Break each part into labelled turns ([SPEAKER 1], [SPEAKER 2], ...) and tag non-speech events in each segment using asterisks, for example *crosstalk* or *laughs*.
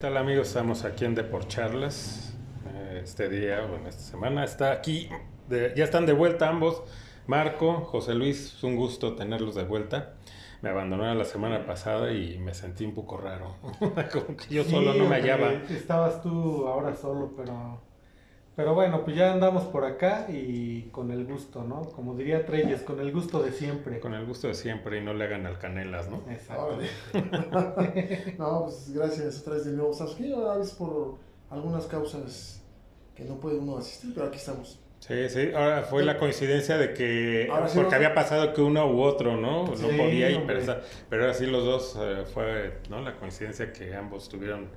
[SPEAKER 1] ¿Qué tal amigos? Estamos aquí en Deporcharlas. Eh, Este día, bueno, esta semana está aquí. de- ya están de vuelta ambos. Marco, José Luis, es un gusto tenerlos de vuelta. Me abandonaron la semana pasada y me sentí un poco raro. *laughs* Como que yo solo
[SPEAKER 2] Sí,
[SPEAKER 1] no me hallaba.
[SPEAKER 2] Estabas tú ahora solo, pero. Pero bueno, pues ya andamos por acá y con el gusto, ¿no? Como diría Treyes, con el gusto de siempre.
[SPEAKER 1] Con el gusto de siempre y no le hagan al canelas, ¿no?
[SPEAKER 2] Exacto. *laughs*
[SPEAKER 3] No, pues gracias otra vez de nuevo. A veces por algunas causas que no puede uno asistir, pero aquí estamos.
[SPEAKER 1] Sí, sí. Ahora fue la coincidencia de que.
[SPEAKER 3] Ahora sí
[SPEAKER 1] porque
[SPEAKER 3] no-
[SPEAKER 1] había pasado que uno u otro, ¿no? No
[SPEAKER 2] Sí,
[SPEAKER 1] podía ir, pero, esa- pero ahora sí los dos eh, fue, ¿no? La coincidencia que ambos tuvieron.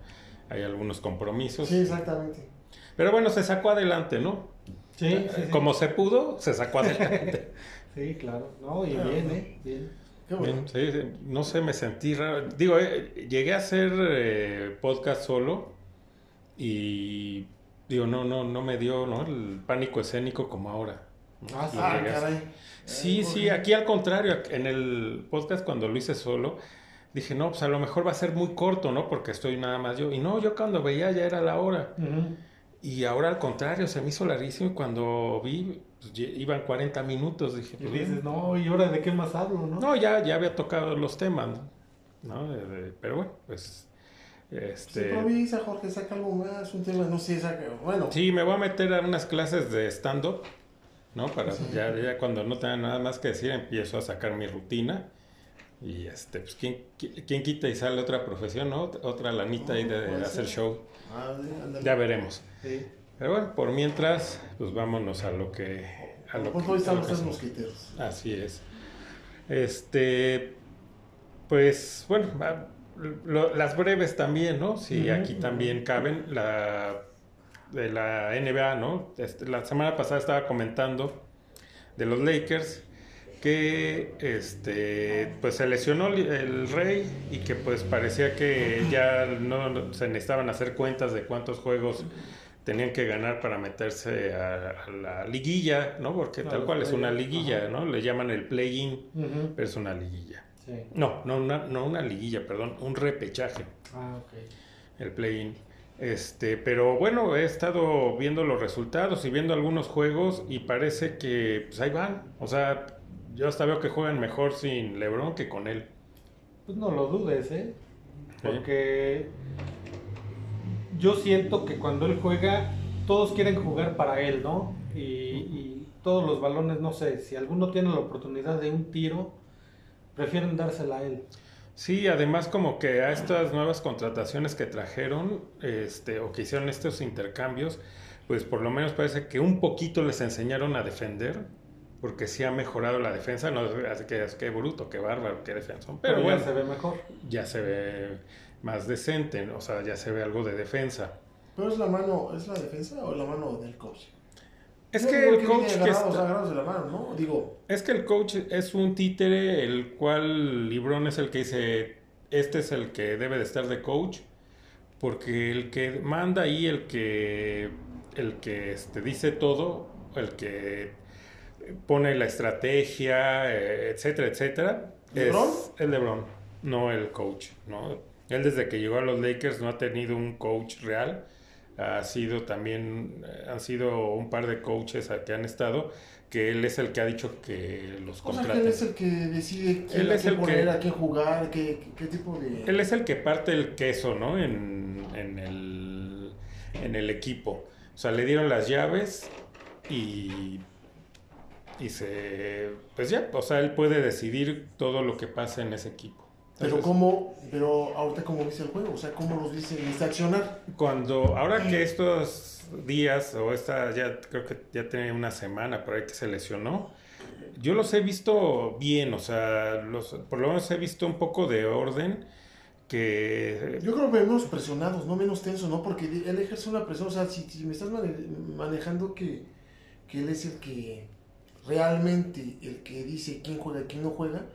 [SPEAKER 1] Hay algunos compromisos.
[SPEAKER 3] Sí, exactamente.
[SPEAKER 1] Pero bueno, se sacó adelante, ¿no?
[SPEAKER 2] Sí, sí, sí.
[SPEAKER 1] Como se pudo, se sacó adelante. *laughs*
[SPEAKER 2] Sí, claro. No, y
[SPEAKER 3] Claro.
[SPEAKER 2] bien, ¿eh? Bien.
[SPEAKER 3] Qué bueno.
[SPEAKER 1] Bien, sí, sí. no sé, me sentí raro. Digo, eh, llegué a hacer eh, podcast solo y digo, no, no, no me dio ¿no? el pánico escénico como ahora. ¿no?
[SPEAKER 2] Ah, sí.
[SPEAKER 3] Ah, caray.
[SPEAKER 1] Sí,
[SPEAKER 3] Eh,
[SPEAKER 1] aquí al contrario, en el podcast cuando lo hice solo, dije, no, pues a lo mejor va a ser muy corto, ¿no? Porque estoy nada más yo. Y no, yo cuando veía ya era la hora. Y ahora al contrario, se me hizo larguísimo y cuando vi, pues, iban 40 minutos, dije,
[SPEAKER 2] Y
[SPEAKER 1] pues,
[SPEAKER 2] dices, no, ¿y ahora de qué más hablo, no?
[SPEAKER 1] no, ya, ya había tocado los temas, ¿no? ¿No? Pero bueno, pues, este...
[SPEAKER 3] improvisa, Jorge, saca algo más, un tema, no sé, saca. Bueno,
[SPEAKER 1] Sí, me voy a meter a unas clases de stand-up, ¿no? Para
[SPEAKER 3] Sí.
[SPEAKER 1] ya, ya cuando no tenga nada más que decir, empiezo a sacar mi rutina. Y este, pues, ¿quién, qui- quién quita y sale otra profesión, ¿no? Otra lanita ahí de,
[SPEAKER 3] puede
[SPEAKER 1] hacer show.
[SPEAKER 3] ah.
[SPEAKER 1] Ya veremos.
[SPEAKER 2] Sí.
[SPEAKER 1] Pero bueno, por mientras, pues vámonos a lo que... A lo
[SPEAKER 3] Pues
[SPEAKER 1] que-
[SPEAKER 3] hoy
[SPEAKER 1] lo
[SPEAKER 3] los mosquiteros.
[SPEAKER 1] Así es. Este, pues bueno, lo- las breves también, ¿no? Si
[SPEAKER 2] Ujú,
[SPEAKER 1] aquí también caben, la de la NBA, ¿no? Este, la semana pasada estaba comentando de los Lakers que este pues se lesionó el rey y que pues parecía que ya no se necesitaban hacer cuentas de cuántos juegos tenían que ganar para meterse a, a la liguilla, ¿no? Porque tal cual es una liguilla. ¿no? Le llaman el play-in, pero es una liguilla.
[SPEAKER 2] Sí.
[SPEAKER 1] No, no una, no una liguilla, perdón, un repechaje,
[SPEAKER 2] Ah, ok.
[SPEAKER 1] el play-in. Este, pero bueno, he estado viendo los resultados y viendo algunos juegos y parece que pues ahí van. O sea, yo hasta veo que juegan mejor sin LeBron que con él.
[SPEAKER 2] Pues no lo dudes, ¿eh?
[SPEAKER 1] Sí.
[SPEAKER 2] Porque yo siento que cuando él juega, todos quieren jugar para él, ¿no? Y, y todos los balones, no sé, si alguno tiene la oportunidad de un tiro, prefieren dársela a él.
[SPEAKER 1] Sí, además como que a estas nuevas contrataciones que trajeron, este, o que hicieron estos intercambios, pues por lo menos parece que un poquito les enseñaron a defender, porque sí ha mejorado la defensa, no es que qué bruto, qué bárbaro, qué defensa, pero,
[SPEAKER 2] Pero,
[SPEAKER 1] bueno,
[SPEAKER 2] ya se ve mejor.
[SPEAKER 1] ya se ve más decente, o sea, ya se ve algo de defensa.
[SPEAKER 3] ¿Pero es la mano, es la defensa o la mano del coach?
[SPEAKER 1] Es que el coach que
[SPEAKER 3] agarrados,
[SPEAKER 1] está-
[SPEAKER 3] agarrados de la mano, ¿no? Digo,
[SPEAKER 1] Es que el coach es un títere, el cual Librón es el que dice, este es el que debe de estar de coach, porque el que manda ahí, el que, el que este, dice todo, el que pone la estrategia, eh, etcétera, etcétera,
[SPEAKER 3] ¿LeBron?
[SPEAKER 1] el Lebron, no el coach, ¿no? Él desde que llegó a los Lakers no ha tenido un coach real, ha sido también, eh, han sido un par de coaches a que han estado, que él es el que ha dicho que los contraten.
[SPEAKER 3] él es el que decide quién,
[SPEAKER 1] Él
[SPEAKER 3] a
[SPEAKER 1] es el
[SPEAKER 3] poner,
[SPEAKER 1] que-
[SPEAKER 3] a quién jugar, qué, qué, qué tipo de...
[SPEAKER 1] Él es el que parte el queso, ¿no? En, en el, en el equipo. O sea, le dieron las llaves y, y se... Pues ya, o sea, él puede decidir todo lo que pasa en ese equipo.
[SPEAKER 3] Pero cómo, pero ahorita cómo dice el juego, o sea, cómo los dice, accionar.
[SPEAKER 1] Cuando, ahora que estos días, o esta, ya creo que ya tiene una semana por ahí que se lesionó, yo los he visto bien, o sea, los, por lo menos he visto un poco de orden que...
[SPEAKER 3] Yo creo que menos presionados, no menos tensos, ¿no? Porque él ejerce una presión, o sea, si, si me estás mane- manejando que, que él es el que realmente, el que dice quién juega y quién no juega,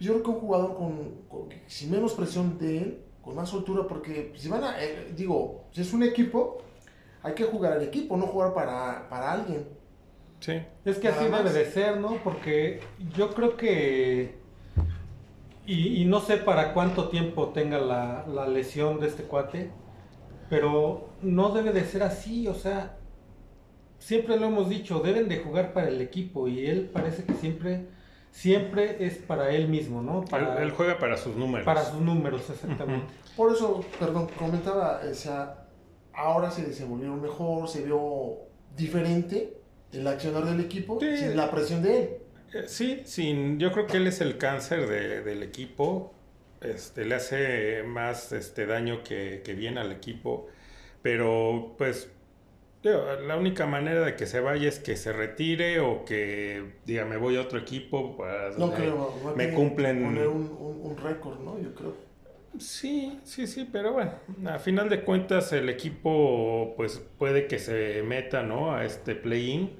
[SPEAKER 3] yo creo que un jugador con, con- sin menos presión de él, con más soltura, porque si van a, eh, digo, si es un equipo, hay que jugar al equipo, no jugar para, para alguien.
[SPEAKER 1] Sí.
[SPEAKER 2] Es que así debe de ser, ¿no? Porque yo creo que... Y, y no sé para cuánto tiempo tenga la, la lesión de este cuate, Pero no debe de ser así, o sea, siempre lo hemos dicho, deben de jugar para el equipo y él parece que siempre siempre es para él mismo, ¿no? Para,
[SPEAKER 1] él, juega para sus números.
[SPEAKER 2] Para sus números, exactamente.
[SPEAKER 3] Por eso, perdón, comentaba, o sea, ahora se desenvolvieron mejor, se vio diferente el accionar del equipo sin la presión de él.
[SPEAKER 1] Eh, sí, sin, yo creo que él es el cáncer del equipo. Este, le hace más este, daño que, que bien al equipo. Pero pues la única manera de que se vaya es que se retire o que diga me voy a otro equipo.
[SPEAKER 3] no creo,
[SPEAKER 1] me cumplen.
[SPEAKER 3] Poner un, un, récord, ¿no? Yo creo.
[SPEAKER 1] Sí, sí, sí, pero bueno, a final de cuentas el equipo pues puede que se meta, ¿no? A este play-in,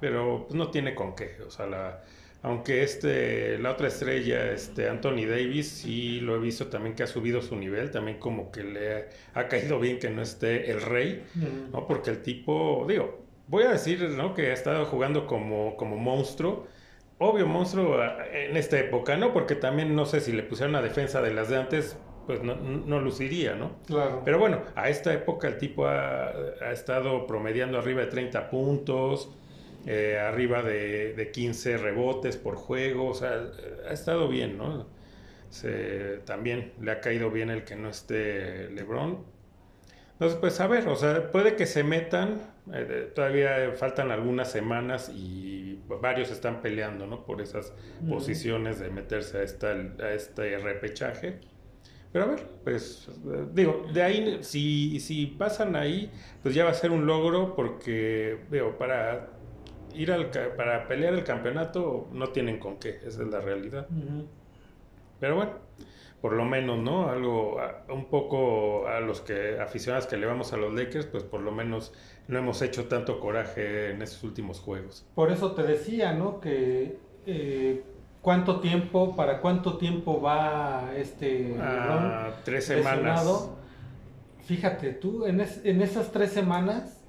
[SPEAKER 1] pero pues, no tiene con qué, o sea, la, aunque este, la otra estrella, este Anthony Davis, sí lo he visto también que ha subido su nivel, también como que le ha, caído bien que no esté el rey, ¿no? Porque el tipo, digo, voy a decir, ¿no? Que ha estado jugando como, como monstruo. Obvio monstruo ah, en esta época, ¿no? Porque también no sé si le pusieron una defensa de las de antes, pues no, no luciría, ¿no?
[SPEAKER 2] Claro.
[SPEAKER 1] Pero bueno, a esta época el tipo ha, ha estado promediando arriba de 30 puntos, eh, arriba de, de, 15 rebotes por juego, o sea, ha estado bien, ¿no? también le ha caído bien el que no esté LeBron. Entonces, pues a ver, o sea, puede que se metan, eh, todavía faltan algunas semanas y varios están peleando, ¿no? Por esas posiciones de meterse a, esta, a este repechaje. Pero a ver, pues digo, de ahí, si, si pasan ahí, pues ya va a ser un logro porque, veo, para ir al, para pelear el campeonato no tienen con qué, esa es la realidad. Pero bueno, por lo menos, ¿no? Algo, un poco a los que aficionados que le vamos a los Lakers, pues por lo menos no hemos hecho tanto coraje en estos últimos juegos.
[SPEAKER 2] Por eso te decía, ¿no? Que eh, cuánto tiempo, para cuánto tiempo va este
[SPEAKER 1] ah, tres semanas.
[SPEAKER 2] Fíjate, tú en, en esas tres semanas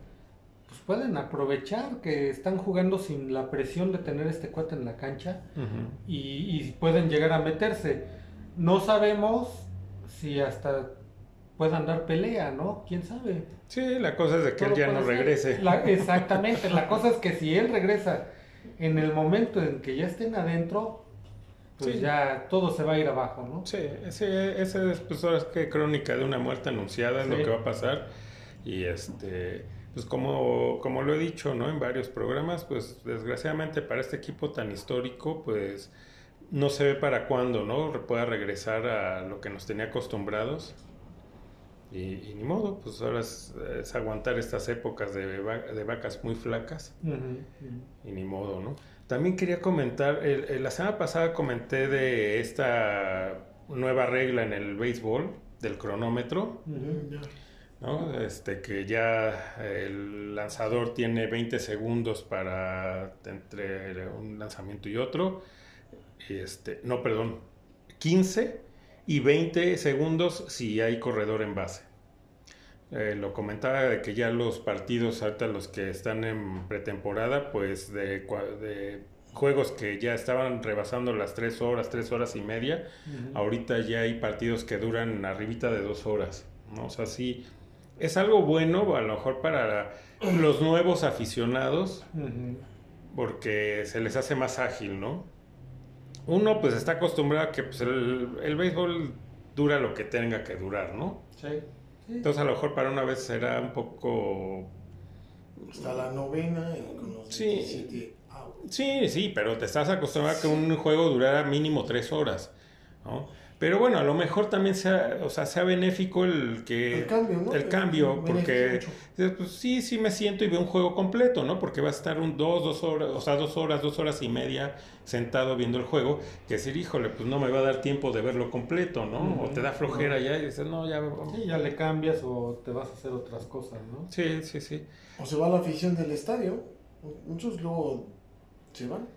[SPEAKER 2] pueden aprovechar que están jugando sin la presión de tener este cuate en la cancha y, pueden llegar a meterse. No sabemos si hasta puedan dar pelea, ¿no? ¿Quién sabe?
[SPEAKER 1] Sí, la cosa es de que él ya no regrese.
[SPEAKER 2] exactamente, la cosa es que si él regresa en el momento en que ya estén adentro, pues ya todo se va a ir abajo, ¿no?
[SPEAKER 1] Sí, ese, ese es pues ahora es que crónica de una muerte anunciada es lo que va a pasar y este pues como, como lo he dicho ¿no? en varios programas, pues desgraciadamente para este equipo tan histórico, pues no se ve para cuándo, ¿no? Pueda regresar a lo que nos tenía acostumbrados. Y, ni modo, pues ahora es, aguantar estas épocas de, de vacas muy flacas. Y ni modo, ¿no? También quería comentar, la semana pasada comenté de esta nueva regla en el béisbol, del cronómetro. Este, que ya el lanzador tiene 20 segundos para entre un lanzamiento y otro. Este, no, perdón, 15 y 20 segundos si hay corredor en base. Eh, lo comentaba de que ya los partidos, ahorita los que están en pretemporada, pues de, de juegos que ya estaban rebasando las 3 horas, 3 horas y media, ahorita ya hay partidos que duran arribita de 2 horas. ¿no? O sea, sí, es algo bueno a lo mejor para los nuevos aficionados, porque se les hace más ágil, ¿no? Uno pues está acostumbrado a que pues, el, béisbol dura lo que tenga que durar, ¿no?
[SPEAKER 2] Sí.
[SPEAKER 1] Entonces a lo mejor para una vez será un poco...
[SPEAKER 3] Hasta la novena con los
[SPEAKER 1] sí. Sí, sí, pero te estás acostumbrado a que un juego durara mínimo tres horas, ¿no? Pero bueno, a lo mejor también sea, o sea, sea benéfico el que...
[SPEAKER 3] El cambio, ¿no?
[SPEAKER 1] El cambio, porque pues, sí, sí me siento y veo un juego completo, ¿no? Porque va a estar un dos, dos horas, o sea, dos horas, dos horas y media sentado viendo el juego, que decir, híjole, pues no me va a dar tiempo de verlo completo, ¿no? o te da flojera ya y dices, no, ya...
[SPEAKER 2] Sí, ya le cambias o te vas a hacer otras cosas, ¿no?
[SPEAKER 1] Sí, sí, sí.
[SPEAKER 3] O se va a la afición del estadio, muchos luego se van.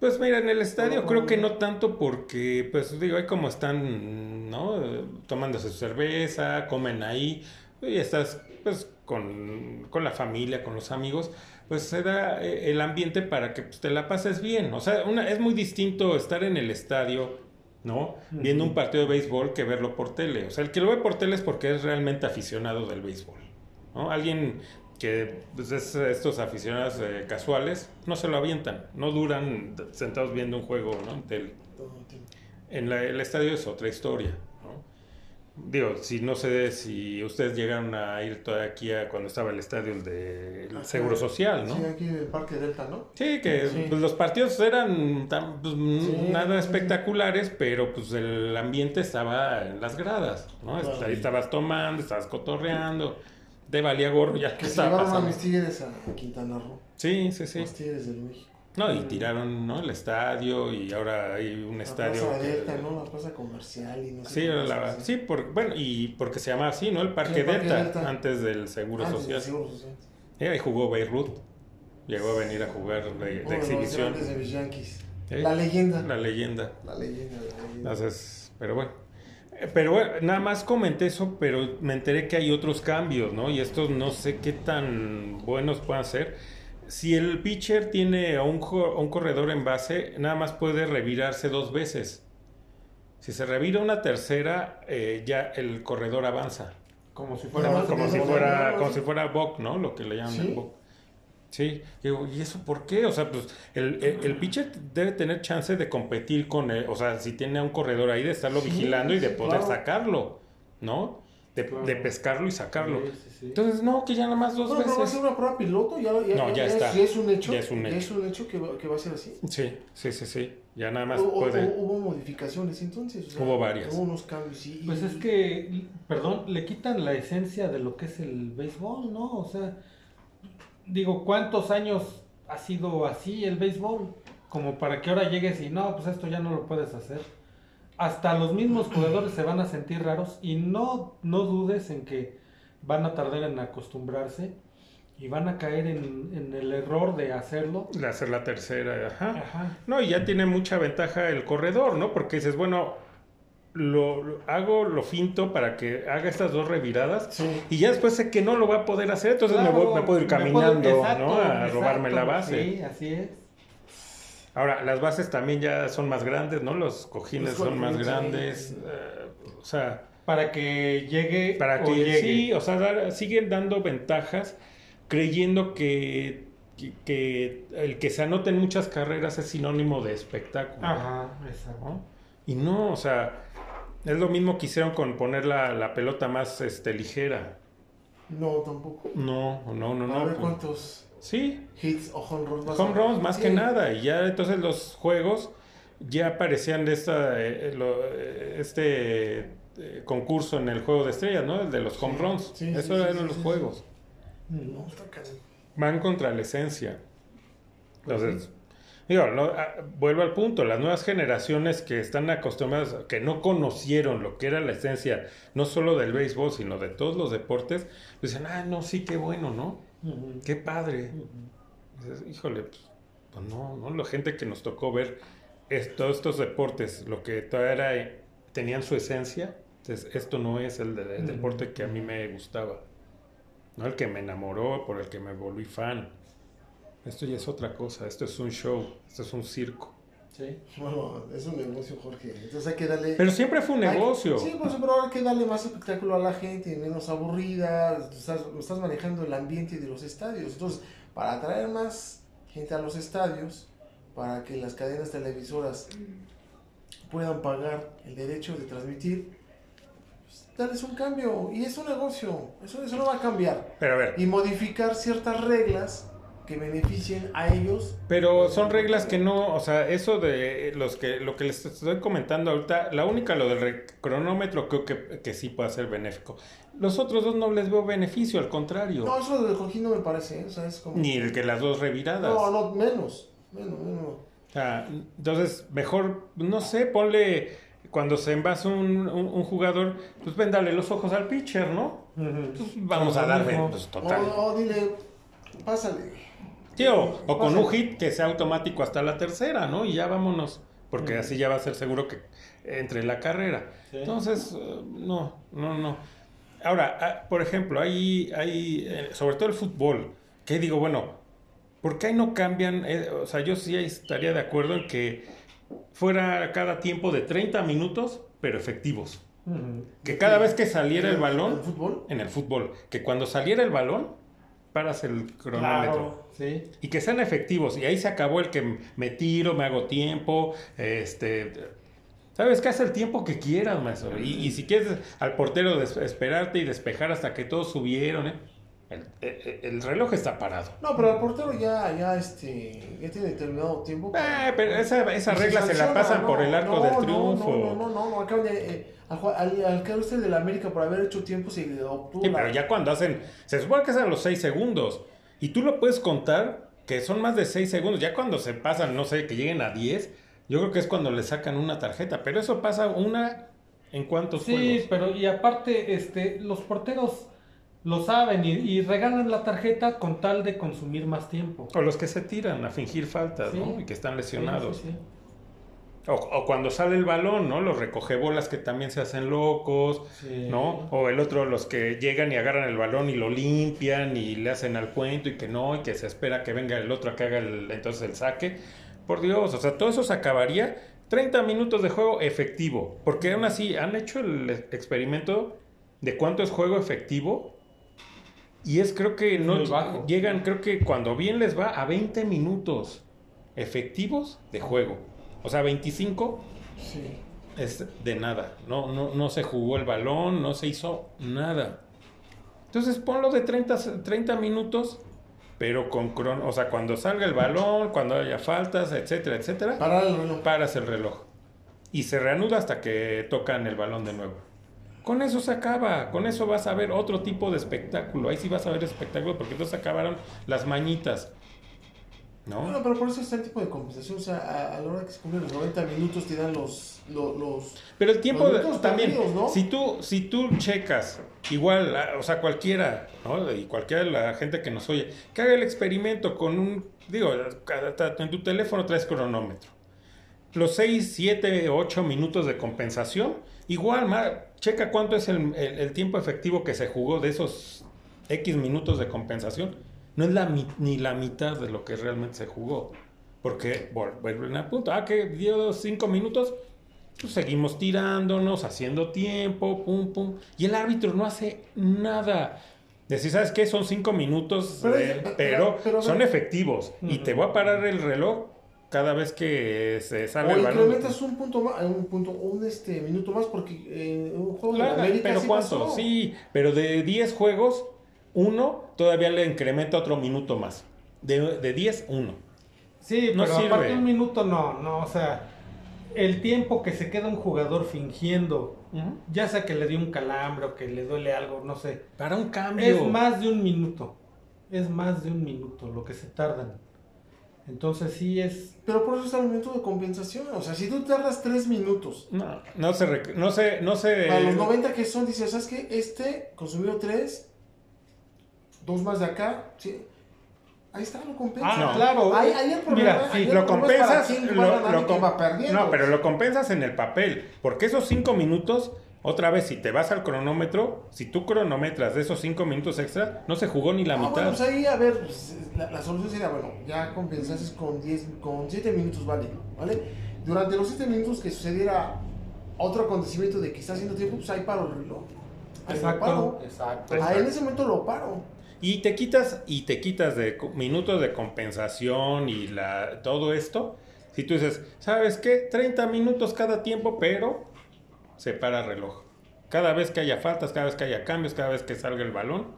[SPEAKER 1] Pues mira, en el estadio creo que no tanto porque, pues digo, hay como están, ¿no? Tomándose su cerveza, comen ahí, y estás pues con, la familia, con los amigos, pues se da eh, el ambiente para que pues, te la pases bien. O sea, una, es muy distinto estar en el estadio ¿no? Viendo un partido de béisbol que verlo por tele. O sea, el que lo ve por tele es porque es realmente aficionado del béisbol, ¿no? Alguien que pues, es estos aficionados eh, casuales no se lo avientan, no duran sentados viendo un juego, ¿no? En tele. En la- el estadio es otra historia, ¿no? Digo, si no sé si ustedes llegaron a ir todavía aquí a cuando estaba el estadio el de el Seguro Social, ¿no?
[SPEAKER 3] Sí, aquí en el Parque Delta, ¿no?
[SPEAKER 1] Sí, que
[SPEAKER 3] Sí.
[SPEAKER 1] pues, los partidos eran tan, pues,
[SPEAKER 3] Sí,
[SPEAKER 1] nada
[SPEAKER 3] sí.
[SPEAKER 1] espectaculares, pero pues el ambiente estaba en las gradas, ¿no?
[SPEAKER 3] Claro.
[SPEAKER 1] Ahí estabas tomando, estabas cotorreando, te valía gorro ya que estaba
[SPEAKER 3] llevaron a mis tigres a Quintana Roo.
[SPEAKER 1] Sí, sí, sí.
[SPEAKER 3] Los tigres del México.
[SPEAKER 1] No, y tiraron, ¿no? El estadio y ahora hay un
[SPEAKER 3] La
[SPEAKER 1] estadio
[SPEAKER 3] plaza
[SPEAKER 1] que-
[SPEAKER 3] Delta, ¿no? La plaza comercial y no sé
[SPEAKER 1] Sí, la- sí, por, bueno, y porque se llama así, ¿no? El Parque,
[SPEAKER 3] el Parque
[SPEAKER 1] Delta,
[SPEAKER 3] Delta.
[SPEAKER 1] antes del Seguro
[SPEAKER 3] Antes
[SPEAKER 1] Social.
[SPEAKER 3] del Seguro Social.
[SPEAKER 1] Eh, ahí jugó Beirut, llegó a venir a jugar de, de
[SPEAKER 3] los
[SPEAKER 1] exhibición.
[SPEAKER 3] grandes de mis Yankees.
[SPEAKER 1] Eh,
[SPEAKER 3] La leyenda.
[SPEAKER 1] La leyenda.
[SPEAKER 3] La leyenda, la leyenda.
[SPEAKER 1] Entonces, pero bueno. Eh, Pero bueno, nada más comenté eso, pero me enteré que hay otros cambios, ¿no? Y estos no sé qué tan buenos puedan ser. Si el pitcher tiene a un, a un corredor en base, nada más puede revirarse dos veces. Si se revira una tercera, eh, ya el corredor avanza.
[SPEAKER 2] Como si fuera
[SPEAKER 3] No,
[SPEAKER 1] Como si
[SPEAKER 3] no,
[SPEAKER 1] fuera, como si fuera Bok, ¿no? Lo que le llaman
[SPEAKER 3] ¿Sí?
[SPEAKER 1] el Bok. Sí, digo, ¿y eso por qué? O sea, pues el, el, el pitcher debe tener chance de competir con él, o sea, si tiene a un corredor ahí, de estarlo
[SPEAKER 3] Sí,
[SPEAKER 1] vigilando y de poder
[SPEAKER 3] claro.
[SPEAKER 1] sacarlo, ¿no? De,
[SPEAKER 2] Claro.
[SPEAKER 1] de pescarlo y sacarlo.
[SPEAKER 2] Sí, sí, sí.
[SPEAKER 1] Entonces, no, que ya nada más dos
[SPEAKER 3] Bueno, pero va a
[SPEAKER 1] veces.
[SPEAKER 3] ser una prueba piloto, ya, ya,
[SPEAKER 1] No, ya
[SPEAKER 3] es-
[SPEAKER 1] está.
[SPEAKER 3] ya es un hecho.
[SPEAKER 1] Ya es un
[SPEAKER 3] ya
[SPEAKER 1] hecho.
[SPEAKER 3] es un hecho que va, que va a ser así.
[SPEAKER 1] Sí, sí, sí, sí. Ya nada más
[SPEAKER 3] O- o-
[SPEAKER 1] puede.
[SPEAKER 3] o- hubo modificaciones entonces. o sea,
[SPEAKER 1] Hubo varias.
[SPEAKER 3] Hubo unos cambios. Y,
[SPEAKER 2] Pues es que, perdón, le quitan la esencia de lo que es el béisbol, ¿no? O sea, digo, ¿cuántos años ha sido así el béisbol? Como para que ahora llegues y no, pues esto ya no lo puedes hacer. Hasta los mismos jugadores se van a sentir raros y no, no dudes en que van a tardar en acostumbrarse y van a caer en, en el error de hacerlo.
[SPEAKER 1] de hacer la tercera, ajá.
[SPEAKER 2] Ajá.
[SPEAKER 1] No, y ya tiene mucha ventaja el corredor, ¿no? Porque dices, bueno, lo, lo- hago lo finto para que haga estas dos reviradas
[SPEAKER 3] Sí.
[SPEAKER 1] y ya después sé que no lo va a poder hacer, entonces me, voy- me puedo ir
[SPEAKER 2] puedo-
[SPEAKER 1] caminando,
[SPEAKER 2] exacto,
[SPEAKER 1] ¿no? A
[SPEAKER 2] exacto,
[SPEAKER 1] robarme la base.
[SPEAKER 2] Sí, así es.
[SPEAKER 1] Ahora, las bases también ya son más grandes, ¿no? Los cojines
[SPEAKER 3] Los
[SPEAKER 1] son más grandes, eh, o sea,
[SPEAKER 2] Para que llegue
[SPEAKER 1] para
[SPEAKER 2] o
[SPEAKER 1] que
[SPEAKER 2] llegue.
[SPEAKER 1] sí, o sea, dar- siguen dando ventajas creyendo que, que, que el que se anoten muchas carreras es sinónimo de espectáculo.
[SPEAKER 2] Ajá, exacto.
[SPEAKER 1] ¿no? Y no, o sea, es lo mismo que hicieron con poner la, la pelota más este, ligera.
[SPEAKER 3] No, tampoco.
[SPEAKER 1] No, no, no,
[SPEAKER 3] a
[SPEAKER 1] no.
[SPEAKER 3] ver
[SPEAKER 1] pues,
[SPEAKER 3] cuántos
[SPEAKER 1] sí,
[SPEAKER 3] hits o home runs a-
[SPEAKER 1] home runs más
[SPEAKER 3] Sí.
[SPEAKER 1] que nada. Y ya entonces los juegos ya parecían de esta, eh, eh, lo- eh, este eh, concurso en el juego de estrellas, ¿no? El de los home
[SPEAKER 3] Sí,
[SPEAKER 1] runs.
[SPEAKER 3] sí,
[SPEAKER 1] Eso eran los juegos.
[SPEAKER 3] No, está casi.
[SPEAKER 1] Van contra la esencia. Entonces, digo, no, ah, vuelvo al punto, las nuevas generaciones que están acostumbradas, que no conocieron lo que era la esencia, no solo del béisbol, sino de todos los deportes, dicen, ah, no, sí, qué bueno, ¿no? Qué padre. Dices, híjole, pues, pues no, ¿no? La gente que nos tocó ver es- todos estos deportes, lo que todavía era, tenían su esencia, entonces, esto no es el, de- el
[SPEAKER 2] Ujú.
[SPEAKER 1] deporte que a mí me gustaba, ¿no? El que me enamoró, por el que me volví fan. Esto ya es otra cosa, esto es un show, esto es un circo.
[SPEAKER 2] Sí.
[SPEAKER 3] Bueno, es un negocio, Jorge. Entonces hay que darle.
[SPEAKER 1] Pero siempre fue un
[SPEAKER 3] hay-
[SPEAKER 1] negocio.
[SPEAKER 3] Sí, pues, pero ahora hay que darle más espectáculo a la gente, menos aburrida. Estás, estás manejando el ambiente de los estadios. Entonces, para atraer más gente a los estadios, para que las cadenas televisoras puedan pagar el derecho de transmitir, pues, darles un cambio. Y es un negocio. Eso, eso no va a cambiar.
[SPEAKER 1] Pero a ver,
[SPEAKER 3] Y modificar ciertas reglas que beneficien a ellos.
[SPEAKER 1] Pero son reglas que no, o sea, eso de los que lo que les estoy comentando ahorita, la única lo del cronómetro creo que, que sí puede ser benéfico. Los otros dos no les veo beneficio, al contrario.
[SPEAKER 3] No, eso de Jorge no me parece. ¿eh? O sea, es como...
[SPEAKER 1] Ni el que las dos reviradas.
[SPEAKER 3] No, no, menos. Menos, menos.
[SPEAKER 1] O sea, entonces, mejor, no sé, ponle cuando se envasa un, un, un jugador, pues véndale los ojos al pitcher, ¿no? Pues vamos a darle, pues total.
[SPEAKER 3] O, o dile, pásale.
[SPEAKER 1] Sí, o, o con
[SPEAKER 3] Pásale.
[SPEAKER 1] un hit que sea automático hasta la tercera, ¿no? Y ya vámonos. Porque así ya va a ser seguro que entre en la carrera.
[SPEAKER 2] Sí.
[SPEAKER 1] Entonces, eh, no, no, no. Ahora, ah, por ejemplo, hay, hay eh, sobre todo el fútbol, que digo, bueno, ¿por qué ahí no cambian? Eh, o sea, yo sí estaría de acuerdo en que fuera cada tiempo de 30 minutos, pero efectivos.
[SPEAKER 2] Ujú.
[SPEAKER 1] Que cada vez que saliera el
[SPEAKER 3] ¿En
[SPEAKER 1] balón,
[SPEAKER 3] fútbol?
[SPEAKER 1] en el fútbol, que cuando saliera el balón, paras el cronómetro.
[SPEAKER 2] Claro, sí.
[SPEAKER 1] Y que sean efectivos. Y ahí se acabó el que me tiro, me hago tiempo. Este. ¿Sabes qué? Haz el tiempo que quieras, maestro. Y, y si quieres al portero esperarte y despejar hasta que todos subieron, ¿eh? El, el- el reloj está parado.
[SPEAKER 3] No, pero el portero ya, ya, este, ya tiene determinado tiempo.
[SPEAKER 1] Ah, pero esa, esa
[SPEAKER 3] Y se
[SPEAKER 1] regla se la pasan
[SPEAKER 3] no,
[SPEAKER 1] por el arco
[SPEAKER 3] no,
[SPEAKER 1] del
[SPEAKER 3] no,
[SPEAKER 1] triunfo.
[SPEAKER 3] No, no, no, no, acaban de, eh, al, al, al usted del América por haber hecho tiempo se obtuvo
[SPEAKER 1] Sí,
[SPEAKER 3] la-
[SPEAKER 1] pero ya cuando hacen, se supone que es a los 6 segundos. Y tú lo puedes contar que son más de 6 segundos. Ya cuando se pasan, no sé, que lleguen a 10, yo creo que es cuando le sacan una tarjeta. Pero eso pasa una en cuántos
[SPEAKER 2] Sí,
[SPEAKER 1] juegos.
[SPEAKER 2] pero y aparte, este, los porteros lo saben y, y regalan la tarjeta con tal de consumir más tiempo.
[SPEAKER 1] O los que se tiran a fingir faltas,
[SPEAKER 2] Sí.
[SPEAKER 1] ¿no? Y que están lesionados.
[SPEAKER 2] Sí, sí, sí.
[SPEAKER 1] O, o cuando sale el balón, ¿no? Los recogebolas que también se hacen locos. ¿no? O el otro, los que llegan y agarran el balón y lo limpian y le hacen al cuento y que no, y que se espera que venga el otro a que haga el- entonces el saque. Por Dios, o sea, todo eso se acabaría 30 minutos de juego efectivo. Porque aún así han hecho el experimento de cuánto es juego efectivo. Y es creo que no llegan, creo que cuando bien les va a 20 minutos efectivos de juego. O sea, 25
[SPEAKER 3] Sí.
[SPEAKER 1] es de nada. No, no, no se jugó el balón, no se hizo nada. Entonces ponlo de 30, 30 minutos, pero con crono. O sea, cuando salga el balón, cuando haya faltas, etcétera, etcétera,
[SPEAKER 3] Parar el reloj.
[SPEAKER 1] paras el reloj. Y se reanuda hasta que tocan el balón de nuevo. Con eso se acaba, con eso vas a ver otro tipo de espectáculo. Ahí sí vas a ver espectáculo porque entonces acabaron las mañitas. ¿No?
[SPEAKER 3] Bueno, pero por eso está el tipo de compensación. O sea, a, a la hora que se cumplen los 90 minutos te dan los. los, los-
[SPEAKER 1] Pero el tiempo de- también,
[SPEAKER 3] perdidos, ¿no?
[SPEAKER 1] si tú, si tú checas, igual, o sea, cualquiera, ¿no? Y cualquiera de la gente que nos oye, que haga el experimento con un, digo, en tu teléfono traes cronómetro. Los 6, 7, 8 minutos de compensación, igual, ma- checa cuánto es el, el- el tiempo efectivo que se jugó de esos X minutos de compensación. No es la, ni la mitad de lo que realmente se jugó. Porque, vuelven al punto, ah, que dio 5 minutos, pues seguimos tirándonos, haciendo tiempo, pum, pum. Y el árbitro no hace nada. Decir, ¿sabes qué? Son cinco minutos,
[SPEAKER 3] Pero-
[SPEAKER 1] eh,
[SPEAKER 3] pero-
[SPEAKER 1] pero, son efectivos. Y
[SPEAKER 2] Ujú.
[SPEAKER 1] te voy a parar el reloj cada vez que se sale
[SPEAKER 3] O
[SPEAKER 1] el balón.
[SPEAKER 3] incrementas un punto más, un punto, un este minuto más, porque eh, un juego de
[SPEAKER 1] Claro,
[SPEAKER 3] América
[SPEAKER 1] pero
[SPEAKER 3] sí
[SPEAKER 1] ¿cuánto?
[SPEAKER 3] pasó.
[SPEAKER 1] Sí, pero de 10 juegos, uno todavía le incrementa otro minuto más. De, de 10, uno.
[SPEAKER 2] Sí,
[SPEAKER 1] No
[SPEAKER 2] pero
[SPEAKER 1] sirve.
[SPEAKER 2] aparte un minuto no, no, o sea, el tiempo que se queda un jugador fingiendo, ya sea que le dio un calambre o que le duele algo, no sé,
[SPEAKER 1] Para un cambio.
[SPEAKER 2] es más de un minuto, es más de un minuto lo que se tardan. Entonces sí es,
[SPEAKER 3] Pero por eso está el minuto de compensación. O sea, si tú tardas 3 minutos,
[SPEAKER 1] No, no se, rec- no se, no se...
[SPEAKER 3] para los 90 que son, dices, ¿sabes qué? Este consumió 3, dos más de acá. sí. Ahí está, lo compensa.
[SPEAKER 2] Ah,
[SPEAKER 1] No.
[SPEAKER 2] claro.
[SPEAKER 3] Ahí, ahí el problema,
[SPEAKER 2] Mira, sí,
[SPEAKER 3] ahí el
[SPEAKER 1] lo compensas, lo- lo com-
[SPEAKER 3] va perdiendo.
[SPEAKER 1] no, pero lo compensas en el papel, porque esos cinco minutos, otra vez, si te vas al cronómetro, si tú cronometras de esos cinco minutos extra, no se jugó ni la
[SPEAKER 3] Ah,
[SPEAKER 1] mitad.
[SPEAKER 3] bueno, pues ahí, a ver, pues, la, la solución sería, bueno, ya compensases con 10, con 7 minutos válido, ¿vale? Durante los 7 minutos que sucediera otro acontecimiento de que está haciendo tiempo, pues ahí paro el reloj. Ahí lo paro.
[SPEAKER 2] exacto.
[SPEAKER 3] Ahí en ese momento lo paro.
[SPEAKER 1] Y te quitas, y te quitas de minutos de compensación y la, todo esto. Si tú dices, ¿sabes qué? 30 minutos cada tiempo, pero se para el reloj. Cada vez que haya faltas, cada vez que haya cambios, cada vez que salga el balón.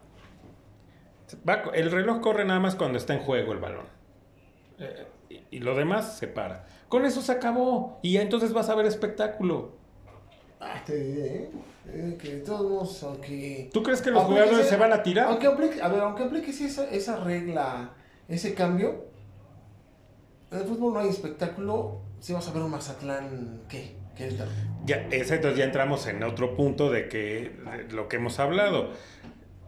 [SPEAKER 1] va el reloj corre nada más cuando está en juego el balón. Eh, y, y lo demás se para. Con eso se acabó. Y entonces vas a ver espectáculo.
[SPEAKER 3] Ah, te diré, ¿eh? Eh, que de todos modos, aunque...
[SPEAKER 1] ¿Tú crees que los jugadores
[SPEAKER 3] sea-
[SPEAKER 1] se van a tirar?
[SPEAKER 3] Aunque aplique, a ver, aunque apliques esa, esa regla, ese cambio, en el fútbol no hay espectáculo, si vas a ver un Mazatlán, ¿qué? ¿Qué es
[SPEAKER 1] Ya, ese, entonces ya entramos en otro punto de que de lo que hemos hablado.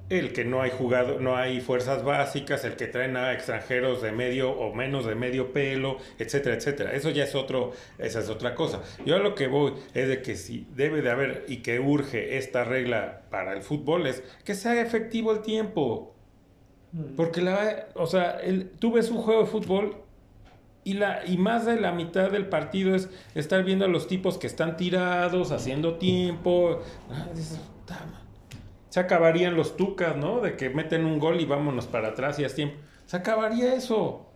[SPEAKER 1] El que no hay jugado, no hay fuerzas básicas, el que traen a extranjeros de medio o menos de medio pelo, etcétera, etcétera. Eso ya es otro, esa es otra cosa. Yo a lo que voy es de que si debe de haber y que urge esta regla para el fútbol es que sea efectivo el tiempo.
[SPEAKER 2] Mm.
[SPEAKER 1] Porque la, o sea, el- tú ves un juego de fútbol Y, la, y más de la mitad del partido es estar viendo a los tipos que están tirados, haciendo tiempo. Ah. Se acabarían los tucas, ¿no? De que meten un gol y vámonos para atrás y es tiempo. Se acabaría eso.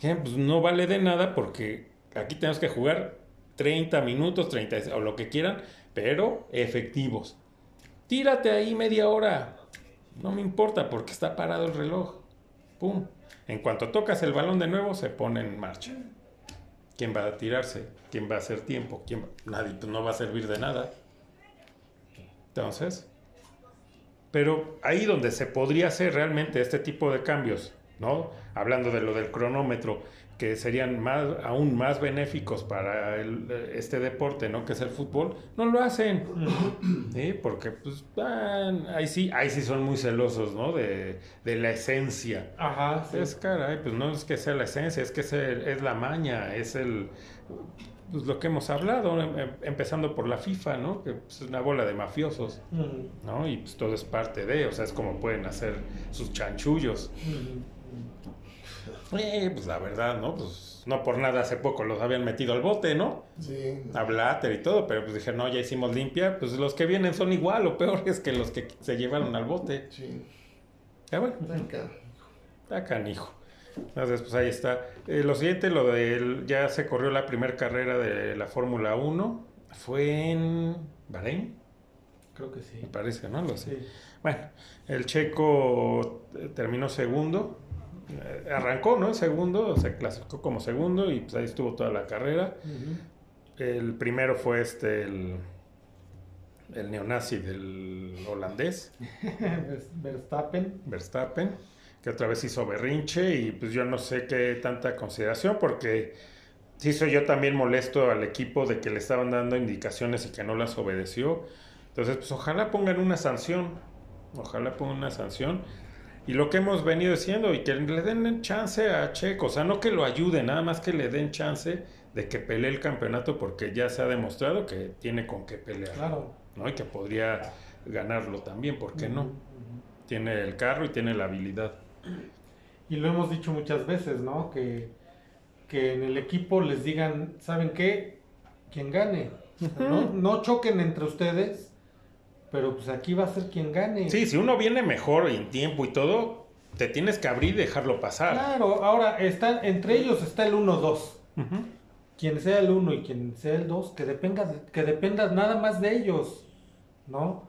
[SPEAKER 1] Pues no vale de nada porque aquí tenemos que jugar 30 minutos, 30 o lo que quieran, pero efectivos. Tírate ahí media hora. No me importa porque está parado el reloj. Pum. En cuanto tocas el balón de nuevo, se pone en marcha. ¿Quién va a tirarse? ¿Quién va a hacer tiempo? ¿Quién Nadie, pues no va a servir de nada. Entonces, pero ahí donde se podría hacer realmente este tipo de cambios, ¿no? Hablando de lo del cronómetro, que serían más, aún más benéficos para el- este deporte, ¿no? Que es el fútbol, no lo hacen. ¿sí? Porque, pues, ah, ahí sí, ahí sí son muy celosos, ¿no? De, de la esencia.
[SPEAKER 2] Ajá, sí.
[SPEAKER 1] Es caray, pues no es que sea la esencia, es que es, el- es la maña, es el pues lo que hemos hablado, em- em- empezando por la FIFA, ¿no? Que pues, es una bola de mafiosos,
[SPEAKER 2] Ujú,
[SPEAKER 1] ¿no? Y pues todo es parte de, o sea, es como pueden hacer sus chanchullos.
[SPEAKER 2] ujú.
[SPEAKER 1] Eh, pues la verdad, ¿no? Pues no por nada hace poco los habían metido al bote, ¿no?
[SPEAKER 3] Sí.
[SPEAKER 1] A Blatter y todo, pero pues dije, no, ya hicimos limpia, pues los que vienen son igual o peores *laughs* que los que se llevaron al bote.
[SPEAKER 3] Sí.
[SPEAKER 1] Ya bueno,
[SPEAKER 3] Está
[SPEAKER 1] canijo. Entonces, pues ahí está. Eh, lo siguiente, lo de ya se corrió la primera carrera de la Fórmula 1. Fue en Bahrein,
[SPEAKER 2] Creo que sí.
[SPEAKER 1] me parece, ¿no? Lo sé.
[SPEAKER 2] Sí.
[SPEAKER 1] Bueno, el checo eh, terminó segundo. Eh, arrancó, ¿no? En segundo, se clasificó como segundo y pues ahí estuvo toda la carrera. El primero fue este, el, el neonazi del holandés. *laughs*
[SPEAKER 2] Verstappen.
[SPEAKER 1] Verstappen, que otra vez hizo berrinche y pues yo no sé qué tanta consideración porque sí soy yo también molesto al equipo de que le estaban dando indicaciones y que no las obedeció. Entonces, pues ojalá pongan una sanción, ojalá pongan una sanción. Y lo que hemos venido diciendo, y que le den chance a Checo, o sea, no que lo ayuden, nada más que le den chance de que pelee el campeonato porque ya se ha demostrado que tiene con qué pelear,
[SPEAKER 2] Claro.
[SPEAKER 1] ¿no? Y que podría ganarlo también, ¿por qué no? Tiene el carro y tiene la habilidad.
[SPEAKER 2] Y lo hemos dicho muchas veces, ¿no? Que, que en el equipo les digan, ¿saben qué? Quien gane. no, no choquen entre ustedes, pero pues aquí va a ser quien gane.
[SPEAKER 1] Sí, si uno viene mejor y en tiempo y todo, te tienes que abrir y dejarlo pasar.
[SPEAKER 2] Claro, ahora está, entre ellos está el 1-2.
[SPEAKER 1] Ujú.
[SPEAKER 2] Quien sea el 1 y quien sea el 2, que dependa, de- que dependa nada más de ellos, ¿no?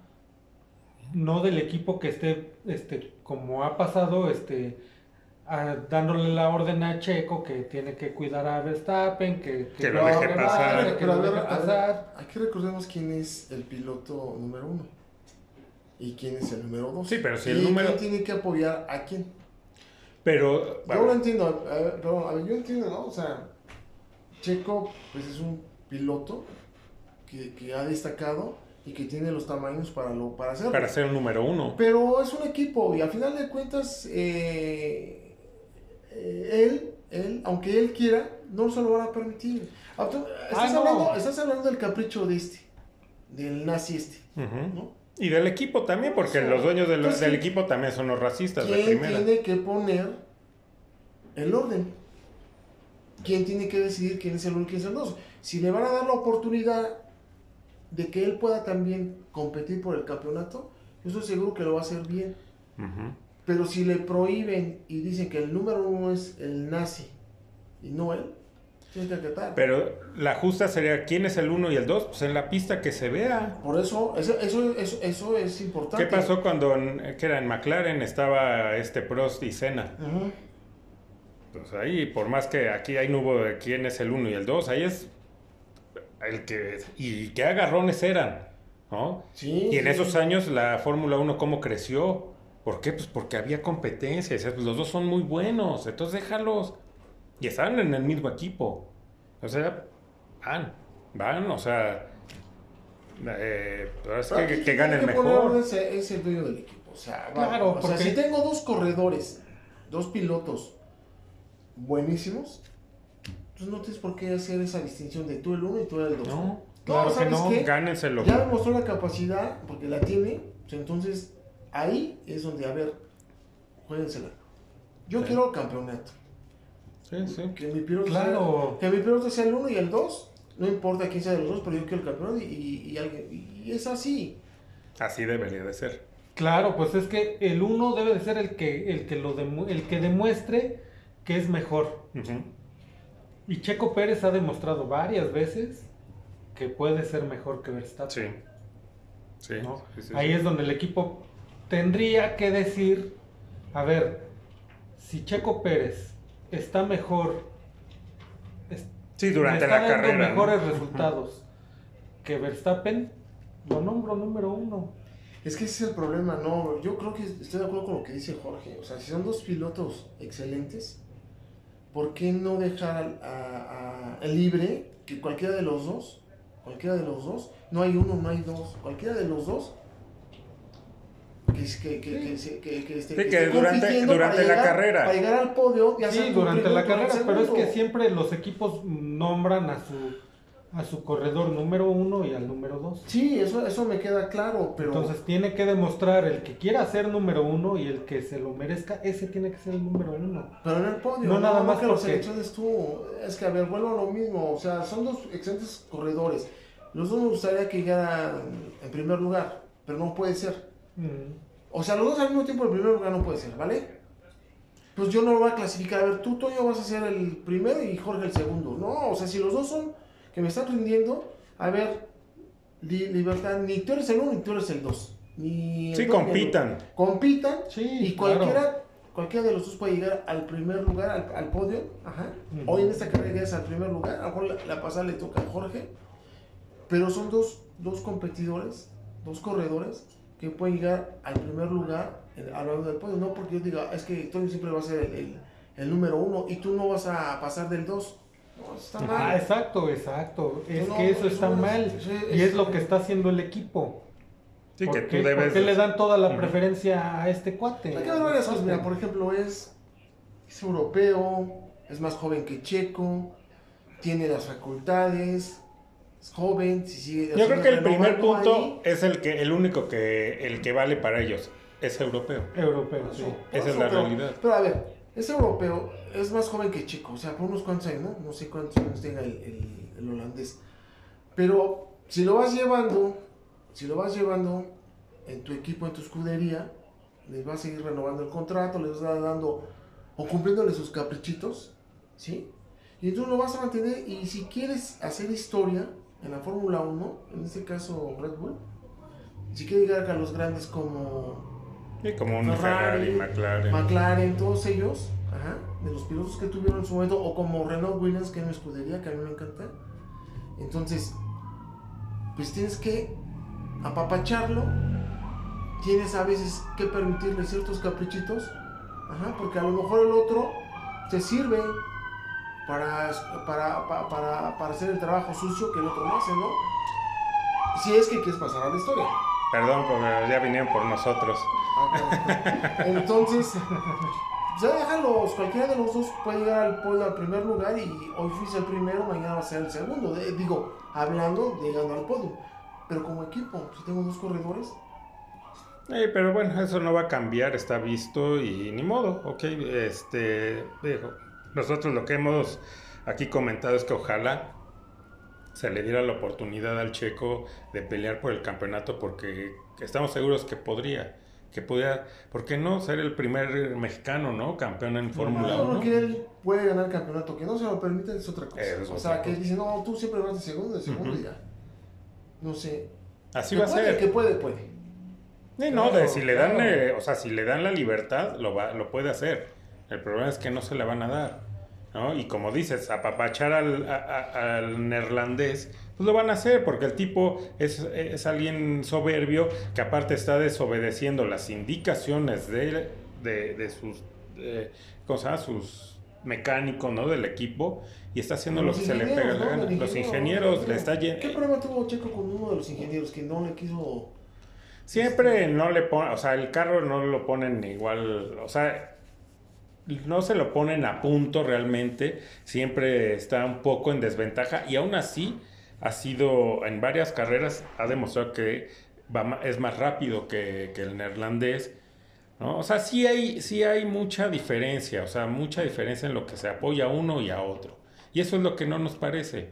[SPEAKER 2] No del equipo que esté, este, como ha pasado, este, a- dándole la orden a Checo que tiene que cuidar a Verstappen, que,
[SPEAKER 1] Que lo deje pasar.
[SPEAKER 2] que
[SPEAKER 3] Pero
[SPEAKER 2] lo
[SPEAKER 3] a ver,
[SPEAKER 2] deje pasar.
[SPEAKER 3] aquí recordemos quién es el piloto número uno y quién es el número dos.
[SPEAKER 1] Sí, pero si
[SPEAKER 3] Y
[SPEAKER 1] el número-
[SPEAKER 3] quién tiene que apoyar a quién.
[SPEAKER 1] Pero,
[SPEAKER 3] Yo lo entiendo, a ver, a ver, yo entiendo, ¿no? O sea, Checo, pues es un piloto que, que ha destacado y que tiene los tamaños para, lo, para hacerlo.
[SPEAKER 1] para ser el número uno.
[SPEAKER 3] Pero es un equipo y al final de cuentas, eh, eh, él, él, aunque él quiera, no se lo van a permitir. Ah, Estás,
[SPEAKER 2] no.
[SPEAKER 3] hablando, estás hablando del capricho de este, del nazi este. ¿no?
[SPEAKER 1] Y del equipo también, porque
[SPEAKER 3] O sea,
[SPEAKER 1] los dueños del, equipo también son los racistas
[SPEAKER 3] ¿Quién tiene que poner el orden? ¿Quién tiene que decidir quién es el uno y quién es el dos? Si le van a dar la oportunidad de que él pueda también competir por el campeonato, yo estoy seguro que lo va a hacer bien. Pero si le prohíben y dicen que el número uno es el nazi y no él, tiene que acatar.
[SPEAKER 1] Pero la justa sería quién es el uno y el dos, pues en la pista que se vea.
[SPEAKER 3] Por eso, eso, eso, eso, eso es importante.
[SPEAKER 1] ¿Qué pasó cuando en, que era en McLaren estaba este Prost y Senna?
[SPEAKER 3] Ujú.
[SPEAKER 1] Pues ahí, por más que aquí hay no hubo de quién es el uno y el dos, ahí es el que y qué agarrones eran, ¿no?
[SPEAKER 3] Sí,
[SPEAKER 1] Y en
[SPEAKER 3] sí,
[SPEAKER 1] esos
[SPEAKER 3] sí.
[SPEAKER 1] años la Fórmula 1 cómo creció. ¿Por qué? Pues porque había competencia. Decías, pues los dos son muy buenos, entonces déjalos. Y estaban en el mismo equipo. O sea, van, van, o sea, eh, pero es
[SPEAKER 3] Pero
[SPEAKER 1] que, que gane el
[SPEAKER 3] que
[SPEAKER 1] mejor.
[SPEAKER 3] Es, el dueño del equipo. O sea,
[SPEAKER 2] Claro,
[SPEAKER 3] o sea, si tengo dos corredores, dos pilotos buenísimos, pues no tienes por qué hacer esa distinción de tú el uno y tú el dos.
[SPEAKER 1] No,
[SPEAKER 2] claro que
[SPEAKER 3] ¿sabes
[SPEAKER 2] no.
[SPEAKER 3] qué?
[SPEAKER 1] Gánenselo.
[SPEAKER 3] Ya demostró la capacidad, porque la tiene, pues entonces ahí es donde, a ver, juéguensela. Yo
[SPEAKER 1] Sí.
[SPEAKER 3] quiero el campeonato.
[SPEAKER 1] Sí, sí.
[SPEAKER 3] Que mi piloto,
[SPEAKER 2] Claro.
[SPEAKER 3] sea, que mi piloto sea el 1 y el 2. No importa quién sea de los dos, pero yo quiero el campeonato y, y, y alguien- y es así.
[SPEAKER 1] Así debería de ser.
[SPEAKER 2] Claro, pues es que el uno debe de ser el que, el que, lo demu- el que demuestre que es mejor. Y Checo Pérez ha demostrado varias veces que puede ser mejor que Verstappen.
[SPEAKER 1] Sí. Sí.
[SPEAKER 2] ¿no?
[SPEAKER 1] sí, sí,
[SPEAKER 2] Ahí
[SPEAKER 1] sí.
[SPEAKER 2] es donde el equipo tendría que decir, a ver, si Checo Pérez está mejor, es-
[SPEAKER 1] Sí, durante
[SPEAKER 2] está
[SPEAKER 1] la
[SPEAKER 2] dando
[SPEAKER 1] carrera. ¿no?
[SPEAKER 2] mejores resultados que Verstappen, lo nombro número uno.
[SPEAKER 3] Es que ese es el problema, no. Yo creo que estoy de acuerdo con lo que dice Jorge. O sea, si son dos pilotos excelentes, ¿por qué no dejar al- a, a- libre que cualquiera de los dos, cualquiera de los dos, no hay uno, no hay dos, cualquiera de los dos, que, que, que, que, que, que esté,
[SPEAKER 1] Sí,
[SPEAKER 3] que
[SPEAKER 1] que
[SPEAKER 3] esté
[SPEAKER 1] durante-
[SPEAKER 3] compitiendo
[SPEAKER 1] durante
[SPEAKER 3] para
[SPEAKER 1] la
[SPEAKER 3] llegar-
[SPEAKER 1] carrera.
[SPEAKER 3] Para llegar al podio, ya
[SPEAKER 2] Sí, durante la carrera, pero es que siempre los equipos nombran a su a su corredor número uno y al número dos.
[SPEAKER 3] Sí, eso, eso me queda claro, pero...
[SPEAKER 2] Entonces tiene que demostrar el que quiera ser número uno y el que se lo merezca, ese tiene que ser el número uno.
[SPEAKER 3] Pero en el podio,
[SPEAKER 2] No, nada más
[SPEAKER 3] que lo
[SPEAKER 2] porque-
[SPEAKER 3] selecciones tú. Es que, a ver, vuelvo a lo mismo. O sea, son dos excelentes corredores. Los dos me gustaría que llegaran en primer lugar, pero no puede ser.
[SPEAKER 2] Mm.
[SPEAKER 3] O sea, los dos al mismo tiempo en primer lugar no puede ser, ¿vale? Pues yo no lo voy a clasificar. A ver, tú, Toño, vas a ser el primero y Jorge el segundo. No, o sea, si los dos son que me están rindiendo, a ver, li- libertad, ni tú eres el uno ni tú eres el dos. Ni el
[SPEAKER 1] Sí,
[SPEAKER 3] dos ni el
[SPEAKER 1] compitan.
[SPEAKER 3] Compitan.
[SPEAKER 2] Sí,
[SPEAKER 3] Y
[SPEAKER 2] claro.
[SPEAKER 3] cualquiera, cualquiera de los dos puede llegar al primer lugar, al, al podio. Ajá. Hoy en esta carrera llegas al primer lugar. A lo mejor la, la pasada le toca a Jorge. Pero son dos, dos competidores, dos corredores que pueden llegar al primer lugar a lo largo del podio. No porque yo diga, es que Toño siempre va a ser el, el- el número uno y tú no vas a pasar del dos. No, eso está mal.
[SPEAKER 2] Ah, exacto, exacto. Es
[SPEAKER 3] No,
[SPEAKER 2] que eso está
[SPEAKER 3] es-
[SPEAKER 2] mal. Y
[SPEAKER 3] es-
[SPEAKER 2] lo que está haciendo el equipo.
[SPEAKER 1] Sí,
[SPEAKER 2] ¿Por
[SPEAKER 1] que
[SPEAKER 2] qué,
[SPEAKER 1] tú debes.
[SPEAKER 2] por qué le dan toda la preferencia a este cuate?
[SPEAKER 3] Hay que ver varias cosas. Mira, por ejemplo, es, es europeo, es más joven que Checo, tiene las facultades, es joven, si sigue.
[SPEAKER 1] Yo creo que el primer punto
[SPEAKER 3] ahí,
[SPEAKER 1] es el que el único que el que vale para ellos es europeo.
[SPEAKER 2] Europeo, sí.
[SPEAKER 3] Por
[SPEAKER 1] Esa es la realidad.
[SPEAKER 3] Pero a ver, es europeo, es más joven que Checo, o sea, por unos cuantos años, ¿no? No sé cuántos años tenga el, el- el holandés. Pero si lo vas llevando, si lo vas llevando en tu equipo, en tu escudería, les vas a seguir renovando el contrato, les vas dando o cumpliéndole sus caprichitos, ¿sí? Y entonces lo vas a mantener y si quieres hacer historia en la Fórmula 1, en este caso Red Bull, si quieres llegar a los grandes como
[SPEAKER 1] como un Ferrari,
[SPEAKER 3] Ferrari,
[SPEAKER 1] McLaren.
[SPEAKER 3] McLaren, todos ellos, ajá, de los pilotos que tuvieron en su momento, o como Renault Williams, que es mi escudería, que a mí me encanta. Entonces, pues tienes que apapacharlo, tienes a veces que permitirle ciertos caprichitos, ajá, porque a lo mejor el otro te sirve para, para, pa- para, para hacer el trabajo sucio que el otro no hace, ¿no? Si es que quieres pasar a la historia.
[SPEAKER 1] Perdón, porque ya vinieron por nosotros.
[SPEAKER 3] Ah, Entonces, ya déjalos, cualquiera de los dos puede llegar al podio al primer lugar y hoy fuiste el primero, mañana va a ser el segundo. De- digo, hablando, llegando al podio. Pero como equipo, si tengo dos corredores,
[SPEAKER 1] Eh, pero bueno, eso no va a cambiar, está visto y ni modo, ok, este, digo, nosotros lo que hemos aquí comentado es que ojalá se le diera la oportunidad al checo de pelear por el campeonato porque estamos seguros que podría, que podría, ¿por qué no ser el primer mexicano, no? Campeón en Fórmula
[SPEAKER 3] no,
[SPEAKER 1] 1.
[SPEAKER 3] porque él puede ganar el campeonato, que no se lo permiten es otra cosa.
[SPEAKER 1] Es
[SPEAKER 3] o sea, que dicen, no, tú siempre vas de segundo, de segundo y ya. No sé.
[SPEAKER 1] Así
[SPEAKER 3] Que
[SPEAKER 1] va a ser.
[SPEAKER 3] Que puede, puede.
[SPEAKER 1] No, de si le dan,
[SPEAKER 3] claro.
[SPEAKER 1] eh, o sea, si le dan la libertad, lo va, lo puede hacer. El problema es que no se la van a dar, ¿no? Y como dices, apapachar al, a- al neerlandés, pues lo van a hacer, porque el tipo es, es alguien soberbio que aparte está desobedeciendo las indicaciones de, de, de sus, ¿cómo se llama? Sus mecánicos, ¿no? Del equipo, y está haciendo lo
[SPEAKER 3] Los
[SPEAKER 1] que se le pega
[SPEAKER 3] ¿no?
[SPEAKER 1] Los
[SPEAKER 3] ingeniero,
[SPEAKER 1] ingenieros
[SPEAKER 3] ¿no?
[SPEAKER 1] le está
[SPEAKER 3] ¿Qué problema tuvo Checo con uno de los ingenieros que no le quiso
[SPEAKER 1] Siempre no le ponen, o sea, el carro no lo ponen igual, o sea, no se lo ponen a punto realmente, siempre está un poco en desventaja y aún así ha sido en varias carreras, ha demostrado que va es más rápido que, el neerlandés. O sea, sí hay, sí hay mucha diferencia, o sea, mucha diferencia en lo que se apoya a uno y a otro. Y eso es lo que no nos parece.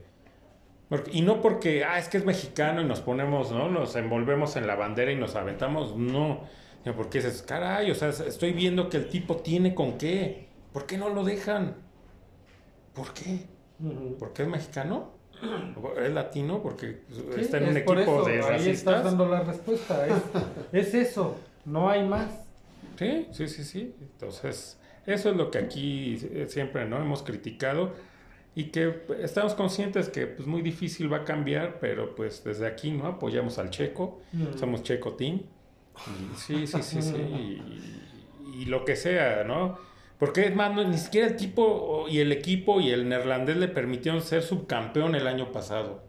[SPEAKER 1] Y no porque, ah, es que es mexicano y nos ponemos, ¿no? Nos envolvemos en la bandera y nos aventamos, no. Porque dices, caray, o sea, estoy viendo que el tipo tiene con qué. ¿Por qué no lo dejan? ¿Por qué? ¿Porque es mexicano? ¿O ¿Es latino? Porque
[SPEAKER 2] Sí,
[SPEAKER 1] está en un
[SPEAKER 2] es por
[SPEAKER 1] equipo
[SPEAKER 2] eso,
[SPEAKER 1] de
[SPEAKER 2] Ahí estás
[SPEAKER 1] racistas.
[SPEAKER 2] dando la respuesta. Es, *laughs* es eso, no hay más.
[SPEAKER 1] Sí, sí, sí, sí. Entonces, eso es lo que aquí eh, siempre no hemos criticado y que pues, estamos conscientes que pues muy difícil va a cambiar, pero pues desde aquí no apoyamos al Checo,
[SPEAKER 2] Mm.
[SPEAKER 1] somos Checo Team. Sí, sí, sí, sí. *laughs* Y, y lo que sea, ¿no? Porque es más, ni siquiera el tipo y el equipo y el neerlandés le permitieron ser subcampeón el año pasado.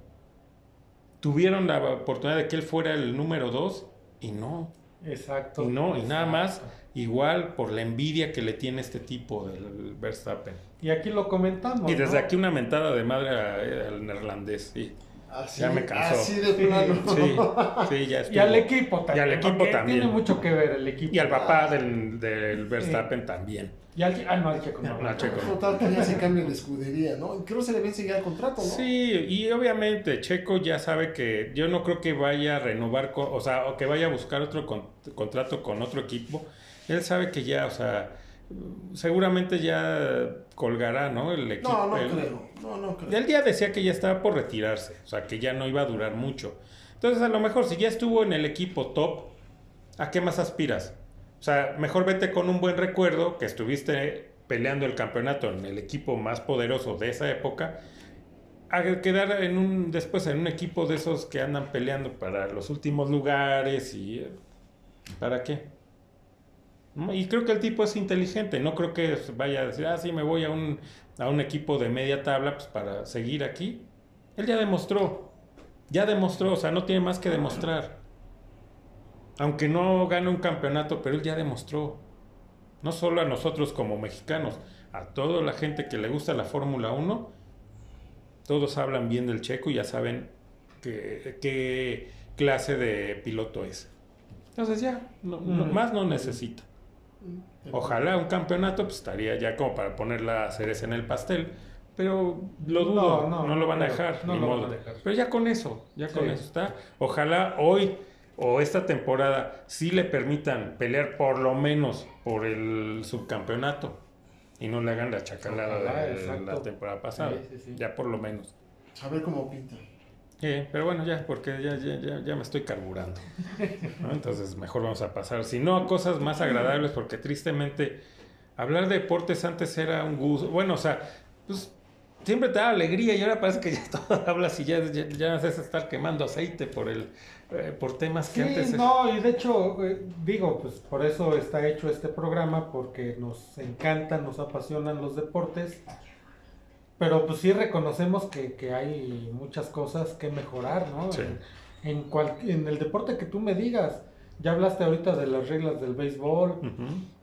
[SPEAKER 1] Tuvieron la oportunidad de que él fuera el número dos y no.
[SPEAKER 2] Exacto.
[SPEAKER 1] Y no, y nada más, igual por la envidia que le tiene este tipo del Verstappen.
[SPEAKER 2] Y aquí lo comentamos.
[SPEAKER 1] Y desde
[SPEAKER 2] ¿no?
[SPEAKER 1] aquí una mentada de madre a- al neerlandés, sí.
[SPEAKER 3] Así,
[SPEAKER 1] Ya me cansó.
[SPEAKER 3] Así de plano.
[SPEAKER 1] Sí, sí, ya *laughs* estuvo.
[SPEAKER 2] Y al equipo también.
[SPEAKER 1] Y al equipo también.
[SPEAKER 2] Tiene mucho que ver el equipo.
[SPEAKER 1] Y al papá del, del Verstappen también.
[SPEAKER 2] Y al, ah, no, al Checo no.
[SPEAKER 1] No, al Checo.
[SPEAKER 3] Total, que ya se cambia la escudería, ¿no? Creo que se le vence ya el contrato, ¿no?
[SPEAKER 1] Sí, y obviamente Checo ya sabe que yo no creo que vaya a renovar, co- o sea, o que vaya a buscar otro con- contrato con otro equipo. Él sabe que ya, o sea, seguramente ya colgará, ¿no? El equipo.
[SPEAKER 3] No, no
[SPEAKER 1] el-
[SPEAKER 3] creo. No, no creo.
[SPEAKER 1] El día decía que ya estaba por retirarse, o sea, que ya no iba a durar mucho. Entonces, a lo mejor si ya estuvo en el equipo top, ¿a qué más aspiras? O sea, mejor vete con un buen recuerdo que estuviste peleando el campeonato en el equipo más poderoso de esa época, a quedar en un después en un equipo de esos que andan peleando para los últimos lugares y ¿para qué? Y creo que el tipo es inteligente, no creo que vaya a decir, ah, sí, me voy a un, a un equipo de media tabla pues, para seguir aquí. Él ya demostró, ya demostró, o sea, no tiene más que demostrar. Aunque no gane un campeonato, pero él ya demostró. No solo a nosotros como mexicanos, a toda la gente que le gusta la Fórmula 1, todos hablan bien del checo y ya saben qué clase de piloto es. Entonces ya, no- no- más no necesita. Ojalá un campeonato pues, estaría ya como para poner la cereza en el pastel, pero lo dudo, no,
[SPEAKER 2] No, no,
[SPEAKER 1] lo van a dejar,
[SPEAKER 2] no
[SPEAKER 1] ni
[SPEAKER 2] lo van
[SPEAKER 1] modo.
[SPEAKER 2] a dejar.
[SPEAKER 1] Pero ya con eso, ya con
[SPEAKER 2] Sí.
[SPEAKER 1] eso está. Ojalá hoy o esta temporada sí le permitan pelear por lo menos por el subcampeonato y no le hagan la chacalada
[SPEAKER 2] Ojalá,
[SPEAKER 1] de
[SPEAKER 2] exacto.
[SPEAKER 1] la temporada pasada,
[SPEAKER 2] Sí, sí, sí.
[SPEAKER 1] ya por lo menos.
[SPEAKER 3] A ver cómo pinta.
[SPEAKER 1] Eh, pero bueno, ya, porque ya, ya, ya, ya me estoy carburando. ¿no? Entonces, mejor vamos a pasar. Si no, a cosas más agradables, porque tristemente hablar de deportes antes era un gusto. Bueno, o sea, pues siempre te da alegría y ahora parece que ya *laughs* todo hablas y ya, ya, ya haces estar quemando aceite por el eh, por temas que
[SPEAKER 2] Sí,
[SPEAKER 1] antes.
[SPEAKER 2] no, y de hecho, eh, digo, pues por eso está hecho este programa, porque nos encantan, nos apasionan los deportes, pero pues sí reconocemos que, que hay muchas cosas que mejorar, ¿no?
[SPEAKER 1] Sí.
[SPEAKER 2] En, en, cual- en el deporte que tú me digas, ya hablaste ahorita de las reglas del béisbol,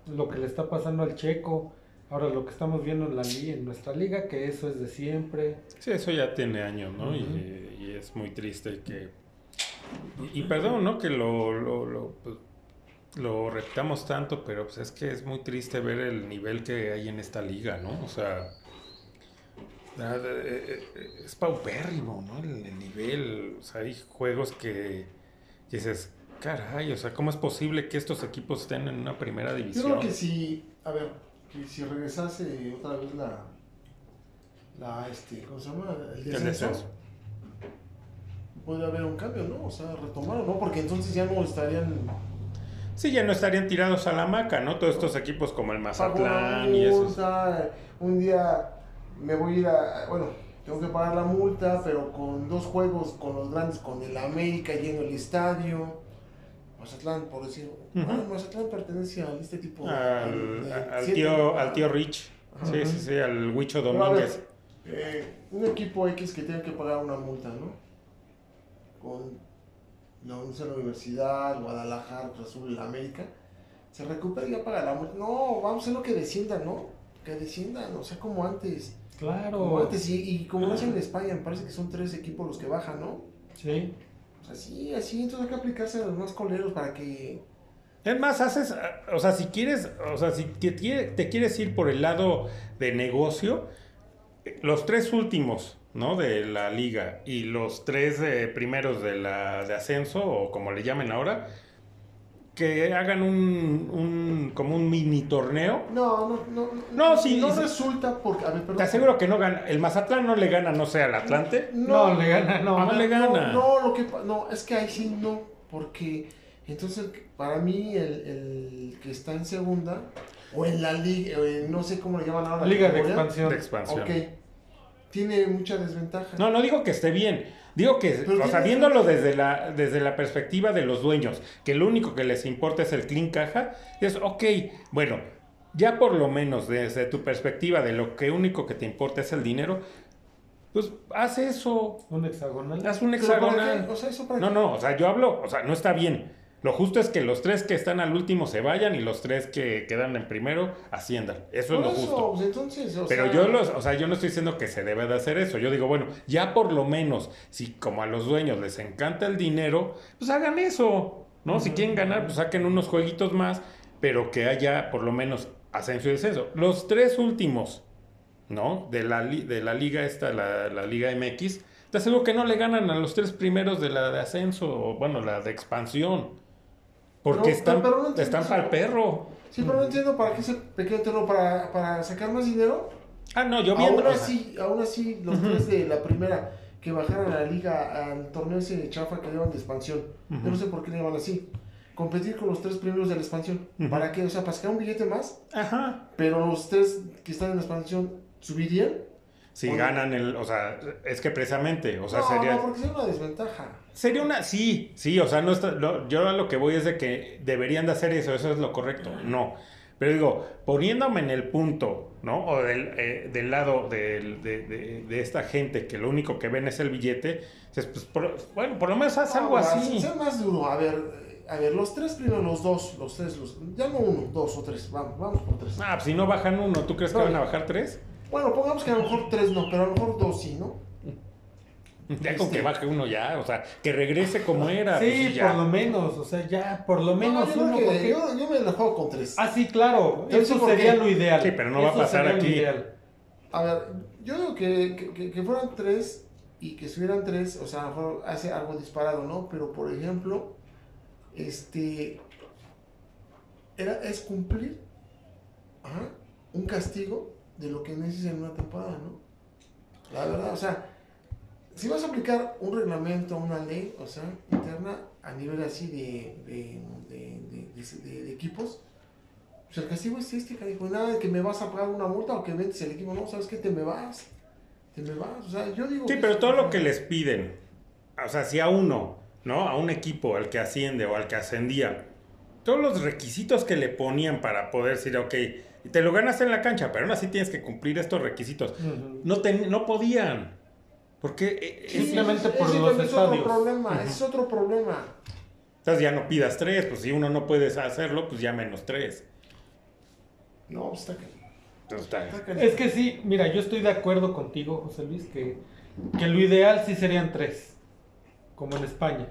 [SPEAKER 2] lo que le está pasando al checo, ahora lo que estamos viendo en, la en nuestra liga, que eso es de siempre.
[SPEAKER 1] Sí, eso ya tiene años, ¿no? Y- y, es muy triste que... Y, y perdón, ¿no? Que lo, lo, lo, pues, lo repitamos tanto, pero pues es que es muy triste ver el nivel que hay en esta liga, ¿no? O sea, es paupérrimo, ¿no? El, el nivel, o sea, hay juegos que, dices, caray, o sea, ¿cómo es posible que estos equipos estén en una primera
[SPEAKER 3] Yo
[SPEAKER 1] división?
[SPEAKER 3] creo que si, a ver, que si regresase otra vez la, la, este, ¿cómo se llama? El
[SPEAKER 1] El
[SPEAKER 3] descenso, podría haber un cambio, ¿no? O sea, retomar, ¿no? Porque entonces ya no estarían
[SPEAKER 1] Sí, ya no estarían tirados a la hamaca, ¿no? Todos estos equipos como el Mazatlán y
[SPEAKER 3] multa, un día me voy a ir a, bueno, tengo que pagar la multa, pero con dos juegos con los grandes, con el América lleno el estadio, Mazatlán, por decir,
[SPEAKER 1] Ujú.
[SPEAKER 3] ah, Mazatlán pertenece a este tipo
[SPEAKER 1] al,
[SPEAKER 3] de-
[SPEAKER 1] al tío al tío Rich sí sí sí al Huicho
[SPEAKER 3] ver,
[SPEAKER 1] Domínguez
[SPEAKER 3] eh, un equipo X que tenga que pagar una multa, ¿no? Con la, Universidad, Guadalajara, Azul, la América, se recupera y ya paga la multa. No, vamos a hacer lo que desciendan, ¿no? Que desciendan, o sea, como antes. Como
[SPEAKER 2] Claro,
[SPEAKER 3] antes, y, y como hacen en España, me parece que son tres equipos los que bajan, ¿no?
[SPEAKER 2] sí.
[SPEAKER 3] O sea, sí, así, entonces hay que aplicarse a los más coleros para que...
[SPEAKER 1] Es más, haces, o sea, si quieres, o sea, si te, te quieres ir por el lado de negocio, los tres últimos, ¿no? De la liga y los tres eh, primeros de la de ascenso o como le llamen ahora, que hagan un, un como un mini torneo.
[SPEAKER 3] No, no, no.
[SPEAKER 1] No, sí,
[SPEAKER 3] No
[SPEAKER 1] sí.
[SPEAKER 3] resulta porque. A ver, perdón.
[SPEAKER 1] Te aseguro que no gana. El Mazatlán no le gana, no sé, al Atlante.
[SPEAKER 2] No, le gana, no.
[SPEAKER 3] Ver,
[SPEAKER 1] le gana.
[SPEAKER 3] No, no, lo que no, es que ahí sí no, porque entonces para mí el, el que está en segunda o en la liga, no sé cómo le llaman ahora. la
[SPEAKER 2] Liga de expansión.
[SPEAKER 1] De expansión.
[SPEAKER 3] Ok, tiene mucha desventaja.
[SPEAKER 1] No, no digo que esté bien. Digo que,
[SPEAKER 3] Pero
[SPEAKER 1] o sea, viéndolo desde la, desde la perspectiva de los dueños, que lo único que les importa es el clean caja, es, ok, bueno, ya por lo menos desde tu perspectiva de lo que único que te importa es el dinero, pues haz eso,
[SPEAKER 2] Un hexagonal.
[SPEAKER 1] haz un
[SPEAKER 3] Pero ¿para
[SPEAKER 1] hexagonal.
[SPEAKER 3] qué? O sea, eso para
[SPEAKER 1] No,
[SPEAKER 3] qué?
[SPEAKER 1] no, o sea, yo hablo, o sea, no está bien. Lo justo es que los tres que están al último se vayan y los tres que quedan en primero asciendan. Eso
[SPEAKER 3] Por
[SPEAKER 1] es lo
[SPEAKER 3] eso,
[SPEAKER 1] justo.
[SPEAKER 3] pues, entonces, o
[SPEAKER 1] Pero
[SPEAKER 3] sea,
[SPEAKER 1] yo los, o sea, yo no estoy diciendo que se debe de hacer eso. Yo digo, bueno, ya por lo menos, si como a los dueños les encanta el dinero, pues hagan eso, ¿no? Si quieren ganar, pues saquen unos jueguitos más, pero que haya por lo menos ascenso y descenso. Los tres últimos, ¿no? De la, li- de la liga esta, la, la liga MX, te aseguro que no le ganan a los tres primeros de la de ascenso, o bueno, la de expansión. Porque están,
[SPEAKER 3] pero no entiendo
[SPEAKER 1] están para el perro.
[SPEAKER 3] Sí, pero no entiendo para qué ese pequeño terreno, para, para sacar más dinero.
[SPEAKER 1] Ah, no, yo viendo.
[SPEAKER 3] Aún así, aún así, los tres de la primera que bajaran a la liga al torneo ese de chafa que le llaman de expansión. Yo no sé por qué le llaman así. Competir con los tres primeros de la expansión. ¿Para qué? O sea, para sacar un billete más,
[SPEAKER 1] Ajá.
[SPEAKER 3] pero los tres que están en la expansión subirían.
[SPEAKER 1] Si ganan el, o sea, es que precisamente, o sea,
[SPEAKER 3] no,
[SPEAKER 1] sería,
[SPEAKER 3] no, porque sería una desventaja.
[SPEAKER 1] sería una, sí, sí, o sea, no está, no, yo a lo que voy es de que deberían de hacer eso, eso es lo correcto, no. Pero digo, poniéndome en el punto, ¿no? O del, eh, del lado de, de- de esta gente que lo único que ven es el billete, pues, por- bueno, por lo menos haz algo
[SPEAKER 3] Ahora,
[SPEAKER 1] así.
[SPEAKER 3] Ser más duro, a ver, eh, a ver, los tres primero, los dos, los tres, los, ya no uno, dos o tres, vamos, vamos por tres.
[SPEAKER 1] Ah, pues si no bajan uno, ¿tú crees que van a bajar tres?
[SPEAKER 3] Bueno, pongamos que a lo mejor tres no, pero a lo mejor dos sí, ¿no?
[SPEAKER 1] Ya con
[SPEAKER 3] Este-
[SPEAKER 1] que baje uno ya, o sea, que regrese como era.
[SPEAKER 2] Sí,
[SPEAKER 1] pues, ya.
[SPEAKER 2] por lo menos, o sea, ya, por lo
[SPEAKER 3] No,
[SPEAKER 2] menos
[SPEAKER 3] yo,
[SPEAKER 2] uno.
[SPEAKER 3] que-
[SPEAKER 2] porque-
[SPEAKER 3] yo, yo me la juego con tres.
[SPEAKER 2] Ah, sí, claro,
[SPEAKER 3] Yo
[SPEAKER 2] eso sería
[SPEAKER 3] qué.
[SPEAKER 2] lo ideal.
[SPEAKER 1] Sí, pero no va a pasar
[SPEAKER 2] sería lo
[SPEAKER 1] aquí.
[SPEAKER 2] ideal.
[SPEAKER 3] A ver, yo digo que, que, que- que fueran tres y que estuvieran tres, o sea, a lo mejor hace algo disparado, ¿no? Pero por ejemplo, este. Era, es cumplir ajá, un castigo de lo que necesitas en una temporada, ¿no? La verdad, o sea, si vas a aplicar un reglamento, una ley, o sea, interna a nivel así de, de, de, de- equipos, pues el castigo es este, cariño. Nada de que me vas a pagar una multa o que vendes el equipo. No, ¿sabes qué? Te me vas. Te me vas. O sea, yo digo.
[SPEAKER 1] Sí, pero todo lo que les piden, o sea, si a uno, ¿no? A un equipo, al que asciende o al que ascendía, todos los requisitos que le ponían para poder decir, ok, y te lo ganas en la cancha, pero aún así tienes que cumplir estos requisitos. No, ten- no podían. Porque eh,
[SPEAKER 3] Sí,
[SPEAKER 2] Simplemente por
[SPEAKER 3] ese
[SPEAKER 2] los estadios.
[SPEAKER 3] Es otro problema. ese Es otro problema.
[SPEAKER 1] entonces ya no pidas tres, pues si uno no puede hacerlo, pues ya menos tres.
[SPEAKER 3] No, pues está que.
[SPEAKER 1] Entonces está-
[SPEAKER 3] está que-
[SPEAKER 2] Es que sí, mira, yo estoy de acuerdo contigo, José Luis, que, que lo ideal sí serían tres, como en España.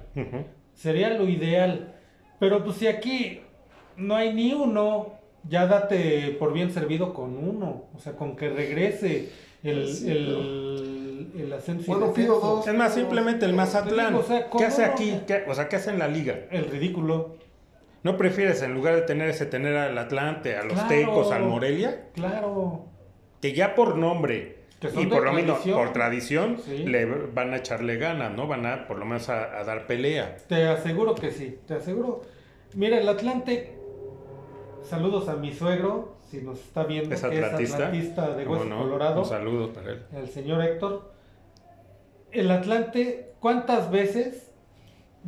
[SPEAKER 2] Sería lo ideal. Pero pues si aquí no hay ni uno, ya date por bien servido con uno. O sea, con que regrese el,
[SPEAKER 3] Sí,
[SPEAKER 2] el, el ascenso.
[SPEAKER 3] Bueno, pido dos.
[SPEAKER 1] Es más, simplemente el Mazatlán.
[SPEAKER 2] Digo, o sea, ¿cómo
[SPEAKER 1] ¿Qué hace
[SPEAKER 2] no?
[SPEAKER 1] aquí? ¿Qué- o sea, ¿qué hace en la liga?
[SPEAKER 2] El ridículo.
[SPEAKER 1] ¿No prefieres en lugar de tener ese, tener al Atlante, a los
[SPEAKER 2] Claro.
[SPEAKER 1] Tecos, al Morelia?
[SPEAKER 2] Claro.
[SPEAKER 1] que ya por nombre y por lo menos por tradición
[SPEAKER 2] Sí.
[SPEAKER 1] le van a echarle ganas, ¿no? Van a por lo menos a, a dar pelea.
[SPEAKER 2] Te aseguro que sí, te aseguro. Mira, el Atlante, saludos a mi suegro, si nos está viendo,
[SPEAKER 1] Es
[SPEAKER 2] que es
[SPEAKER 1] atlantista.
[SPEAKER 2] atlantista de
[SPEAKER 1] ¿Cómo
[SPEAKER 2] Hueso
[SPEAKER 1] no?
[SPEAKER 2] Colorado,
[SPEAKER 1] Un saludo para él.
[SPEAKER 2] el señor Héctor. El Atlante, ¿cuántas veces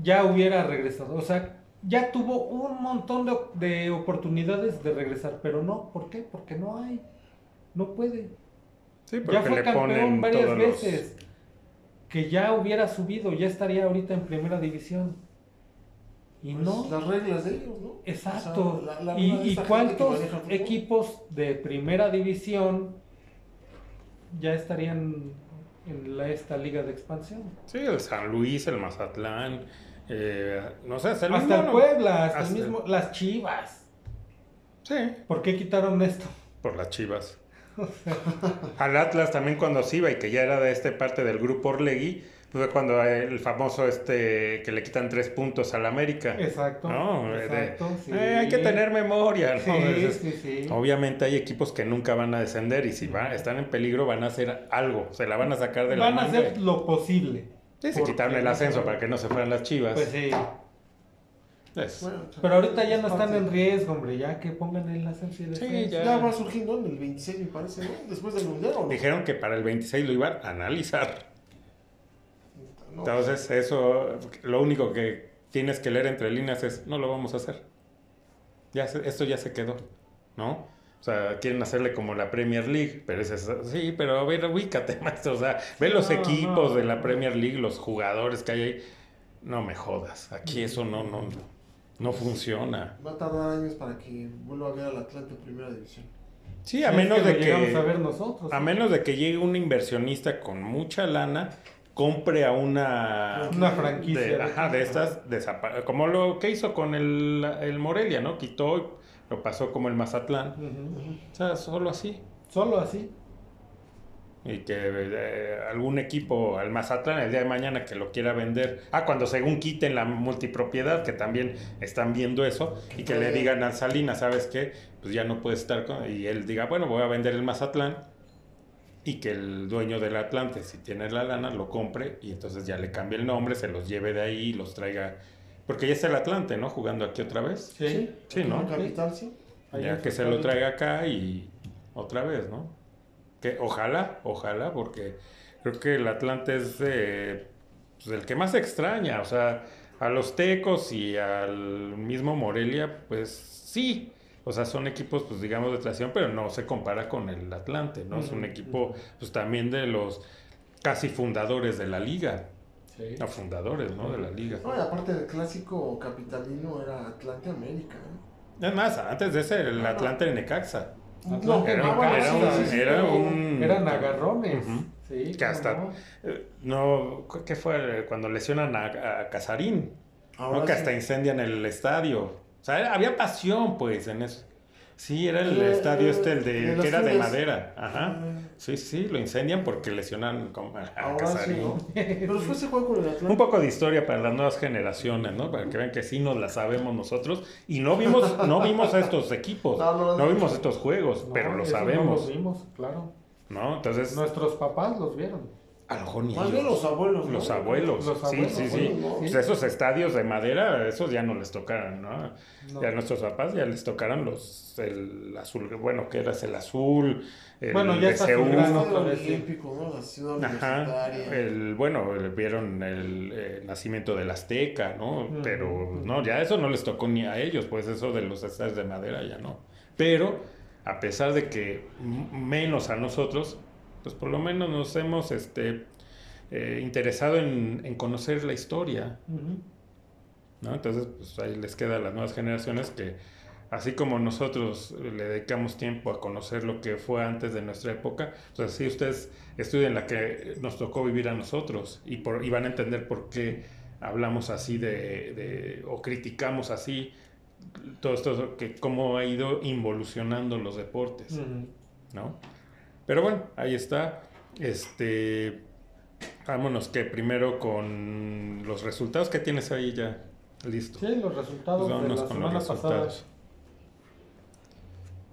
[SPEAKER 2] ya hubiera regresado? O sea, ya tuvo un montón de, de oportunidades de regresar, pero no, ¿por qué? Porque no hay, no puede.
[SPEAKER 1] Sí,
[SPEAKER 2] Ya fue
[SPEAKER 1] le
[SPEAKER 2] campeón
[SPEAKER 1] ponen
[SPEAKER 2] varias
[SPEAKER 1] los...
[SPEAKER 2] veces. Que ya hubiera subido, ya estaría ahorita en primera división. Y
[SPEAKER 3] Pues,
[SPEAKER 2] no.
[SPEAKER 3] Las reglas de ellos, ¿no?
[SPEAKER 2] Exacto.
[SPEAKER 3] O sea, la- la
[SPEAKER 2] ¿Y, cuántos equipos de primera división ya estarían en la, esta liga de expansión?
[SPEAKER 1] Sí, el San Luis, el Mazatlán, Eh, no sé, hasta el
[SPEAKER 2] Hasta
[SPEAKER 1] mismo.
[SPEAKER 2] Puebla, hasta,
[SPEAKER 1] Hasta-
[SPEAKER 2] el mismo. Las chivas.
[SPEAKER 1] Sí,
[SPEAKER 2] ¿Por qué quitaron esto?
[SPEAKER 1] por las chivas. *laughs* Al Atlas también cuando se iba y que ya era de este parte del grupo Orlegui, fue cuando el famoso este que le quitan tres puntos al América.
[SPEAKER 2] Exacto.
[SPEAKER 1] No, de-
[SPEAKER 2] exacto, sí.
[SPEAKER 1] Eh, hay que tener memoria, ¿no?
[SPEAKER 2] Sí,
[SPEAKER 1] Entonces,
[SPEAKER 2] sí, sí.
[SPEAKER 1] Obviamente hay equipos que nunca van a descender y si va, están en peligro van a hacer algo, se la van a sacar de la
[SPEAKER 2] Van a
[SPEAKER 1] manga.
[SPEAKER 2] hacer lo posible.
[SPEAKER 1] Sí, se quitaron el ascenso para que no se fueran las chivas.
[SPEAKER 2] Pues sí.
[SPEAKER 3] Bueno,
[SPEAKER 2] Pero ahorita ya no
[SPEAKER 3] es
[SPEAKER 2] están en riesgo, hombre. Ya que pongan el ascenso y
[SPEAKER 1] Sí, ya.
[SPEAKER 3] Ya va surgiendo en el 26, me parece, ¿no? Después del mundial o no?
[SPEAKER 1] Dijeron que para el 26 lo iban a analizar.
[SPEAKER 3] No.
[SPEAKER 1] Entonces, eso, lo único que tienes que leer entre líneas es, no lo vamos a hacer. Ya se- esto ya se quedó, ¿no? O sea, quieren hacerle como la Premier League, pero es eso, sí, pero a ver, ubícate, *laughs* maestro. O sea, ve los
[SPEAKER 2] No,
[SPEAKER 1] equipos
[SPEAKER 2] no.
[SPEAKER 1] de la Premier League, los jugadores que hay ahí. No me jodas, aquí eso no, no, no funciona.
[SPEAKER 3] Va a tardar años para que vuelva a ver al Atlante en primera división.
[SPEAKER 1] Sí, a
[SPEAKER 2] Es
[SPEAKER 1] menos
[SPEAKER 2] que
[SPEAKER 1] de que...
[SPEAKER 2] a ver nosotros.
[SPEAKER 1] A menos de que llegue un inversionista con mucha lana, compre a una...
[SPEAKER 2] Una franquicia.
[SPEAKER 1] de, ajá, de estas, como lo que hizo con el, el Morelia, ¿no? Quitó, lo pasó como el Mazatlán. O sea, solo así.
[SPEAKER 2] Solo así.
[SPEAKER 1] Y que eh, algún equipo al Mazatlán el día de mañana que lo quiera vender. Ah, cuando según quiten la multipropiedad, que también están viendo eso, y que le digan a Salinas, ¿sabes qué? Pues ya no puede estar con... Y él diga, bueno, voy a vender el Mazatlán. Y que el dueño del Atlante, si tiene la lana, lo compre y entonces ya le cambie el nombre, se los lleve de ahí y los traiga. Porque ya está el Atlante, ¿no? Jugando aquí otra vez.
[SPEAKER 2] Sí.
[SPEAKER 1] Sí, ¿no?
[SPEAKER 3] Capital, sí.
[SPEAKER 1] Ya que se lo traiga acá y otra vez, ¿no? Que ojalá, ojalá, porque creo que el Atlante es eh, pues, el que más extraña, o sea, a los Tecos y al mismo Morelia, pues sí, o sea, son equipos, pues digamos, de tradición, pero no se compara con el Atlante, ¿no? Es un equipo, pues también de los casi fundadores de la liga,
[SPEAKER 2] Sí.
[SPEAKER 1] no fundadores, ¿no? De la liga.
[SPEAKER 3] No, y aparte del clásico capitalino era Atlante América. ¿eh?
[SPEAKER 1] Es más, antes de ese, el Atlante de Necaxa.
[SPEAKER 2] Atlante
[SPEAKER 1] Era,
[SPEAKER 3] ah,
[SPEAKER 1] un-
[SPEAKER 3] bueno,
[SPEAKER 1] era un-
[SPEAKER 3] sí, sí,
[SPEAKER 1] era un-
[SPEAKER 2] Eran agarrones. Sí,
[SPEAKER 1] Que hasta-
[SPEAKER 2] no.
[SPEAKER 1] Eh, No, ¿qué fue cuando lesionan a, a Casarín?
[SPEAKER 3] Ahora
[SPEAKER 1] ¿no? Que hasta incendian el estadio. Sea, había pasión, pues, en eso. Sí, era el
[SPEAKER 3] Eh,
[SPEAKER 1] estadio
[SPEAKER 3] eh,
[SPEAKER 1] este, el de, que era de madera. Ajá.
[SPEAKER 3] Ah,
[SPEAKER 1] Sí, sí, lo incendian porque lesionan como a, a
[SPEAKER 3] sí,
[SPEAKER 1] Casarín.
[SPEAKER 3] Pero fue ese juego con el Atlante.
[SPEAKER 1] Un poco de historia para las nuevas generaciones, ¿no? Para que vean que sí nos la sabemos nosotros. Y no vimos, no vimos a estos equipos,
[SPEAKER 3] No, no,
[SPEAKER 1] no,
[SPEAKER 3] no.
[SPEAKER 1] vimos estos juegos, pero lo
[SPEAKER 2] eso No
[SPEAKER 1] sabemos,
[SPEAKER 2] los vimos, claro.
[SPEAKER 1] ¿no? Entonces,
[SPEAKER 2] Nuestros papás los vieron.
[SPEAKER 1] A lo mejor ni
[SPEAKER 3] Más bien los abuelos. ¿no?
[SPEAKER 1] Los abuelos,
[SPEAKER 2] Los abuelos,
[SPEAKER 1] sí, sí, sí.
[SPEAKER 3] ¿no?
[SPEAKER 1] Pues esos estadios de madera, esos ya no les tocaron, ¿no?
[SPEAKER 2] No.
[SPEAKER 1] Ya a nuestros papás ya les tocaron los, el azul, bueno, que era el azul, el
[SPEAKER 2] Bueno, ya
[SPEAKER 1] de
[SPEAKER 2] está
[SPEAKER 1] Seúl.
[SPEAKER 2] sí.
[SPEAKER 3] olímpico, ¿no? La ciudad
[SPEAKER 1] Ajá,
[SPEAKER 3] universitaria.
[SPEAKER 1] el, bueno, el- vieron el, eh, nacimiento del Azteca, ¿no? Pero, no, ya eso no les tocó ni a ellos, pues eso de los estadios de madera ya no. Pero, a pesar de que menos a nosotros, pues por lo menos nos hemos, este, eh, interesado en, en conocer la historia. ¿no? Entonces, pues ahí les queda a las nuevas generaciones que, así como nosotros le dedicamos tiempo a conocer lo que fue antes de nuestra época, pues así ustedes estudien la que nos tocó vivir a nosotros y, por, y van a entender por qué hablamos así de, de- o criticamos así todo esto, que cómo ha ido involucionando los deportes. ¿no? Pero bueno, ahí está. Este, vámonos que primero con los resultados que tienes ahí ya listo.
[SPEAKER 2] Sí, los resultados
[SPEAKER 1] Pues
[SPEAKER 2] de
[SPEAKER 1] vámonos
[SPEAKER 2] la
[SPEAKER 1] con
[SPEAKER 2] semana
[SPEAKER 1] los
[SPEAKER 2] pasada.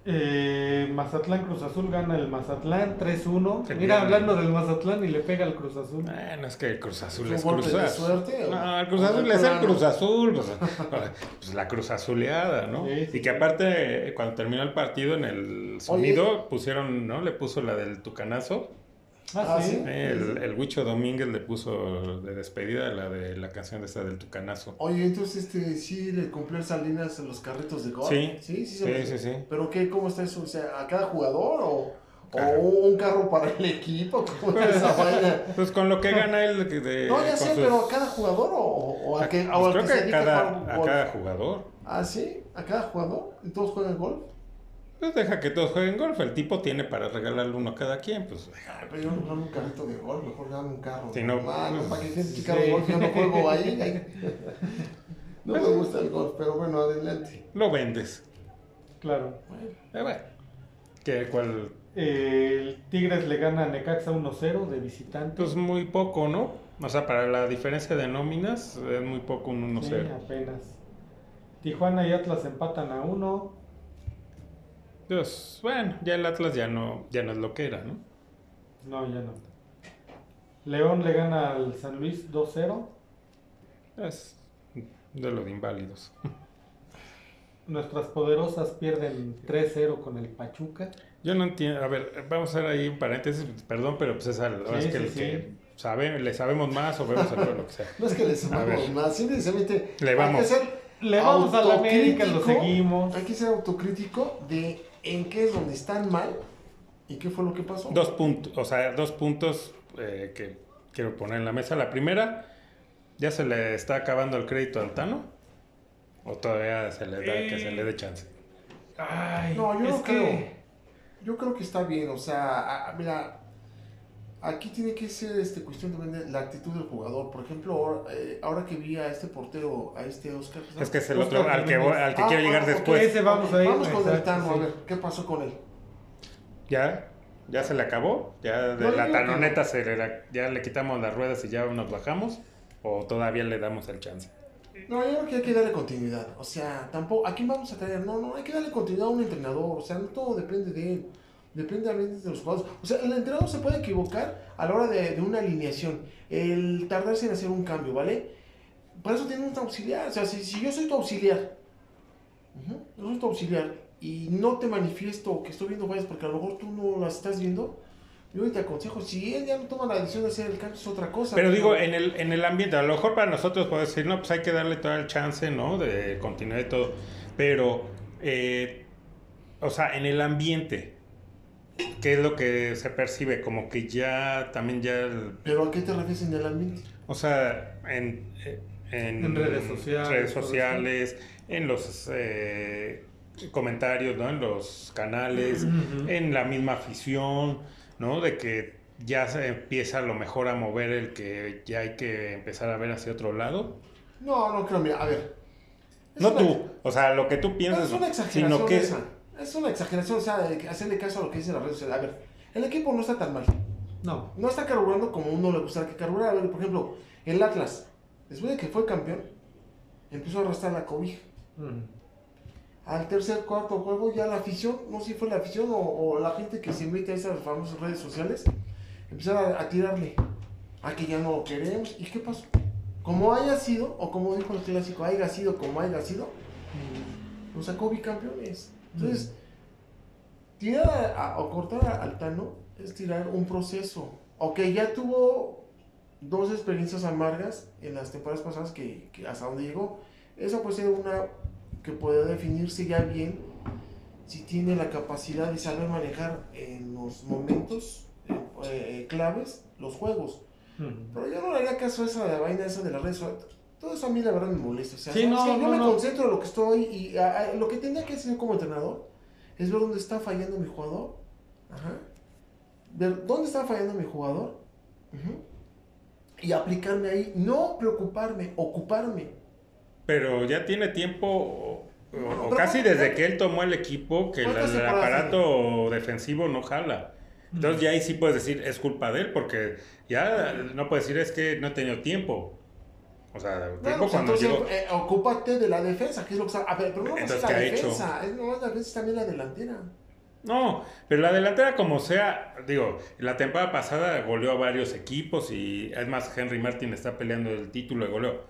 [SPEAKER 2] Eh, Mazatlán Cruz Azul gana el Mazatlán 3-1.
[SPEAKER 1] Qué
[SPEAKER 2] Mira, hablando del Mazatlán y le pega al Cruz Azul.
[SPEAKER 1] Bueno, es que el Cruz Azul
[SPEAKER 3] ¿Es
[SPEAKER 1] Cruz Azul.
[SPEAKER 3] suerte
[SPEAKER 1] No, el Cruz Azul es el? Cruz Azul. Pues, *laughs* pues la Cruz Azuleada, ¿no?
[SPEAKER 2] Sí, sí,
[SPEAKER 1] y que aparte, cuando terminó el partido, en el sonido pusieron, ¿no? Le puso la del tucanazo.
[SPEAKER 2] Ah,
[SPEAKER 3] Ah,
[SPEAKER 2] sí.
[SPEAKER 1] el, el Huicho Domínguez le puso de despedida la de la canción de esa del tucanazo.
[SPEAKER 3] Oye, entonces este sí le cumplió Salinas en los carritos de gol.
[SPEAKER 1] Sí.
[SPEAKER 3] sí, sí. se
[SPEAKER 1] Sí,
[SPEAKER 3] lo-
[SPEAKER 1] sí, sí.
[SPEAKER 3] ¿Pero qué? ¿Cómo está eso? O sea, ¿a cada jugador o,
[SPEAKER 1] Claro.
[SPEAKER 3] o un carro para el equipo? ¿Cómo está *laughs* esa vaina?
[SPEAKER 1] Pues con lo que gana él de, de-
[SPEAKER 3] No, ya sé,
[SPEAKER 1] sus-
[SPEAKER 3] pero ¿a cada jugador o, o a que,
[SPEAKER 1] Pues
[SPEAKER 3] o al
[SPEAKER 1] creo
[SPEAKER 3] que se
[SPEAKER 1] que
[SPEAKER 3] a
[SPEAKER 1] cada, a cada jugador.
[SPEAKER 3] Ah, sí, a cada jugador. ¿Y todos juegan golf?
[SPEAKER 1] Pues deja que todos jueguen golf. El tipo tiene para regalarle uno a cada quien. Pues
[SPEAKER 3] Ay, pero yo no un carrito de golf, mejor dame un carro.
[SPEAKER 1] Sí, no,
[SPEAKER 3] Ah, no,
[SPEAKER 1] pues,
[SPEAKER 3] para que gente
[SPEAKER 2] sí.
[SPEAKER 3] golf, yo no juego ahí. *laughs* No me gusta el golf, pero bueno, adelante.
[SPEAKER 1] lo vendes.
[SPEAKER 2] Claro.
[SPEAKER 3] Bueno,
[SPEAKER 1] Eh, bueno. ¿Qué, cuál?
[SPEAKER 2] El Tigres le gana a Necaxa 1-0 de visitante.
[SPEAKER 1] Pues muy poco, ¿no? O sea, para la diferencia de nóminas es muy poco un 1-0.
[SPEAKER 2] Sí, apenas. Tijuana y Atlas empatan a 1.
[SPEAKER 1] Pues, bueno, ya el Atlas ya no, ya no es lo que era, ¿no?
[SPEAKER 2] No, ya no. León le gana al San Luis 2-0.
[SPEAKER 1] Es de los inválidos.
[SPEAKER 2] Nuestras poderosas pierden 3-0 con el Pachuca.
[SPEAKER 1] Yo no entiendo, a ver, vamos a hacer ahí un paréntesis, perdón, pero pues es, al,
[SPEAKER 2] Sí,
[SPEAKER 1] es que
[SPEAKER 2] sí,
[SPEAKER 1] el
[SPEAKER 2] sí.
[SPEAKER 1] que sabe, le sabemos más o vemos el juego, lo que sea.
[SPEAKER 3] no es que
[SPEAKER 1] ver.
[SPEAKER 3] sumamos más, simplemente
[SPEAKER 1] Le
[SPEAKER 3] hay
[SPEAKER 1] vamos.
[SPEAKER 3] que ser
[SPEAKER 2] Le vamos a la América, lo seguimos.
[SPEAKER 3] Hay que ser autocrítico de en qué es donde están mal y qué fue lo que pasó.
[SPEAKER 1] Dos puntos, o sea, dos puntos eh, que quiero poner en la mesa. La primera, ¿ya se le está acabando el crédito al Tano? ¿O todavía se le da que se le dé chance?
[SPEAKER 2] Ay,
[SPEAKER 3] No, yo
[SPEAKER 2] es
[SPEAKER 3] no
[SPEAKER 2] que-
[SPEAKER 3] creo. Yo creo que está bien, o sea, a- a- mira, aquí tiene que ser este, cuestión también de la actitud del jugador. Por ejemplo, ahora, eh, ahora que vi a este portero, a este Oscar. ¿no?
[SPEAKER 1] Es que es el
[SPEAKER 2] Oscar
[SPEAKER 1] otro al que, voy- al que
[SPEAKER 3] Ah,
[SPEAKER 1] quiero llegar
[SPEAKER 3] ah,
[SPEAKER 1] después.
[SPEAKER 2] Ese vamos a ir,
[SPEAKER 3] Vamos con el Tano, a ver, ¿qué pasó con él?
[SPEAKER 1] ¿Ya? ¿Ya se le acabó? ¿Ya de
[SPEAKER 3] No,
[SPEAKER 1] la
[SPEAKER 3] que
[SPEAKER 1] tanoneta se le, la- ya le quitamos las ruedas y ya nos bajamos? ¿O todavía le damos el chance?
[SPEAKER 3] No, yo creo que hay que darle continuidad. O sea, tampoco, ¿a quién vamos a traer? No, no, hay que darle continuidad a un entrenador. O sea, no todo depende de él. Depende también de los jugadores. O sea, el entrenador se puede equivocar a la hora de, de una alineación. El tardarse en hacer un cambio, ¿vale? Por eso tiene un auxiliar. O sea, si, si yo soy tu auxiliar, yo soy tu auxiliar y no te manifiesto que estoy viendo fallas porque a lo mejor tú no las estás viendo, yo te aconsejo. Si él ya no toma la decisión de hacer el cambio, es otra cosa.
[SPEAKER 1] Pero digo, en el, en el ambiente, a lo mejor para nosotros puede decir, no, pues hay que darle todo el chance, ¿no? De continuar y todo. Pero, eh, o sea, en el ambiente, ¿qué es lo que se percibe? Como que ya, también ya, el-
[SPEAKER 3] Pero ¿a qué te refieres en el ambiente?
[SPEAKER 1] o sea, en, eh, en,
[SPEAKER 2] En redes sociales,
[SPEAKER 1] redes sociales, en los eh, comentarios, ¿no? En los canales, en la misma afición, ¿no? De que ya se empieza a lo mejor a mover el que ya hay que empezar a ver hacia otro lado.
[SPEAKER 3] No, no creo, mira, a ver.
[SPEAKER 1] No
[SPEAKER 3] una-
[SPEAKER 1] tú, o sea, lo que tú
[SPEAKER 3] no,
[SPEAKER 1] piensas,
[SPEAKER 3] es una exageración
[SPEAKER 1] sino que
[SPEAKER 3] esa. Es una exageración, o sea, de hacerle caso a lo que dicen las redes sociales. A ver, el equipo no está tan mal.
[SPEAKER 2] No.
[SPEAKER 3] No está carburando como uno le gustaría que carburara. A ver, por ejemplo, el Atlas, después de que fue campeón, empezó a arrastrar la cobija.
[SPEAKER 2] Mm.
[SPEAKER 3] Al tercer, cuarto juego, ya la afición, no sé si fue la afición o, o la gente que se mete a esas famosas redes sociales, empezaron a, a tirarle a que ya no lo queremos. ¿Y qué pasó? Como haya sido, o como dijo el clásico, haya sido como haya sido,
[SPEAKER 2] Mm.
[SPEAKER 3] nos sacó bicampeones. Entonces, tirar a- a- o cortar a Altano es tirar un proceso. Ok, ya tuvo dos experiencias amargas en las temporadas pasadas que, que hasta donde llegó. Esa puede ser una que puede definirse ya bien si tiene la capacidad de saber manejar en los momentos eh, eh, claves los juegos.
[SPEAKER 2] Mm.
[SPEAKER 3] Pero yo no le haría caso a esa vaina esa de las redes. Todo eso a mí la verdad me molesta. O sea,
[SPEAKER 2] Sí,
[SPEAKER 3] ¿sabes
[SPEAKER 2] no,
[SPEAKER 3] qué? yo
[SPEAKER 2] no,
[SPEAKER 3] me
[SPEAKER 2] no.
[SPEAKER 3] concentro en lo que estoy y a- a- lo que tenía que hacer como entrenador es ver dónde está fallando mi jugador. Ajá. Ver dónde está fallando mi jugador. Ujú. Y aplicarme ahí. No preocuparme, ocuparme.
[SPEAKER 1] pero ya tiene tiempo, o, o casi
[SPEAKER 3] ¿cuántas-
[SPEAKER 1] desde que él tomó el equipo, que el,
[SPEAKER 3] ¿Cuántas
[SPEAKER 1] el
[SPEAKER 3] temporadas
[SPEAKER 1] aparato defensivo no jala. Entonces ya ahí sí puedes decir, es culpa de él, porque ya no puedes decir es que no he tenido tiempo. O sea, tiempo
[SPEAKER 3] pues
[SPEAKER 1] cuando
[SPEAKER 3] entonces,
[SPEAKER 1] llegó...
[SPEAKER 3] eh, ocúpate de la defensa, que es lo que está. A ver, pero no
[SPEAKER 1] Entonces,
[SPEAKER 3] la
[SPEAKER 1] ¿qué ha hecho?
[SPEAKER 3] defensa. Es, no, la defensa es también la delantera.
[SPEAKER 1] No, pero la delantera como sea, digo, la temporada pasada goleó a varios equipos y es más, Henry Martin está peleando el título de goleo.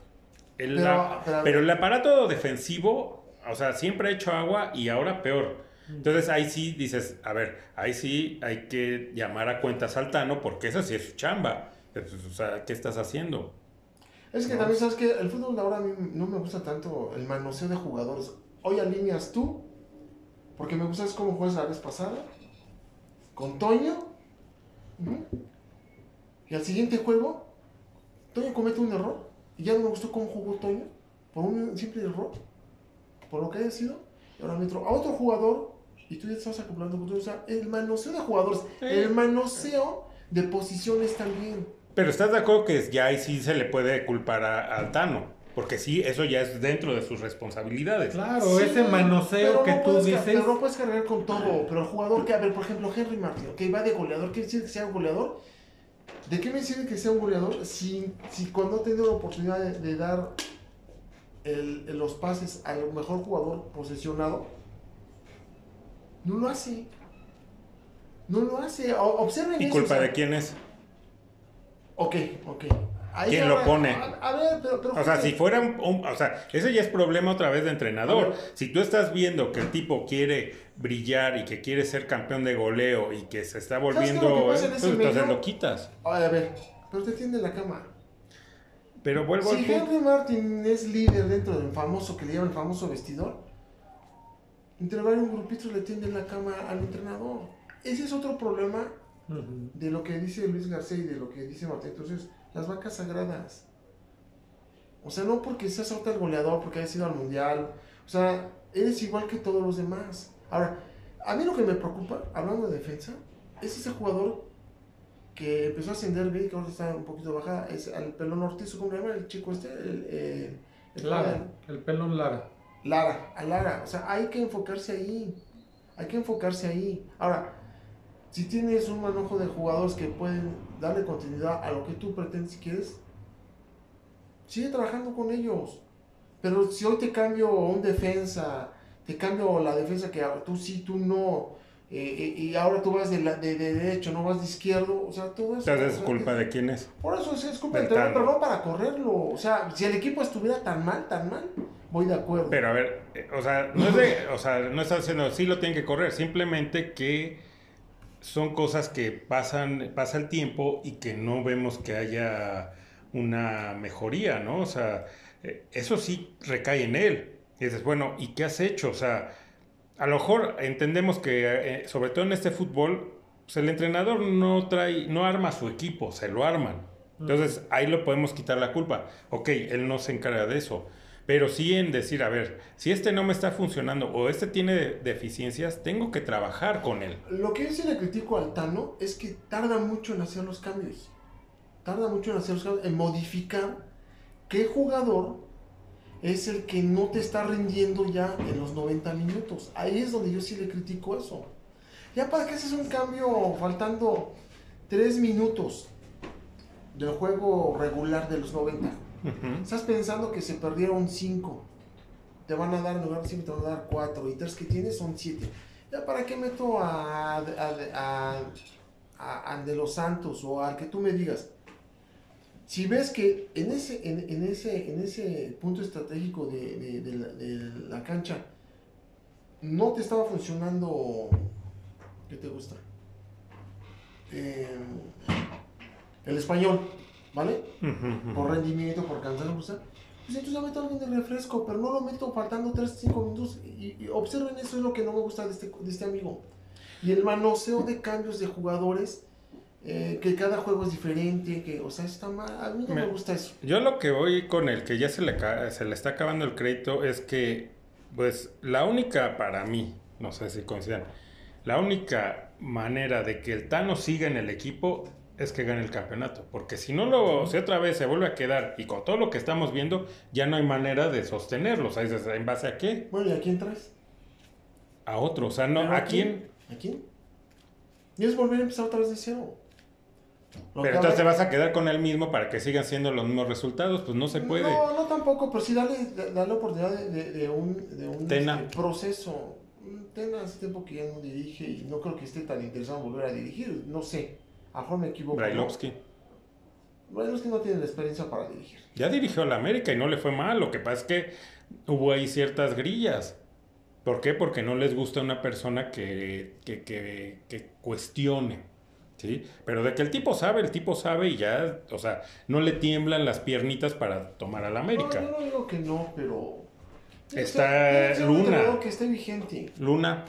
[SPEAKER 1] El-
[SPEAKER 3] Pero-
[SPEAKER 1] la-
[SPEAKER 3] pero-
[SPEAKER 1] pero el aparato defensivo, o sea, siempre ha hecho agua y ahora peor. Entonces ahí sí dices, a ver, ahí sí hay que llamar a cuentas al Tano porque esa sí es su chamba. Pues, O sea, ¿qué estás haciendo?
[SPEAKER 3] Es que
[SPEAKER 1] No.
[SPEAKER 3] también sabes que el fútbol de ahora a mí no me gusta tanto el manoseo de jugadores. Hoy alineas tú, porque me gustas cómo juegas la vez pasada, con Toño, y al siguiente juego, Toño comete un error, y ya no me gustó cómo jugó Toño, por un simple error, por lo que haya sido, y ahora meto a otro jugador y tú ya estás acoplando con todo. O sea, el manoseo de jugadores,
[SPEAKER 1] Sí.
[SPEAKER 3] el manoseo de posiciones también.
[SPEAKER 1] Pero estás de acuerdo que ya ahí sí se le puede culpar a, al Tano. Porque sí, eso ya es dentro de sus responsabilidades.
[SPEAKER 2] Claro,
[SPEAKER 3] Sí,
[SPEAKER 2] ese manoseo
[SPEAKER 3] pero
[SPEAKER 2] que
[SPEAKER 3] no
[SPEAKER 2] tú dices.
[SPEAKER 3] Pero no puedes cargar con todo. Pero el jugador que, a ver, por ejemplo, Henry Martin, que va de goleador, ¿qué decir que sea un goleador? ¿De qué me sirve que sea un goleador si, si cuando ha tenido la oportunidad de, de dar el- los pases al mejor jugador posesionado, no lo hace? No lo hace. O- observen
[SPEAKER 1] ¿Y
[SPEAKER 3] eso,
[SPEAKER 1] culpa
[SPEAKER 3] o sea,
[SPEAKER 1] de quién es?
[SPEAKER 3] Ok, ok. Ahí
[SPEAKER 1] ¿Quién lo pone?
[SPEAKER 3] A, a ver, pero, pero
[SPEAKER 1] O sea, si fuera un, un- O sea, ese ya es problema otra vez de entrenador. Si tú estás viendo que el tipo quiere brillar y que quiere ser campeón de goleo y que se está
[SPEAKER 3] lo
[SPEAKER 1] volviendo...
[SPEAKER 3] en
[SPEAKER 1] eh, pues entonces lo quitas.
[SPEAKER 3] A ver, pero te tiende la cama.
[SPEAKER 1] Pero vuelvo
[SPEAKER 3] Si. Henry Martin es líder dentro del famoso que le llaman el famoso vestidor, entre varios grupitos le tienden la cama al entrenador. Ese es otro problema
[SPEAKER 2] Ujú.
[SPEAKER 3] de lo que dice Luis García y de lo que dice Martín. Entonces, las vacas sagradas. O sea, no porque seas ahorita el goleador, porque hayas ido al mundial. O sea, eres igual que todos los demás. Ahora, a mí lo que me preocupa, hablando de defensa, es ese jugador que empezó a ascender bien, que ahora está un poquito baja, es al pelón Ortiz, ¿cómo le llama el chico este? El, eh, el-
[SPEAKER 2] Lara, el pelón Lara.
[SPEAKER 3] Lara, a Lara. O sea, hay que enfocarse ahí. Hay que enfocarse ahí. Ahora, si tienes un manojo de jugadores que pueden darle continuidad a lo que tú pretendes si quieres, sigue trabajando con ellos. Pero si hoy te cambio un defensa, te cambio la defensa que tú sí, tú no, eh, eh, y ahora tú vas de, la- de, de derecho, no vas de izquierdo, o sea, todo eso.
[SPEAKER 1] Entonces es culpa de quién es.
[SPEAKER 3] por eso es, es culpa del entrenador, pero no para correrlo. O sea, si el equipo estuviera tan mal, tan mal, voy de acuerdo.
[SPEAKER 1] Pero a ver, eh, o sea, no es de, o sea, no está diciendo sí lo tienen que correr, simplemente que son cosas que pasan, pasa el tiempo y que no vemos que haya una mejoría, ¿no? O sea, eh, eso sí recae en él. Y dices, bueno, ¿y qué has hecho? O sea, a lo mejor entendemos que, eh, sobre todo en este fútbol, pues el entrenador no trae, no arma su equipo, se lo arman. Entonces ahí lo podemos quitar la culpa. Ok, él no se encarga de eso. Pero sí en decir, a ver, si este no me está funcionando o este tiene de- deficiencias, tengo que trabajar con él.
[SPEAKER 3] Lo que yo sí le critico al Tano es que tarda mucho en hacer los cambios. Tarda mucho en hacer los cambios, en modificar qué jugador es el que no te está rindiendo ya en los 90 minutos. Ahí es donde yo sí le critico eso. Ya para que haces un cambio faltando 3 minutos del juego regular de los 90. Estás pensando que se perdieron 5. Te van a dar, en lugar de 5, te van a dar 4. Y 3 que tienes son 7. ¿Ya para qué meto a, a, a, a- de los Santos o al que tú me digas? Si ves que en ese, en, ese, en ese punto estratégico de, de- la, cancha no te estaba funcionando, ¿qué te gusta? Eh, el español, ¿vale?
[SPEAKER 1] Ujú, ujú.
[SPEAKER 3] por rendimiento, por cansancio, pues, pues entonces meto a alguien de refresco, pero no lo meto faltando 3, 5 minutos. Y, y observen, eso es lo que no me gusta de este, de este amigo. Y el manoseo de cambios de jugadores, eh, que cada juego es diferente, que, o sea, está mal. A mí no me,
[SPEAKER 1] Me-
[SPEAKER 3] gusta eso.
[SPEAKER 1] Yo lo que voy con el que ya se le, se le está acabando el crédito es que, pues, la única para mí, no sé si coincidan, la única manera de que el Tano siga en el equipo es que gane el campeonato. Porque si no lo, si otra vez se vuelve a quedar y con todo lo que estamos viendo, ya no hay manera de sostenerlo. O sea, ¿en base a qué?
[SPEAKER 3] Bueno, ¿y a quién traes?
[SPEAKER 1] A otro. O sea, no,
[SPEAKER 3] ¿Pero
[SPEAKER 1] ¿a quién?
[SPEAKER 3] ¿A quién? Y es volver a empezar otra vez de cero. Lo
[SPEAKER 1] Pero entonces te vas a quedar con el mismo para que sigan siendo los mismos resultados. Pues no se puede.
[SPEAKER 3] No, no tampoco, pero sí darle, darle oportunidad de, de- de un, de un este, proceso. Mm, Tena hace tiempo que ya no dirige y no creo que esté tan interesado en volver a dirigir. No sé, a lo me equivoco.
[SPEAKER 1] Brailovsky.
[SPEAKER 3] Brailovsky no tiene la experiencia para dirigir.
[SPEAKER 1] Ya dirigió a la América y no le fue mal. Lo que pasa es que hubo ahí ciertas grillas. ¿Por qué? Porque no les gusta una persona que, que, que, que cuestione. ¿Sí? Pero de que el tipo sabe, el tipo sabe y ya, o sea, no le tiemblan las piernitas para tomar a la América.
[SPEAKER 3] No, yo no digo que no, pero...
[SPEAKER 1] Está
[SPEAKER 3] un
[SPEAKER 1] Luna.
[SPEAKER 3] que esté vigente.
[SPEAKER 1] Luna,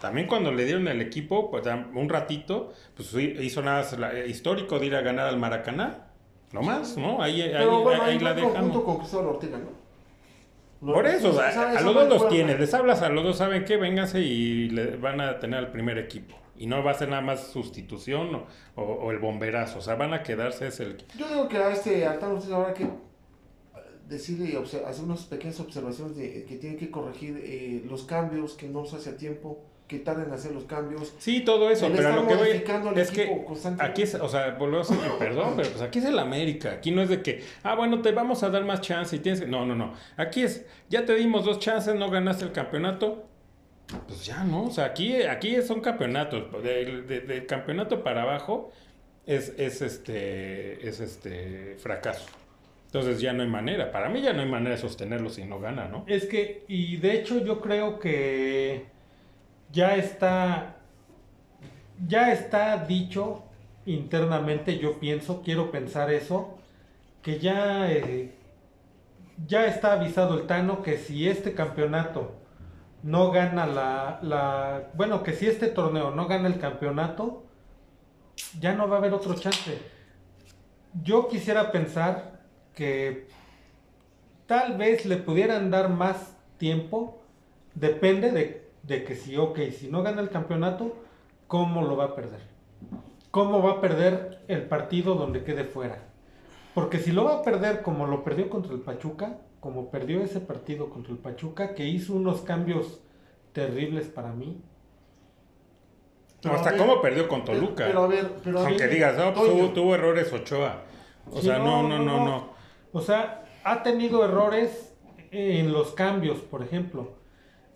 [SPEAKER 1] también cuando le dieron el equipo, pues un ratito, pues hizo nada la- histórico de ir a ganar al Maracaná. No más, ¿no? Ahí, ahí,
[SPEAKER 3] Pero bueno,
[SPEAKER 1] ahí
[SPEAKER 3] ahí
[SPEAKER 1] la dejamos.
[SPEAKER 3] con Cristóbal Ortega, ¿no?
[SPEAKER 1] Por eso, o sea,
[SPEAKER 3] esa-
[SPEAKER 1] a los dos los tienes, les hablas a los dos, ¿saben qué? Vénganse y le van a tener al primer equipo. Y no va a ser nada más sustitución o, o- o el bomberazo, o sea, van a quedarse es el...
[SPEAKER 3] Yo digo que a este Altano Ortiz ahora que decirle y hacer unas pequeñas observaciones de que tiene que corregir eh, los cambios que no se hace a tiempo, que tarden en hacer los cambios.
[SPEAKER 1] Sí, todo eso,
[SPEAKER 3] El
[SPEAKER 1] pero lo que voy es que aquí es, o sea, volvemos a decir, perdón, pero pues aquí es el América, aquí no es de que, ah, bueno, te vamos a dar más chance y tienes que, no, no, no, aquí es, ya te dimos dos chances, no ganaste el campeonato, pues ya, ¿no? O sea, aquí, aquí son campeonatos, del de- del campeonato para abajo es, es este, es este fracaso. Entonces ya no hay manera, para mí ya no hay manera de sostenerlo si no gana, ¿no?
[SPEAKER 2] Es que, y de hecho yo creo que ya está, ya está dicho internamente, yo pienso, quiero pensar eso, que ya, eh, ya está avisado el Tano que si este campeonato no gana la, la, bueno, que si este torneo no gana el campeonato, ya no va a haber otro chance. Yo quisiera pensar que tal vez le pudieran dar más tiempo, depende de, de que si, ok, si no gana el campeonato, ¿cómo lo va a perder? ¿Cómo va a perder el partido donde quede fuera? Porque si lo va a perder como lo perdió contra el Pachuca, como perdió ese partido contra el Pachuca, que hizo unos cambios terribles para mí.
[SPEAKER 3] Pero
[SPEAKER 1] hasta
[SPEAKER 3] ver,
[SPEAKER 1] cómo perdió con Toluca.
[SPEAKER 3] Pero, a ver, pero a
[SPEAKER 1] Aunque
[SPEAKER 3] ver,
[SPEAKER 1] digas, no, pues tuvo, tuvo errores Ochoa. O
[SPEAKER 2] Sí,
[SPEAKER 1] sea, no, no, no, no.
[SPEAKER 2] O sea, ha tenido errores en los cambios, por ejemplo.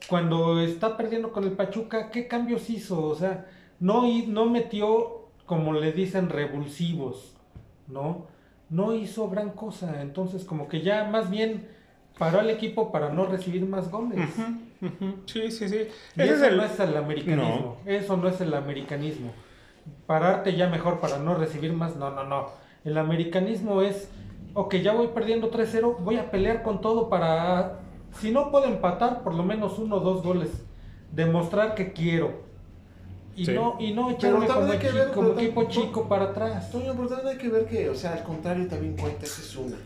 [SPEAKER 2] Cuando está perdiendo con el Pachuca, ¿qué cambios hizo? O sea, no, no metió, como le dicen, revulsivos, ¿no? No hizo gran cosa. Entonces, como que ya más bien paró al equipo para no recibir más goles.
[SPEAKER 1] Sí, sí, sí.
[SPEAKER 2] Y eso
[SPEAKER 1] es el-
[SPEAKER 2] no es el americanismo. Eso no es el americanismo. Pararte ya mejor para no recibir más. No, no, no. El americanismo es, ok, ya voy perdiendo 3-0, voy a pelear con todo para, si no puedo empatar, por lo menos uno o dos goles. Demostrar que quiero. Y
[SPEAKER 1] Sí.
[SPEAKER 2] no, y no echarme como,
[SPEAKER 3] hay que
[SPEAKER 2] chi-
[SPEAKER 3] ver,
[SPEAKER 2] como
[SPEAKER 3] pero
[SPEAKER 2] equipo
[SPEAKER 3] también-
[SPEAKER 2] chico para atrás.
[SPEAKER 3] Toño, pero también hay que ver que, o sea, al contrario también cuenta, esa es una.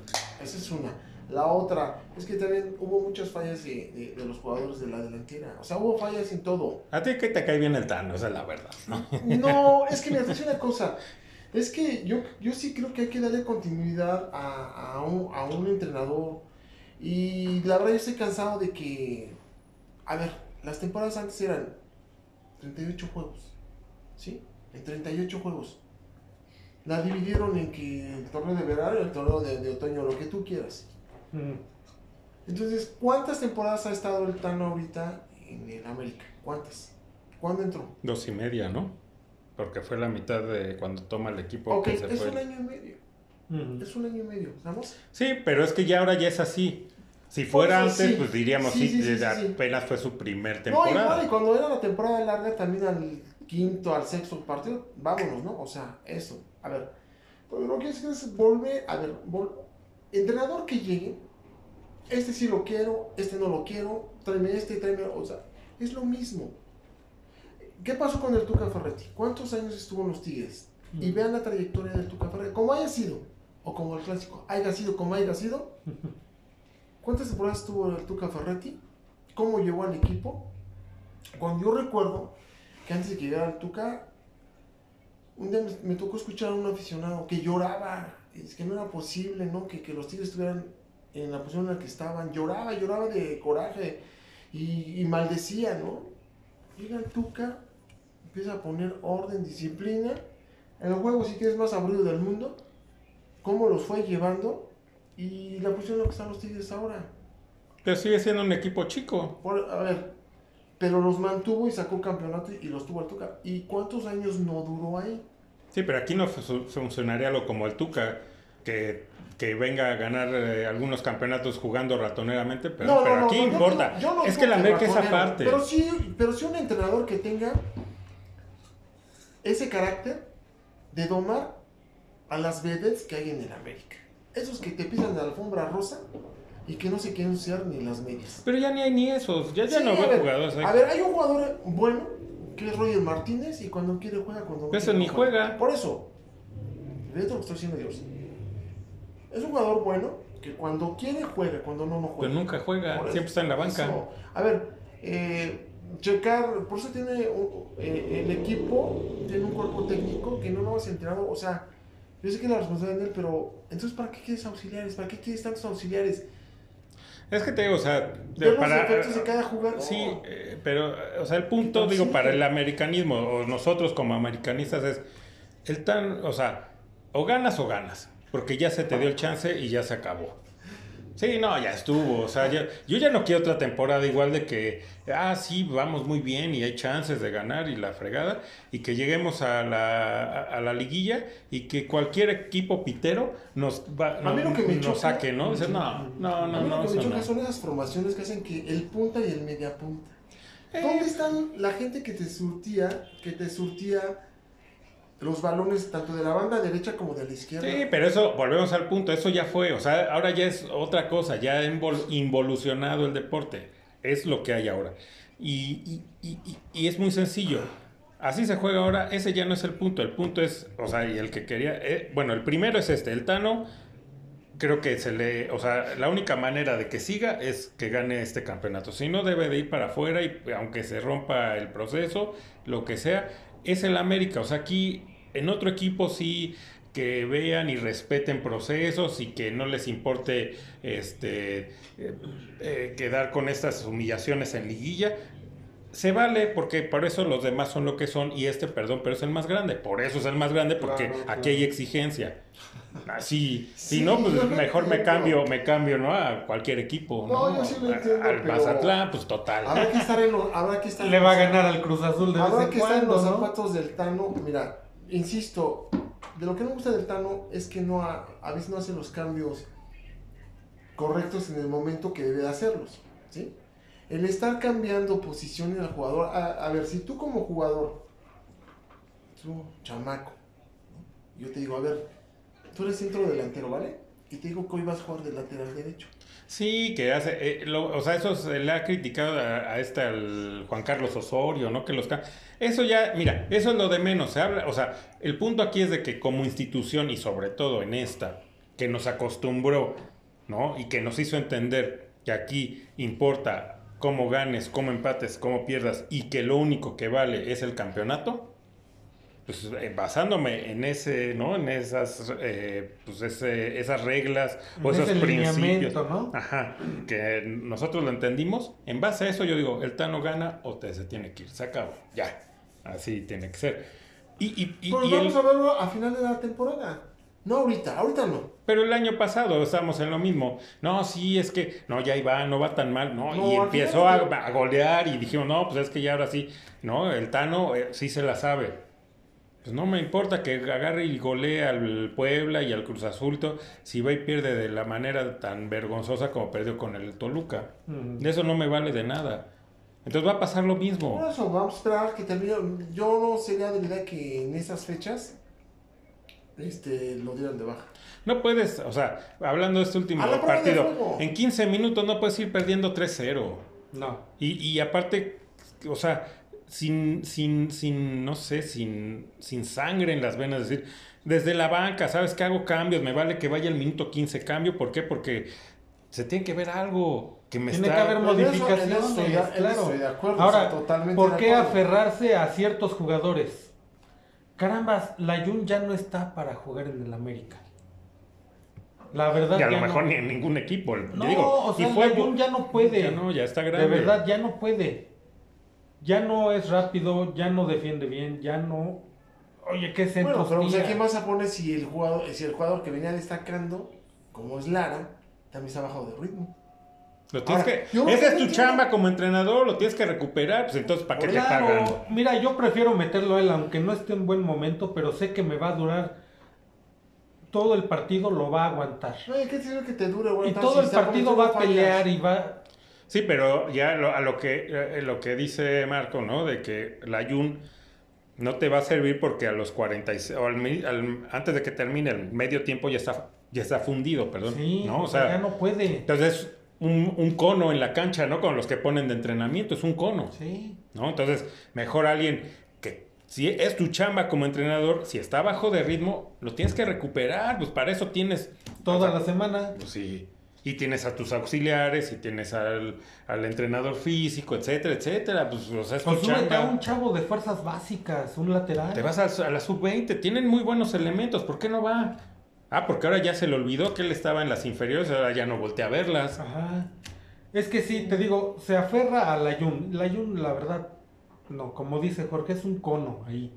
[SPEAKER 3] Esa es una. La otra, es que también hubo muchas fallas de, de- de los jugadores de la delantera. O sea, hubo fallas en todo.
[SPEAKER 1] A ti que te cae bien el Tano, esa es la verdad, ¿no?
[SPEAKER 3] No, *laughs* es que me hace una cosa. Es que yo, yo sí creo que hay que darle continuidad a, a un, a un entrenador. Y la verdad yo estoy cansado de que... A ver, las temporadas antes eran 38 juegos. ¿Sí? En 38 juegos. La dividieron en que el torneo de verano y el torneo de, de otoño, lo que tú quieras.
[SPEAKER 2] Mm.
[SPEAKER 3] Entonces, ¿cuántas temporadas ha estado el Tano ahorita en el América? ¿Cuántas? ¿Cuándo entró?
[SPEAKER 1] Dos y media, ¿no? Porque fue la mitad de cuando toma el equipo
[SPEAKER 3] Ok,
[SPEAKER 1] que se
[SPEAKER 3] es
[SPEAKER 1] fue.
[SPEAKER 3] un año y medio.
[SPEAKER 2] Mm.
[SPEAKER 3] Es un año y medio, ¿estamos?
[SPEAKER 1] Sí, pero es que ya ahora ya es así. Si fuera antes,
[SPEAKER 3] sí.
[SPEAKER 1] pues diríamos,
[SPEAKER 3] Sí,
[SPEAKER 1] sí,
[SPEAKER 3] sí,
[SPEAKER 1] apenas fue su primer
[SPEAKER 3] No,
[SPEAKER 1] temporada.
[SPEAKER 3] igual, y cuando era la temporada larga, también al quinto, al sexto partido, vámonos, ¿no? O sea, eso. A ver, lo que es que es volver, a ver, vol- entrenador que llegue, este sí lo quiero, este no lo quiero, tráeme este, tráeme, o sea, es lo mismo. ¿Qué pasó con el Tuca Ferretti? ¿Cuántos años estuvo en los Tigres? Y vean la trayectoria del Tuca Ferretti, como haya sido, o como el clásico, haya sido como haya sido. *laughs* ¿Cuántas temporadas tuvo el Tuca Ferretti? ¿Cómo llegó al equipo? Cuando yo recuerdo que antes de que llegara el Tuca, un día me, tocó escuchar a un aficionado que lloraba, es que no era posible, ¿no? Que, los Tigres estuvieran en la posición en la que estaban, lloraba, lloraba de coraje y, maldecía, ¿no? Llega el Tuca, empieza a poner orden, disciplina, en el juego sí que es más aburrido del mundo, cómo los fue llevando y la posición en la que están los Tigres ahora.
[SPEAKER 1] Pero sigue siendo un equipo chico.
[SPEAKER 3] Por- a ver, pero los mantuvo y sacó campeonato y los tuvo al Tuca. ¿Y cuántos años no duró ahí?
[SPEAKER 1] Sí, pero aquí no fu- funcionaría lo como el Tuca, que, que venga a ganar eh, algunos campeonatos jugando ratoneramente, pero, pero aquí importa.
[SPEAKER 3] yo
[SPEAKER 1] es que la América es aparte.
[SPEAKER 3] Pero sí, pero sí un entrenador que tenga ese carácter de domar a las vedettes que hay en el América. Esos que te pisan de la alfombra rosa y que no se quieren usar ni las medias.
[SPEAKER 1] Pero ya ni hay ni esos, ya, ya
[SPEAKER 3] Sí,
[SPEAKER 1] no veo
[SPEAKER 3] ver,
[SPEAKER 1] jugadores.
[SPEAKER 3] A ver, hay un jugador bueno que es Roger Martínez y cuando quiere juega, cuando no quiere
[SPEAKER 1] ni juega.
[SPEAKER 3] Por eso, ve lo que estoy diciendo Dios. Es un jugador bueno, que cuando quiere juega, cuando no, no juega.
[SPEAKER 1] Pues nunca juega,
[SPEAKER 3] eso-
[SPEAKER 1] siempre está en la banca.
[SPEAKER 3] eso. A ver, eh, checar, por eso tiene eh, el equipo, tiene un cuerpo técnico que no lo has entrenado, o sea, yo sé que es la responsabilidad de él, pero entonces ¿para qué quieres auxiliares? ¿Para qué quieres tantos auxiliares?
[SPEAKER 1] Es que te digo, o sea, de- para...
[SPEAKER 3] de cada jugador.
[SPEAKER 1] Sí, eh, pero, o sea, el punto,
[SPEAKER 3] ¿Qué
[SPEAKER 1] digo, para el americanismo, o nosotros como americanistas es, el tan, o sea, o ganas o ganas, porque ya se te dio el chance y ya se acabó. Sí, no, ya estuvo, o sea, ya- yo ya no quiero otra temporada igual de que, ah, sí, vamos muy bien y hay chances de ganar y la fregada, y que lleguemos a la, a, a la liguilla y que cualquier equipo pitero nos, va,
[SPEAKER 3] A lo que me
[SPEAKER 1] nos
[SPEAKER 3] choca-
[SPEAKER 1] saque, ¿no? Dices, no, no,
[SPEAKER 3] A
[SPEAKER 1] no,
[SPEAKER 3] mí
[SPEAKER 1] no,
[SPEAKER 3] lo que me choca
[SPEAKER 1] no.
[SPEAKER 3] son esas formaciones que hacen que el punta y el media punta.
[SPEAKER 1] Eh.
[SPEAKER 3] ¿Dónde están la gente que te surtía, que te surtía los balones tanto de la banda derecha como de la izquierda?
[SPEAKER 1] Sí, pero eso, volvemos al punto, eso ya fue, o sea, ahora ya es otra cosa, ya ha invol- involucionado el deporte, es lo que hay ahora. Y, y- y- y- y es muy sencillo, así se juega ahora, ese ya no es el punto, el punto es, o sea, y el que quería, eh, bueno, el primero es este, el Tano, creo que se le, o sea, la única manera de que siga es que gane este campeonato, si no debe de ir para afuera y aunque se rompa el proceso, lo que sea, es el América, o sea, aquí en otro equipo sí que vean y respeten procesos y que no les importe este eh, eh, quedar con estas humillaciones en liguilla. Se vale porque por eso los demás son lo que son y este, perdón, pero es el más grande. Por eso es el más grande porque
[SPEAKER 2] Claro,
[SPEAKER 1] aquí hay exigencia. Así, si no, pues
[SPEAKER 3] lo
[SPEAKER 1] mejor me cambio, me cambio, ¿no? A cualquier equipo,
[SPEAKER 3] No,
[SPEAKER 1] ¿no?
[SPEAKER 3] yo sí lo
[SPEAKER 1] A-
[SPEAKER 3] entiendo,
[SPEAKER 1] Al
[SPEAKER 3] pero-
[SPEAKER 1] Mazatlán, pues total.
[SPEAKER 3] Habrá que estar en los, habrá que estar
[SPEAKER 2] Le
[SPEAKER 3] en
[SPEAKER 2] va a ganar al Cruz Azul de vez
[SPEAKER 3] Habrá
[SPEAKER 2] en
[SPEAKER 3] que estar en
[SPEAKER 2] cuando,
[SPEAKER 3] los
[SPEAKER 2] ¿no?
[SPEAKER 3] zapatos del Tano. Mira, insisto, de lo que no me gusta del Tano es que no ha- a veces no hace los cambios correctos en el momento que debe de hacerlos. ¿sí? El estar cambiando posiciones al jugador. A, ver, si tú como jugador, tú, chamaco, yo te digo, a ver, tú eres centro delantero, ¿vale? Y te digo que hoy vas a jugar de lateral derecho.
[SPEAKER 1] Sí, que hace, eh, o sea, eso se le ha criticado a, a este, al Juan Carlos Osorio, ¿no? Que los Eso ya, mira, eso es lo de menos, se habla, o sea, el punto aquí es de que como institución y sobre todo en esta, que nos acostumbró, ¿no? Y que nos hizo entender que aquí importa cómo ganes, cómo empates, cómo pierdas y que lo único que vale es el campeonato, pues eh, basándome en ese, ¿no? En esas, eh, pues ese- esas reglas o esos principios.
[SPEAKER 2] ¿no?
[SPEAKER 1] Ajá, que nosotros lo entendimos. En base a eso yo digo, el Tano gana o te se tiene que ir, se acabó, ya. Así tiene que ser. Y, y- y-
[SPEAKER 3] Pero
[SPEAKER 1] y
[SPEAKER 3] vamos
[SPEAKER 1] el-
[SPEAKER 3] a verlo a final de la temporada. No ahorita, ahorita no.
[SPEAKER 1] pero el año pasado estamos en lo mismo. No, sí, es que, no, ya iba, no va tan mal, ¿no?
[SPEAKER 3] No,
[SPEAKER 1] y empezó a, a golear y dijimos, no, pues es que ya ahora sí, ¿no? El Tano eh, sí se la sabe. Pues no me importa que agarre y golee al Puebla y al Cruz Azul, si va y pierde de la manera tan vergonzosa como perdió con el Toluca.
[SPEAKER 2] Ujú.
[SPEAKER 1] De eso no me vale de nada. Entonces va a pasar lo mismo.
[SPEAKER 3] Por eso, vamos a esperar que termine. Yo no sería de idea que en esas fechas este, lo dieran de baja.
[SPEAKER 1] No puedes, o sea, hablando de este último partido, en 15 minutos no puedes ir perdiendo 3-0.
[SPEAKER 2] No.
[SPEAKER 1] Y, y aparte, o sea, sin, sin, sin, no sé, sin, sin sangre en las venas, es decir, desde la banca, ¿sabes qué hago cambios? Me vale que vaya el minuto 15 cambio, ¿por qué? Porque se tiene que ver algo que me
[SPEAKER 2] Tiene
[SPEAKER 1] está...
[SPEAKER 2] que haber
[SPEAKER 3] eso- eso
[SPEAKER 2] modificaciones,
[SPEAKER 3] eso
[SPEAKER 2] claro.
[SPEAKER 3] estoy de acuerdo,
[SPEAKER 2] Ahora,
[SPEAKER 3] o sea, totalmente
[SPEAKER 2] ¿por
[SPEAKER 3] de
[SPEAKER 2] qué
[SPEAKER 3] acuerdo.
[SPEAKER 2] aferrarse a ciertos jugadores? Carambas, la Jun ya no está para jugar en el América. La verdad
[SPEAKER 1] Y a
[SPEAKER 2] ya
[SPEAKER 1] lo mejor
[SPEAKER 2] no.
[SPEAKER 1] ni en ningún equipo.
[SPEAKER 2] No,
[SPEAKER 1] yo digo,
[SPEAKER 2] o sea,
[SPEAKER 1] y fue
[SPEAKER 2] la Jun ya no puede.
[SPEAKER 1] Ya no, ya está
[SPEAKER 2] De
[SPEAKER 1] grande.
[SPEAKER 2] verdad, ya no puede. Ya no es rápido, ya no defiende bien, ya no. Oye, qué centro.
[SPEAKER 3] Bueno, pero o sea, ¿qué más a poner si el jugador, si el jugador que venía destacando, como es Lara, también está bajado de ritmo?
[SPEAKER 1] Lo tienes
[SPEAKER 3] Ahora,
[SPEAKER 1] que, esa es
[SPEAKER 3] no
[SPEAKER 1] tu
[SPEAKER 3] entiendo-
[SPEAKER 1] chamba como entrenador, lo tienes que recuperar, pues entonces ¿para qué te pagan?
[SPEAKER 2] Claro, mira, yo prefiero meterlo a él, aunque no esté en buen momento, pero sé que me va a durar todo el partido, lo va a aguantar.
[SPEAKER 3] No, ¿qué tiene que te dure,
[SPEAKER 2] Y
[SPEAKER 3] güey?
[SPEAKER 2] todo el partido va a pelear y va.
[SPEAKER 1] Sí, pero ya lo- a lo que, eh, lo que dice Marco, ¿no? De que la Jun no te va a servir porque a los 46, o al- antes de que termine el medio tiempo ya está, ya está fundido, perdón.
[SPEAKER 2] Sí,
[SPEAKER 1] ¿no?
[SPEAKER 2] o sea, ya no puede.
[SPEAKER 1] Entonces, un, un cono en la cancha, ¿no? Con los que ponen de entrenamiento, es un cono.
[SPEAKER 2] Sí.
[SPEAKER 1] ¿no? Entonces, mejor alguien que si es tu chamba como entrenador, si está bajo de ritmo, lo tienes que recuperar, pues para eso tienes
[SPEAKER 2] toda
[SPEAKER 1] O sea,
[SPEAKER 2] la semana.
[SPEAKER 1] Pues sí. Y tienes a tus auxiliares, y tienes al, al entrenador físico, etcétera, etcétera. Pues, o sea,
[SPEAKER 2] súbete a un chavo de fuerzas básicas, un lateral.
[SPEAKER 1] Te vas a, a la sub-20, tienen muy buenos elementos, ¿por qué no va? Ah, porque ahora ya se le olvidó que él estaba en las inferiores, ahora ya no voltea a verlas.
[SPEAKER 2] Ajá. Es que sí, te digo, se aferra a la Jun. La Jun, la verdad, no, como dice Jorge, es un cono ahí.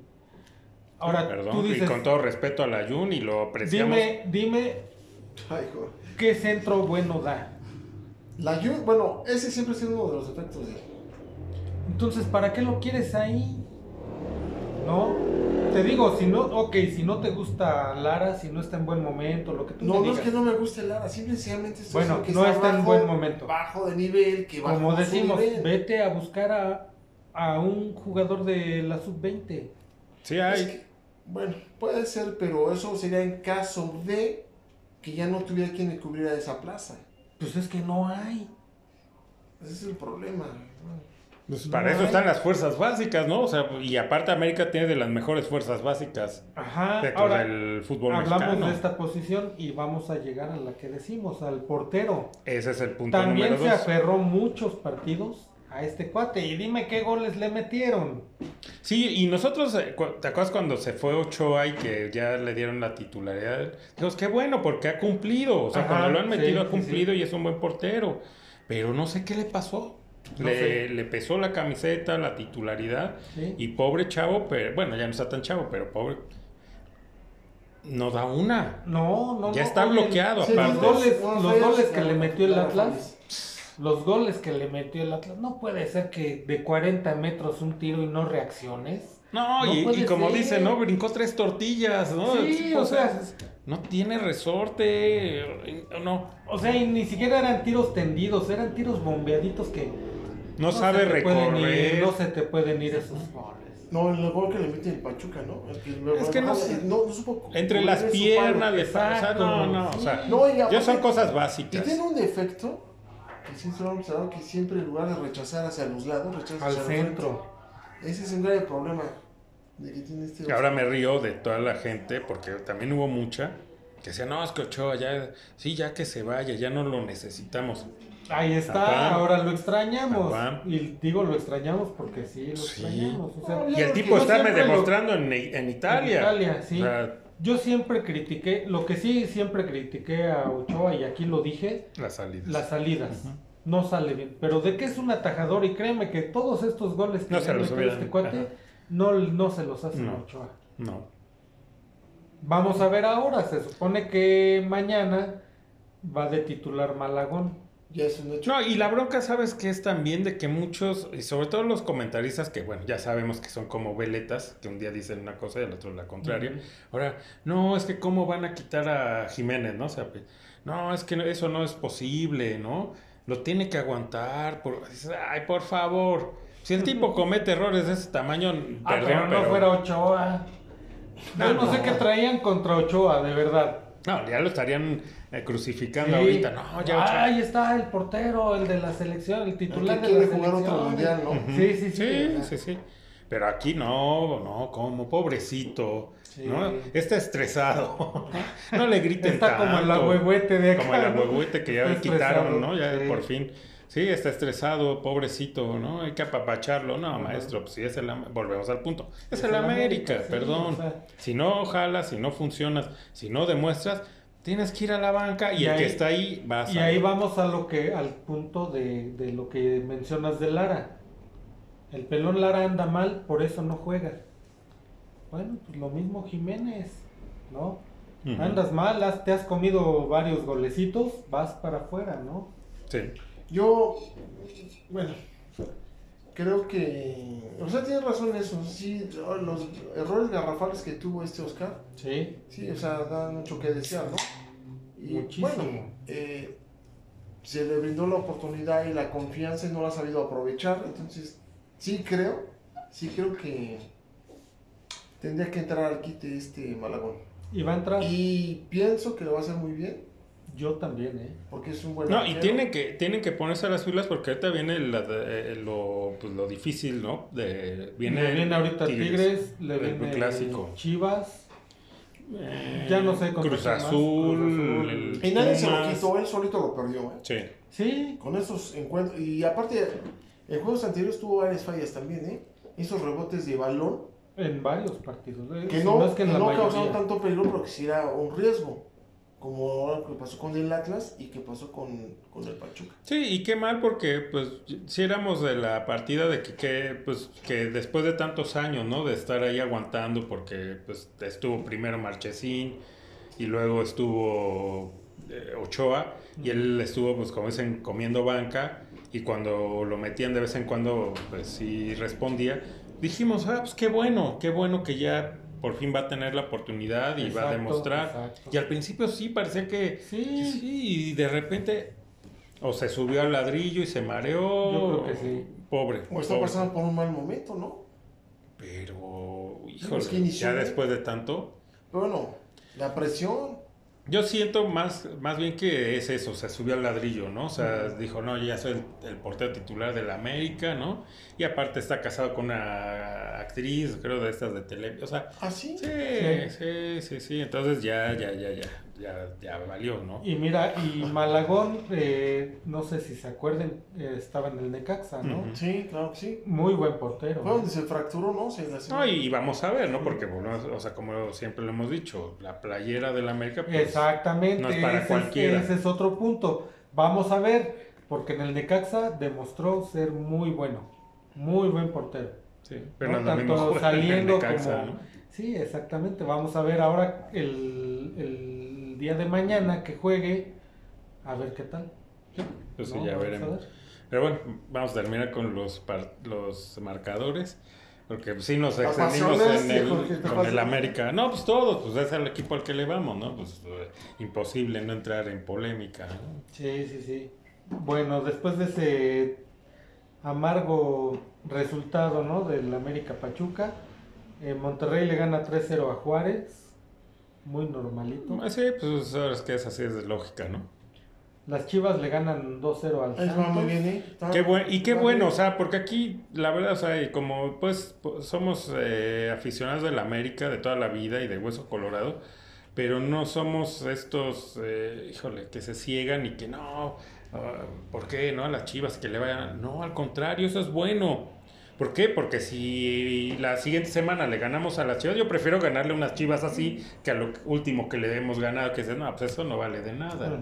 [SPEAKER 2] Ahora,
[SPEAKER 1] Perdón,
[SPEAKER 2] tú dices,
[SPEAKER 1] y con todo respeto a la Jun y lo apreciamos.
[SPEAKER 2] dime, dime
[SPEAKER 3] Ay,
[SPEAKER 2] qué centro bueno da.
[SPEAKER 3] La Jun, bueno, ese siempre ha sido uno de los efectos de
[SPEAKER 2] Entonces, ¿para qué lo quieres ahí? ¿No? Te digo, si no, ok, si no te gusta Lara, si no está en buen momento, lo que tú
[SPEAKER 3] No,
[SPEAKER 2] me
[SPEAKER 3] no es que no me guste Lara, simple y sencillamente estoy
[SPEAKER 2] Bueno,
[SPEAKER 3] que
[SPEAKER 2] no está en
[SPEAKER 3] bajo-
[SPEAKER 2] buen momento.
[SPEAKER 3] Bajo de nivel, que bajo
[SPEAKER 2] Como
[SPEAKER 3] su
[SPEAKER 2] decimos,
[SPEAKER 3] nivel.
[SPEAKER 2] vete a buscar a, a un jugador de la sub-20.
[SPEAKER 1] Sí,
[SPEAKER 3] Es
[SPEAKER 1] hay.
[SPEAKER 3] que, bueno, puede ser, pero eso sería en caso de que ya no tuviera quien le cubriera esa plaza.
[SPEAKER 2] Pues es que no hay.
[SPEAKER 3] Ese es el problema.
[SPEAKER 1] Pues
[SPEAKER 2] No
[SPEAKER 1] para eso
[SPEAKER 2] hay.
[SPEAKER 1] están las fuerzas básicas, ¿no? O sea, y aparte América tiene de las mejores fuerzas básicas
[SPEAKER 2] Ajá,
[SPEAKER 1] dentro
[SPEAKER 2] ahora
[SPEAKER 1] del fútbol
[SPEAKER 2] hablamos
[SPEAKER 1] mexicano.
[SPEAKER 2] de esta posición y vamos a llegar a la que decimos, al portero.
[SPEAKER 1] Ese es el punto
[SPEAKER 2] También
[SPEAKER 1] número
[SPEAKER 2] se
[SPEAKER 1] dos.
[SPEAKER 2] aferró muchos partidos a este cuate y dime qué goles le metieron.
[SPEAKER 1] Sí, y nosotros, eh, ¿te acuerdas cuando se fue Ochoa y que ya le dieron la titularidad? Dijimos, qué bueno, porque ha cumplido. O sea,
[SPEAKER 2] Ajá,
[SPEAKER 1] cuando lo han
[SPEAKER 2] sí,
[SPEAKER 1] metido, ha
[SPEAKER 2] sí,
[SPEAKER 1] cumplido
[SPEAKER 2] sí.
[SPEAKER 1] y es un buen portero. Pero no sé qué le pasó.
[SPEAKER 2] No
[SPEAKER 1] le, le pesó la camiseta, la titularidad.
[SPEAKER 2] ¿sí?
[SPEAKER 1] Y pobre chavo, pero bueno, ya no está tan chavo, pero pobre. No da una.
[SPEAKER 2] No, no,
[SPEAKER 1] Ya
[SPEAKER 2] no,
[SPEAKER 1] está
[SPEAKER 2] oye,
[SPEAKER 1] bloqueado,
[SPEAKER 3] Sí,
[SPEAKER 2] Los
[SPEAKER 1] aparte.
[SPEAKER 2] goles,
[SPEAKER 3] no,
[SPEAKER 2] los goles que le metió el Atlas, los goles que le metió el Atlas, no puede ser que de 40 metros un tiro y no reacciones.
[SPEAKER 1] No,
[SPEAKER 2] No
[SPEAKER 1] y, como
[SPEAKER 2] ser.
[SPEAKER 1] dice, ¿no? Brincó tres tortillas, ¿no?
[SPEAKER 2] Sí, o sea,
[SPEAKER 1] no tiene resorte. No,
[SPEAKER 2] o sea, y ni siquiera eran tiros tendidos, eran tiros bombeaditos que
[SPEAKER 1] no, sabe
[SPEAKER 2] te pueden
[SPEAKER 1] recorrer.
[SPEAKER 2] ir, no se te pueden ir esos goles.
[SPEAKER 3] No, el gol que le mete el Pachuca, ¿no? El
[SPEAKER 1] Es que no
[SPEAKER 3] no, no supo
[SPEAKER 1] Entre las piernas, de o sea, no, no, o sea,
[SPEAKER 3] No, y
[SPEAKER 1] ya son cosas
[SPEAKER 3] Y
[SPEAKER 1] básicas.
[SPEAKER 3] tiene un defecto que lo han observado que siempre en lugar de rechazar hacia los lados, rechaza
[SPEAKER 2] Al
[SPEAKER 3] hacia el
[SPEAKER 2] centro.
[SPEAKER 3] Ese es un grave problema de que tiene este.
[SPEAKER 1] Y ahora me río de toda la gente, porque también hubo mucha, que decía, no, es que Ochoa ya, sí, ya que se vaya, ya no lo necesitamos.
[SPEAKER 2] Ahí está,
[SPEAKER 1] Papá.
[SPEAKER 2] ahora lo extrañamos.
[SPEAKER 1] Papá.
[SPEAKER 2] Y digo lo extrañamos porque sí, lo
[SPEAKER 1] Sí.
[SPEAKER 2] extrañamos. O sea,
[SPEAKER 3] No,
[SPEAKER 1] Y el tipo está
[SPEAKER 2] lo-
[SPEAKER 1] demostrando en, en Italia.
[SPEAKER 2] En Italia, sí.
[SPEAKER 1] O sea,
[SPEAKER 2] Yo siempre critiqué, lo que sí siempre critiqué a Ochoa y aquí lo dije,
[SPEAKER 1] las salidas.
[SPEAKER 2] las salidas. No sale bien. Pero de que es un atajador y créeme que todos estos goles que
[SPEAKER 1] No se los
[SPEAKER 2] este cuate
[SPEAKER 1] ajá.
[SPEAKER 2] no, no se los hacen a. Ochoa.
[SPEAKER 1] No.
[SPEAKER 2] Vamos a ver ahora, se supone que mañana va de titular Malagón.
[SPEAKER 3] Ya es un hecho.
[SPEAKER 1] No, y la bronca, ¿sabes qué es también? De que muchos, y sobre todo los comentaristas, que bueno, ya sabemos que son como veletas, que un día dicen una cosa y el otro la contraria. Ahora, no, es que cómo van a quitar a Jiménez, ¿no? O sea, pues, no, es que no- eso no es posible, ¿no? Lo tiene que aguantar. Por... dices, Ay, por favor. Si el tipo comete errores de ese tamaño,
[SPEAKER 2] Ah,
[SPEAKER 1] perdón,
[SPEAKER 2] pero no
[SPEAKER 1] pero-
[SPEAKER 2] fuera Ochoa. Yo no, sé qué traían contra Ochoa, de verdad.
[SPEAKER 1] No, ya lo estarían eh, crucificando
[SPEAKER 2] Sí.
[SPEAKER 1] ahorita. No, ya
[SPEAKER 2] Ahí está el portero, el de la selección, el titular
[SPEAKER 3] El que
[SPEAKER 2] de la
[SPEAKER 3] quiere jugar
[SPEAKER 2] selección.
[SPEAKER 3] otro mundial, ¿no?
[SPEAKER 2] Sí, sí, sí.
[SPEAKER 1] Sí, sí, sí. Pero aquí no, no, como pobrecito,
[SPEAKER 2] Sí.
[SPEAKER 1] ¿no? Está estresado. *laughs* no le griten
[SPEAKER 2] Está como el
[SPEAKER 1] tanto.
[SPEAKER 2] agüehuete de acá.
[SPEAKER 1] Como el
[SPEAKER 2] ¿no?
[SPEAKER 1] agüehuete que ya
[SPEAKER 2] Está
[SPEAKER 1] quitaron, ¿no? Ya
[SPEAKER 2] sí.
[SPEAKER 1] por fin. Sí, está estresado, pobrecito, ¿no? Hay que apapacharlo. No, maestro, pues sí es el... Volvemos al punto. Es,
[SPEAKER 2] Es
[SPEAKER 1] el América,
[SPEAKER 2] América, sí,
[SPEAKER 1] perdón.
[SPEAKER 2] o sea.
[SPEAKER 1] Si no jalas, si no funcionas, si no demuestras, tienes que ir a la banca y,
[SPEAKER 2] Y
[SPEAKER 1] el que está ahí va a
[SPEAKER 2] Y ahí vamos a lo que, al punto de, de lo que mencionas de Lara. El pelón Lara anda mal, por eso no juega. Bueno, pues lo mismo Jiménez, ¿no? Andas mal, has- te has comido varios golecitos, vas para afuera, ¿no?
[SPEAKER 1] Sí.
[SPEAKER 3] Yo, bueno, creo que. O sea, tienes razón en eso. Sí, los errores garrafales que tuvo este Oscar,
[SPEAKER 2] Sí.
[SPEAKER 3] sí, o sea, dan mucho que desear, ¿no? Y
[SPEAKER 2] Muchísimo.
[SPEAKER 3] bueno, eh, se le brindó la oportunidad y la confianza y no la ha sabido aprovechar. Entonces, sí creo, sí creo que tendría que entrar al quite este Malagón.
[SPEAKER 2] Y va a entrar.
[SPEAKER 3] Y pienso que lo va a hacer muy bien,
[SPEAKER 2] Yo también, ¿eh?
[SPEAKER 3] porque es un buen
[SPEAKER 1] No, y tienen que, tienen que ponerse a las filas porque ahorita viene la de- eh, lo, pues, lo difícil, ¿no? De, viene
[SPEAKER 2] le viene ahorita Tigres, le
[SPEAKER 1] el
[SPEAKER 2] viene
[SPEAKER 1] clásico.
[SPEAKER 2] Chivas.
[SPEAKER 1] Eh,
[SPEAKER 2] Ya no sé contra
[SPEAKER 1] Cruz. Azul.
[SPEAKER 2] Cruz Azul.
[SPEAKER 1] el
[SPEAKER 3] Y nadie se lo quitó, él solito lo perdió, ¿eh?
[SPEAKER 1] Sí.
[SPEAKER 2] Sí,
[SPEAKER 3] Con esos encuentros. Y aparte, en juegos anteriores tuvo varias fallas también, ¿eh? Esos rebotes de balón
[SPEAKER 2] en varios partidos. eh,
[SPEAKER 3] que
[SPEAKER 2] si
[SPEAKER 3] no,
[SPEAKER 2] es que
[SPEAKER 3] que no causaron tanto peligro, pero que sí era un riesgo. Como lo que pasó con el Atlas y que pasó con, con el Pachuca.
[SPEAKER 1] Sí, y qué mal porque pues si éramos de la partida de que, que, pues que después de tantos años, ¿no? De estar ahí aguantando porque pues estuvo primero Marchesín y luego estuvo eh, Ochoa y él estuvo pues como dicen comiendo banca y cuando lo metían de vez en cuando pues sí respondía. Dijimos, ah, pues qué bueno, qué bueno que ya por fin va a tener la oportunidad y va a demostrar.
[SPEAKER 2] exacto.
[SPEAKER 1] Y al principio sí parecía que
[SPEAKER 2] Sí.
[SPEAKER 1] sí, y de repente o se subió al ladrillo y se mareó.
[SPEAKER 2] Yo creo que sí.
[SPEAKER 1] Pobre.
[SPEAKER 3] O está pasando por un mal momento, ¿no?
[SPEAKER 1] Pero, híjole,
[SPEAKER 3] Es que inició
[SPEAKER 1] ya después de tanto.
[SPEAKER 3] Pero bueno, la presión.
[SPEAKER 1] Yo siento más, más bien que es eso, se subió al ladrillo, ¿no? O sea, dijo, no, yo ya soy el, el portero titular de la América, ¿no? Y aparte está casado con una actriz, creo, de estas de tele. O sea,
[SPEAKER 3] Así.
[SPEAKER 1] sí,
[SPEAKER 2] Sí.
[SPEAKER 1] sí, sí, sí. Entonces ya, ya, ya, ya, ya, ya valió, ¿no?
[SPEAKER 2] Y mira, y Malagón, eh, no sé si se acuerden, eh, estaba en el Necaxa, ¿no?
[SPEAKER 3] Sí, claro que sí.
[SPEAKER 2] Muy buen portero.
[SPEAKER 3] Fue donde se fracturó, ¿no? Se.
[SPEAKER 1] No, y vamos a ver, ¿no? Porque, volvemos- o sea, como siempre lo hemos dicho, la playera de la América, pues,
[SPEAKER 2] Exactamente,
[SPEAKER 1] no es para
[SPEAKER 2] ese,
[SPEAKER 1] cualquiera.
[SPEAKER 2] ese es otro punto. Vamos a ver, porque en el Necaxa demostró ser muy bueno, muy buen portero.
[SPEAKER 1] Sí, pero
[SPEAKER 2] ¿no? Tanto *laughs* saliendo
[SPEAKER 1] Necaxa,
[SPEAKER 2] como...
[SPEAKER 1] ¿no?
[SPEAKER 2] Sí, exactamente. Vamos a ver ahora el, el día de mañana que juegue, a ver qué tal.
[SPEAKER 1] Pues sí, ya veremos.
[SPEAKER 2] ver.
[SPEAKER 1] Pero bueno, vamos a terminar con los, par- los marcadores. Porque sí nos extendimos en el, con el. América. No, pues todos, pues es el equipo al que le vamos, ¿no? Pues eh, imposible no entrar en polémica. ¿no?
[SPEAKER 2] Sí, sí, sí. Bueno, después de ese amargo resultado, ¿no? Del América Pachuca, eh, Monterrey le gana 3-0 a Juárez, muy normalito.
[SPEAKER 1] Sí, pues ahora es que es así, es de lógica, ¿no?
[SPEAKER 2] Las Chivas le ganan 2-0 al
[SPEAKER 3] va muy
[SPEAKER 2] Santos.
[SPEAKER 3] bien, ¿eh? Está-
[SPEAKER 1] Qué buen, y qué
[SPEAKER 3] va
[SPEAKER 1] bueno, o sea, porque aquí, la verdad, o sea, y como pues somos eh, aficionados del América de toda la vida y de Hueso Colorado, pero no somos estos, eh, híjole, que se ciegan y que no, ¿por qué? ¿No? A las chivas que le vayan. No, al contrario, eso es bueno. ¿Por qué? Porque si la siguiente semana le ganamos a las chivas, yo prefiero ganarle unas chivas así que a lo último que le hemos ganado, que es, no, pues eso no vale de nada.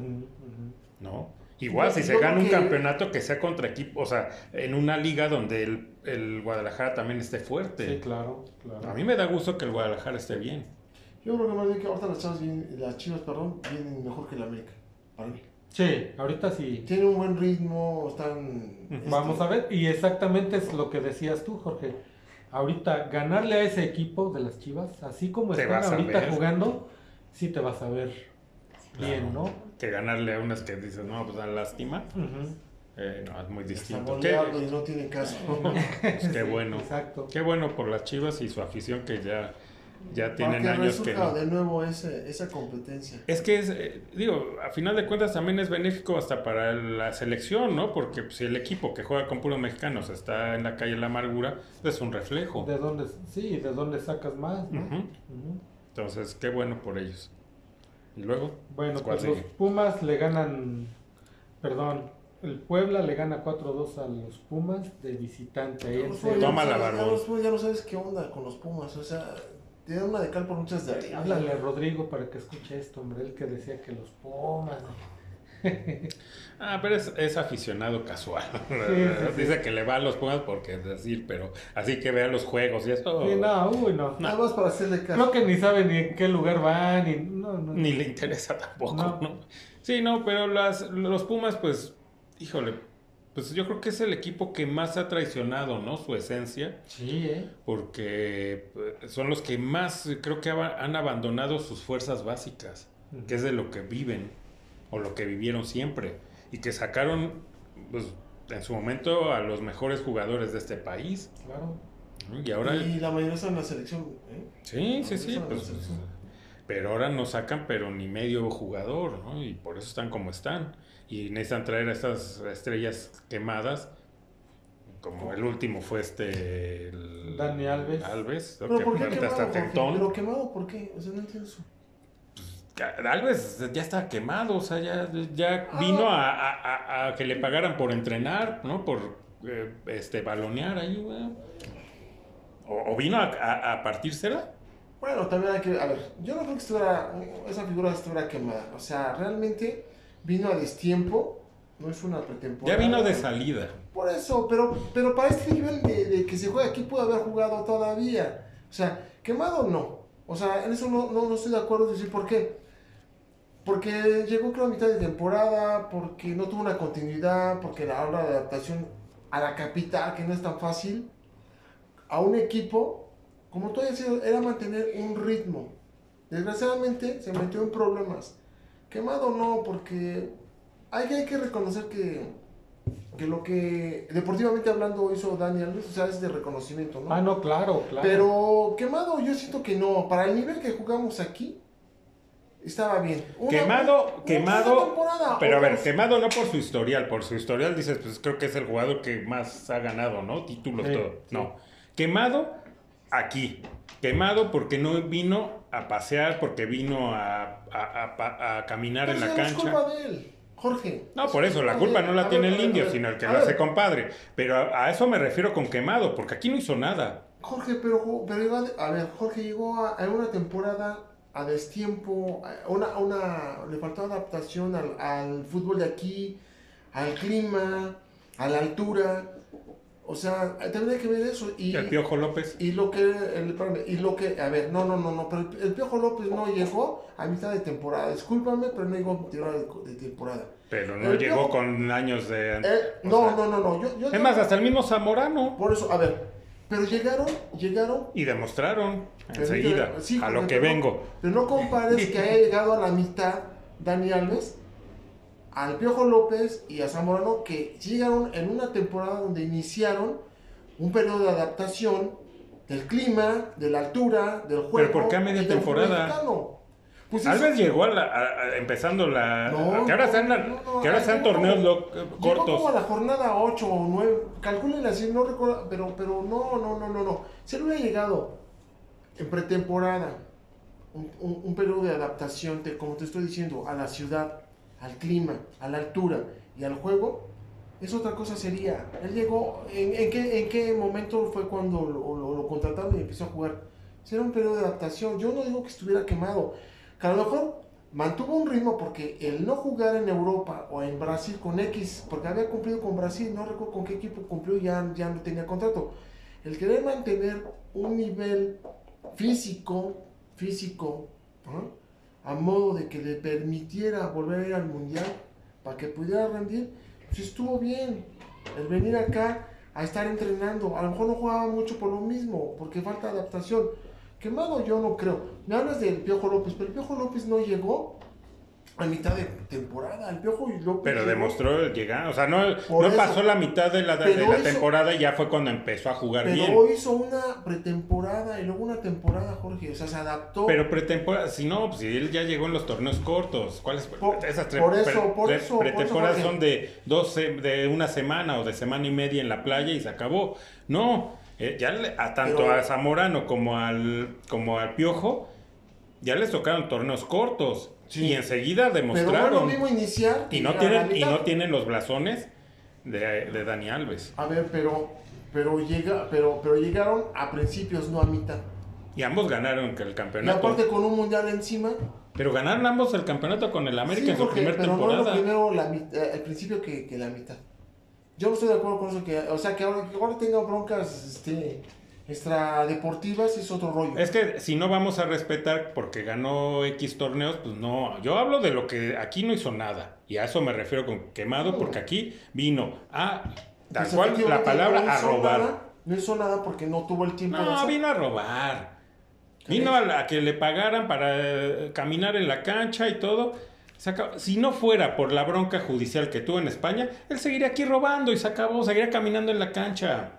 [SPEAKER 1] ¿no? Igual, si se gana un
[SPEAKER 3] que-
[SPEAKER 1] campeonato que sea contra equipo, o sea, en una liga donde el, el Guadalajara también esté fuerte.
[SPEAKER 2] Sí, claro, claro.
[SPEAKER 1] A mí me da gusto que el Guadalajara esté bien.
[SPEAKER 3] Yo creo que más bien que ahorita las chivas, vienen- las chivas perdón, vienen mejor que la América. Para mí.
[SPEAKER 2] Sí, ahorita sí.
[SPEAKER 3] Tienen un buen ritmo, están. este,
[SPEAKER 2] Vamos a ver, y exactamente es lo que decías tú, Jorge. Ahorita ganarle a ese equipo de las Chivas, así como
[SPEAKER 1] Te
[SPEAKER 2] están ahorita
[SPEAKER 1] ver.
[SPEAKER 2] jugando, sí te vas a ver bien,
[SPEAKER 1] Claro.
[SPEAKER 2] ¿no?
[SPEAKER 1] Que ganarle a unas que dices, no, pues dan lástima. Eh, no, es muy distinto. Qué,
[SPEAKER 3] y no tienen caso. *laughs*
[SPEAKER 1] pues qué
[SPEAKER 2] Sí,
[SPEAKER 1] bueno.
[SPEAKER 2] Exacto.
[SPEAKER 1] Qué bueno por las chivas y su afición que ya, ya tienen años que no.
[SPEAKER 3] de nuevo ese- esa competencia.
[SPEAKER 1] Es que es, eh, digo, a final de cuentas también es benéfico hasta para la selección, ¿no? Porque pues, si el equipo que juega con puros mexicanos está en la calle La Amargura, es un reflejo.
[SPEAKER 2] ¿De dónde, sí, de dónde sacas más, ¿no?
[SPEAKER 1] Ujú.
[SPEAKER 2] Ujú.
[SPEAKER 1] Entonces, qué bueno por ellos. Y luego,
[SPEAKER 2] Bueno,
[SPEAKER 1] ¿cuál
[SPEAKER 2] pues los
[SPEAKER 1] sigue?
[SPEAKER 2] Pumas le ganan, perdón, el Puebla le gana 4-2 a los Pumas de visitante.
[SPEAKER 3] Los
[SPEAKER 1] Toma la
[SPEAKER 3] los Pumas ya no sabes qué onda con los Pumas. O sea, te dan una de cal por muchas de arena.
[SPEAKER 2] Háblale a Rodrigo para que escuche esto, hombre, él que decía que los Pumas. *laughs*
[SPEAKER 1] Ah, pero es, es aficionado casual.
[SPEAKER 2] sí, sí.
[SPEAKER 1] Dice que le va a los Pumas porque es decir, pero así que vea los juegos y eso
[SPEAKER 2] Sí, no, uy, no.
[SPEAKER 3] Nada más para hacerle caso.
[SPEAKER 2] Creo que ni sabe ni en qué lugar van, ni, no, no.
[SPEAKER 1] ni le interesa tampoco,
[SPEAKER 2] No.
[SPEAKER 1] ¿no? Sí, no, pero las, los Pumas, pues, híjole, pues yo creo que es el equipo que más ha traicionado, ¿no? Su esencia.
[SPEAKER 2] Sí, ¿eh?
[SPEAKER 1] porque eh, son los que más creo que han abandonado sus fuerzas básicas, que es de lo que viven o lo que vivieron siempre y que sacaron pues, en su momento a los mejores jugadores de este país
[SPEAKER 2] Claro.
[SPEAKER 1] y ahora
[SPEAKER 3] Y la mayoría está en la selección. ¿eh?
[SPEAKER 1] sí sí sí
[SPEAKER 3] están en
[SPEAKER 1] pues,
[SPEAKER 3] la selección.
[SPEAKER 1] pero ahora no sacan pero ni medio jugador ¿no? y por eso están como están y necesitan traer a estas estrellas quemadas como el último fue este el-
[SPEAKER 2] Dani Alves.
[SPEAKER 1] Alves ¿no?
[SPEAKER 3] Pero
[SPEAKER 1] que
[SPEAKER 3] ¿por qué quemado? Jorge?
[SPEAKER 1] tentón.
[SPEAKER 3] ¿Pero quemado por qué? O sea, no entiendo eso.
[SPEAKER 1] Alves ya está quemado, o sea, ya, ya vino a, a- a que le pagaran por entrenar, ¿no? Por eh, este balonear ahí, güey. O, o vino a, a, a partírsela.
[SPEAKER 3] Bueno, también hay que, a ver, yo no creo que estuviera, esa figura estuviera quemada. O sea, realmente vino a destiempo, no es una pretemporada.
[SPEAKER 1] Ya vino de salida.
[SPEAKER 3] Por eso, pero, pero para este nivel de, de que se juega aquí pudo haber jugado todavía. O sea, quemado no. O sea, en eso no, no, no estoy de acuerdo de decir por qué. Porque llegó creo a mitad de temporada, porque no tuvo una continuidad, porque la hora de adaptación a la capital, que no es tan fácil, a un equipo, como tú decías, era mantener un ritmo. Desgraciadamente se metió en problemas. Quemado no, porque hay, que- hay que reconocer que, que lo que deportivamente hablando hizo Dani Alves, o sea, es de reconocimiento, ¿no?
[SPEAKER 2] Ah, no, claro, claro.
[SPEAKER 3] Pero quemado yo siento que no. Para el nivel que jugamos aquí, estaba bien. Una-
[SPEAKER 1] Quemado,
[SPEAKER 3] una
[SPEAKER 1] quemado. Pero a ver, quemado no por su historial. Por su historial dices, pues creo que es el jugador que más ha ganado, ¿no? Títulos,
[SPEAKER 2] Sí,
[SPEAKER 1] todo.
[SPEAKER 2] sí.
[SPEAKER 1] No. Quemado aquí. Quemado porque no vino a pasear, porque vino a, a- a a caminar
[SPEAKER 3] Pero
[SPEAKER 1] en la
[SPEAKER 3] es
[SPEAKER 1] cancha.
[SPEAKER 3] culpa de él, Jorge.
[SPEAKER 1] No, por eso, la culpa no la tiene el indio, sino el que lo hace compadre. Pero a, eso me refiero con quemado, porque aquí no hizo nada.
[SPEAKER 3] Jorge, pero, pero a, a ver, Jorge llegó a, a una temporada a destiempo, a una, una, le faltó adaptación al, al fútbol de aquí, al clima, a la altura. O sea, hay que ver eso. Y,
[SPEAKER 1] El Piojo López.
[SPEAKER 3] Y lo que, el, espérame, y lo que, a ver, no, no, no, no, pero el, el Piojo López no llegó a mitad de temporada, discúlpame, pero no llegó a mitad de, de temporada.
[SPEAKER 1] Pero no
[SPEAKER 3] El
[SPEAKER 1] llegó
[SPEAKER 3] Piojo-
[SPEAKER 1] con años de...
[SPEAKER 3] Eh, no,
[SPEAKER 1] sea,
[SPEAKER 3] no, no, no, yo, yo
[SPEAKER 1] Es más, hasta el mismo Zamorano.
[SPEAKER 3] por eso, a ver, pero llegaron, llegaron,
[SPEAKER 1] Y demostraron enseguida
[SPEAKER 3] sí,
[SPEAKER 1] a lo que
[SPEAKER 3] pero no-
[SPEAKER 1] vengo.
[SPEAKER 3] pero no compares que haya llegado a la mitad Dani Alves, al Piojo López y a Zamorano, que llegaron en una temporada donde iniciaron un periodo de adaptación del clima, de la altura, del juego.
[SPEAKER 1] ¿por qué a media temporada?
[SPEAKER 3] Pues
[SPEAKER 1] Alves
[SPEAKER 3] eso-
[SPEAKER 1] llegó a la- a- a- empezando la...
[SPEAKER 3] No,
[SPEAKER 1] que ahora
[SPEAKER 3] no,
[SPEAKER 1] sean, la-
[SPEAKER 3] no,
[SPEAKER 1] que ahora
[SPEAKER 3] llegó
[SPEAKER 1] torneos lo-
[SPEAKER 3] Llegó
[SPEAKER 1] cortos.
[SPEAKER 3] como a la jornada 8 o 9, calculen así, no recuerdo, pero, pero no, no, no, no, no. Si él hubiera llegado en pretemporada, un, un- un periodo de adaptación, te- como te estoy diciendo, a la ciudad, al clima, a la altura y al juego, es otra cosa sería. Él llegó, ¿en, qué, en qué momento fue cuando lo, contrataron y empezó a jugar? Era un periodo de adaptación. Yo no digo que estuviera quemado, que a lo mejor mantuvo un ritmo porque el no jugar en Europa o en Brasil con X, porque había cumplido con Brasil, no recuerdo con qué equipo cumplió, ya, ya no tenía contrato. El querer mantener un nivel físico, físico, ¿ah? A modo de que le permitiera volver a ir al mundial, para que pudiera rendir, pues estuvo bien. El venir acá a estar entrenando, a lo mejor no jugaba mucho por lo mismo, porque falta adaptación. Quemado yo no creo. Me hablas del Piojo López, pero el Piojo López no llegó a mitad de temporada. El Piojo López
[SPEAKER 1] Pero demostró llegar, o sea, no, no
[SPEAKER 3] eso.
[SPEAKER 1] pasó la mitad de la, de
[SPEAKER 3] Pero
[SPEAKER 1] la
[SPEAKER 3] hizo-
[SPEAKER 1] temporada y ya fue cuando empezó a jugar bien.
[SPEAKER 3] Pero hizo una pretemporada y luego una temporada, Jorge. O sea, se adaptó.
[SPEAKER 1] Pero pretemporada, si no, pues si él ya llegó en los torneos cortos, ¿cuáles?
[SPEAKER 3] Por-
[SPEAKER 1] esas tre-
[SPEAKER 3] por eso, por eso, por eso,
[SPEAKER 1] pretemporadas son de dos, de una semana o de semana y media en la playa y se acabó. No, eh, ya le- a tanto
[SPEAKER 3] Pero-
[SPEAKER 1] a Zamorano como al como al Piojo ya les tocaron torneos cortos
[SPEAKER 3] Sí.
[SPEAKER 1] y enseguida
[SPEAKER 3] pero
[SPEAKER 1] demostraron
[SPEAKER 3] lo mismo iniciar.
[SPEAKER 1] y no tienen y no tienen los blasones de, de Dani Alves.
[SPEAKER 3] A ver, pero, pero, llega, pero, pero llegaron a principios, no a mitad.
[SPEAKER 1] Y ambos ganaron el
[SPEAKER 3] Y
[SPEAKER 1] campeonato.
[SPEAKER 3] aparte con un mundial encima.
[SPEAKER 1] Pero ganaron ambos el campeonato con el América
[SPEAKER 3] sí,
[SPEAKER 1] en su primera
[SPEAKER 3] pero no lo
[SPEAKER 1] temporada.
[SPEAKER 3] primero la, mit- eh, al principio que, que la mitad. Yo no estoy de acuerdo con eso. Que, o sea, que ahora, que ahora tenga broncas este, extradeportivas es otro rollo.
[SPEAKER 1] Es que si no vamos a respetar porque ganó X torneos, pues no. Yo hablo de lo que aquí no hizo nada. Y a eso me refiero con quemado, porque aquí vino a, tal
[SPEAKER 3] Pues,
[SPEAKER 1] cual, la palabra
[SPEAKER 3] no
[SPEAKER 1] a robar.
[SPEAKER 3] nada, no hizo nada porque no tuvo el tiempo de
[SPEAKER 1] No, vino a robar. Vino a, la- a que le pagaran para eh, caminar en la cancha y todo. Acabó. Si no fuera por la bronca judicial que tuvo en España, él seguiría aquí robando y se acabó, seguiría caminando en la cancha.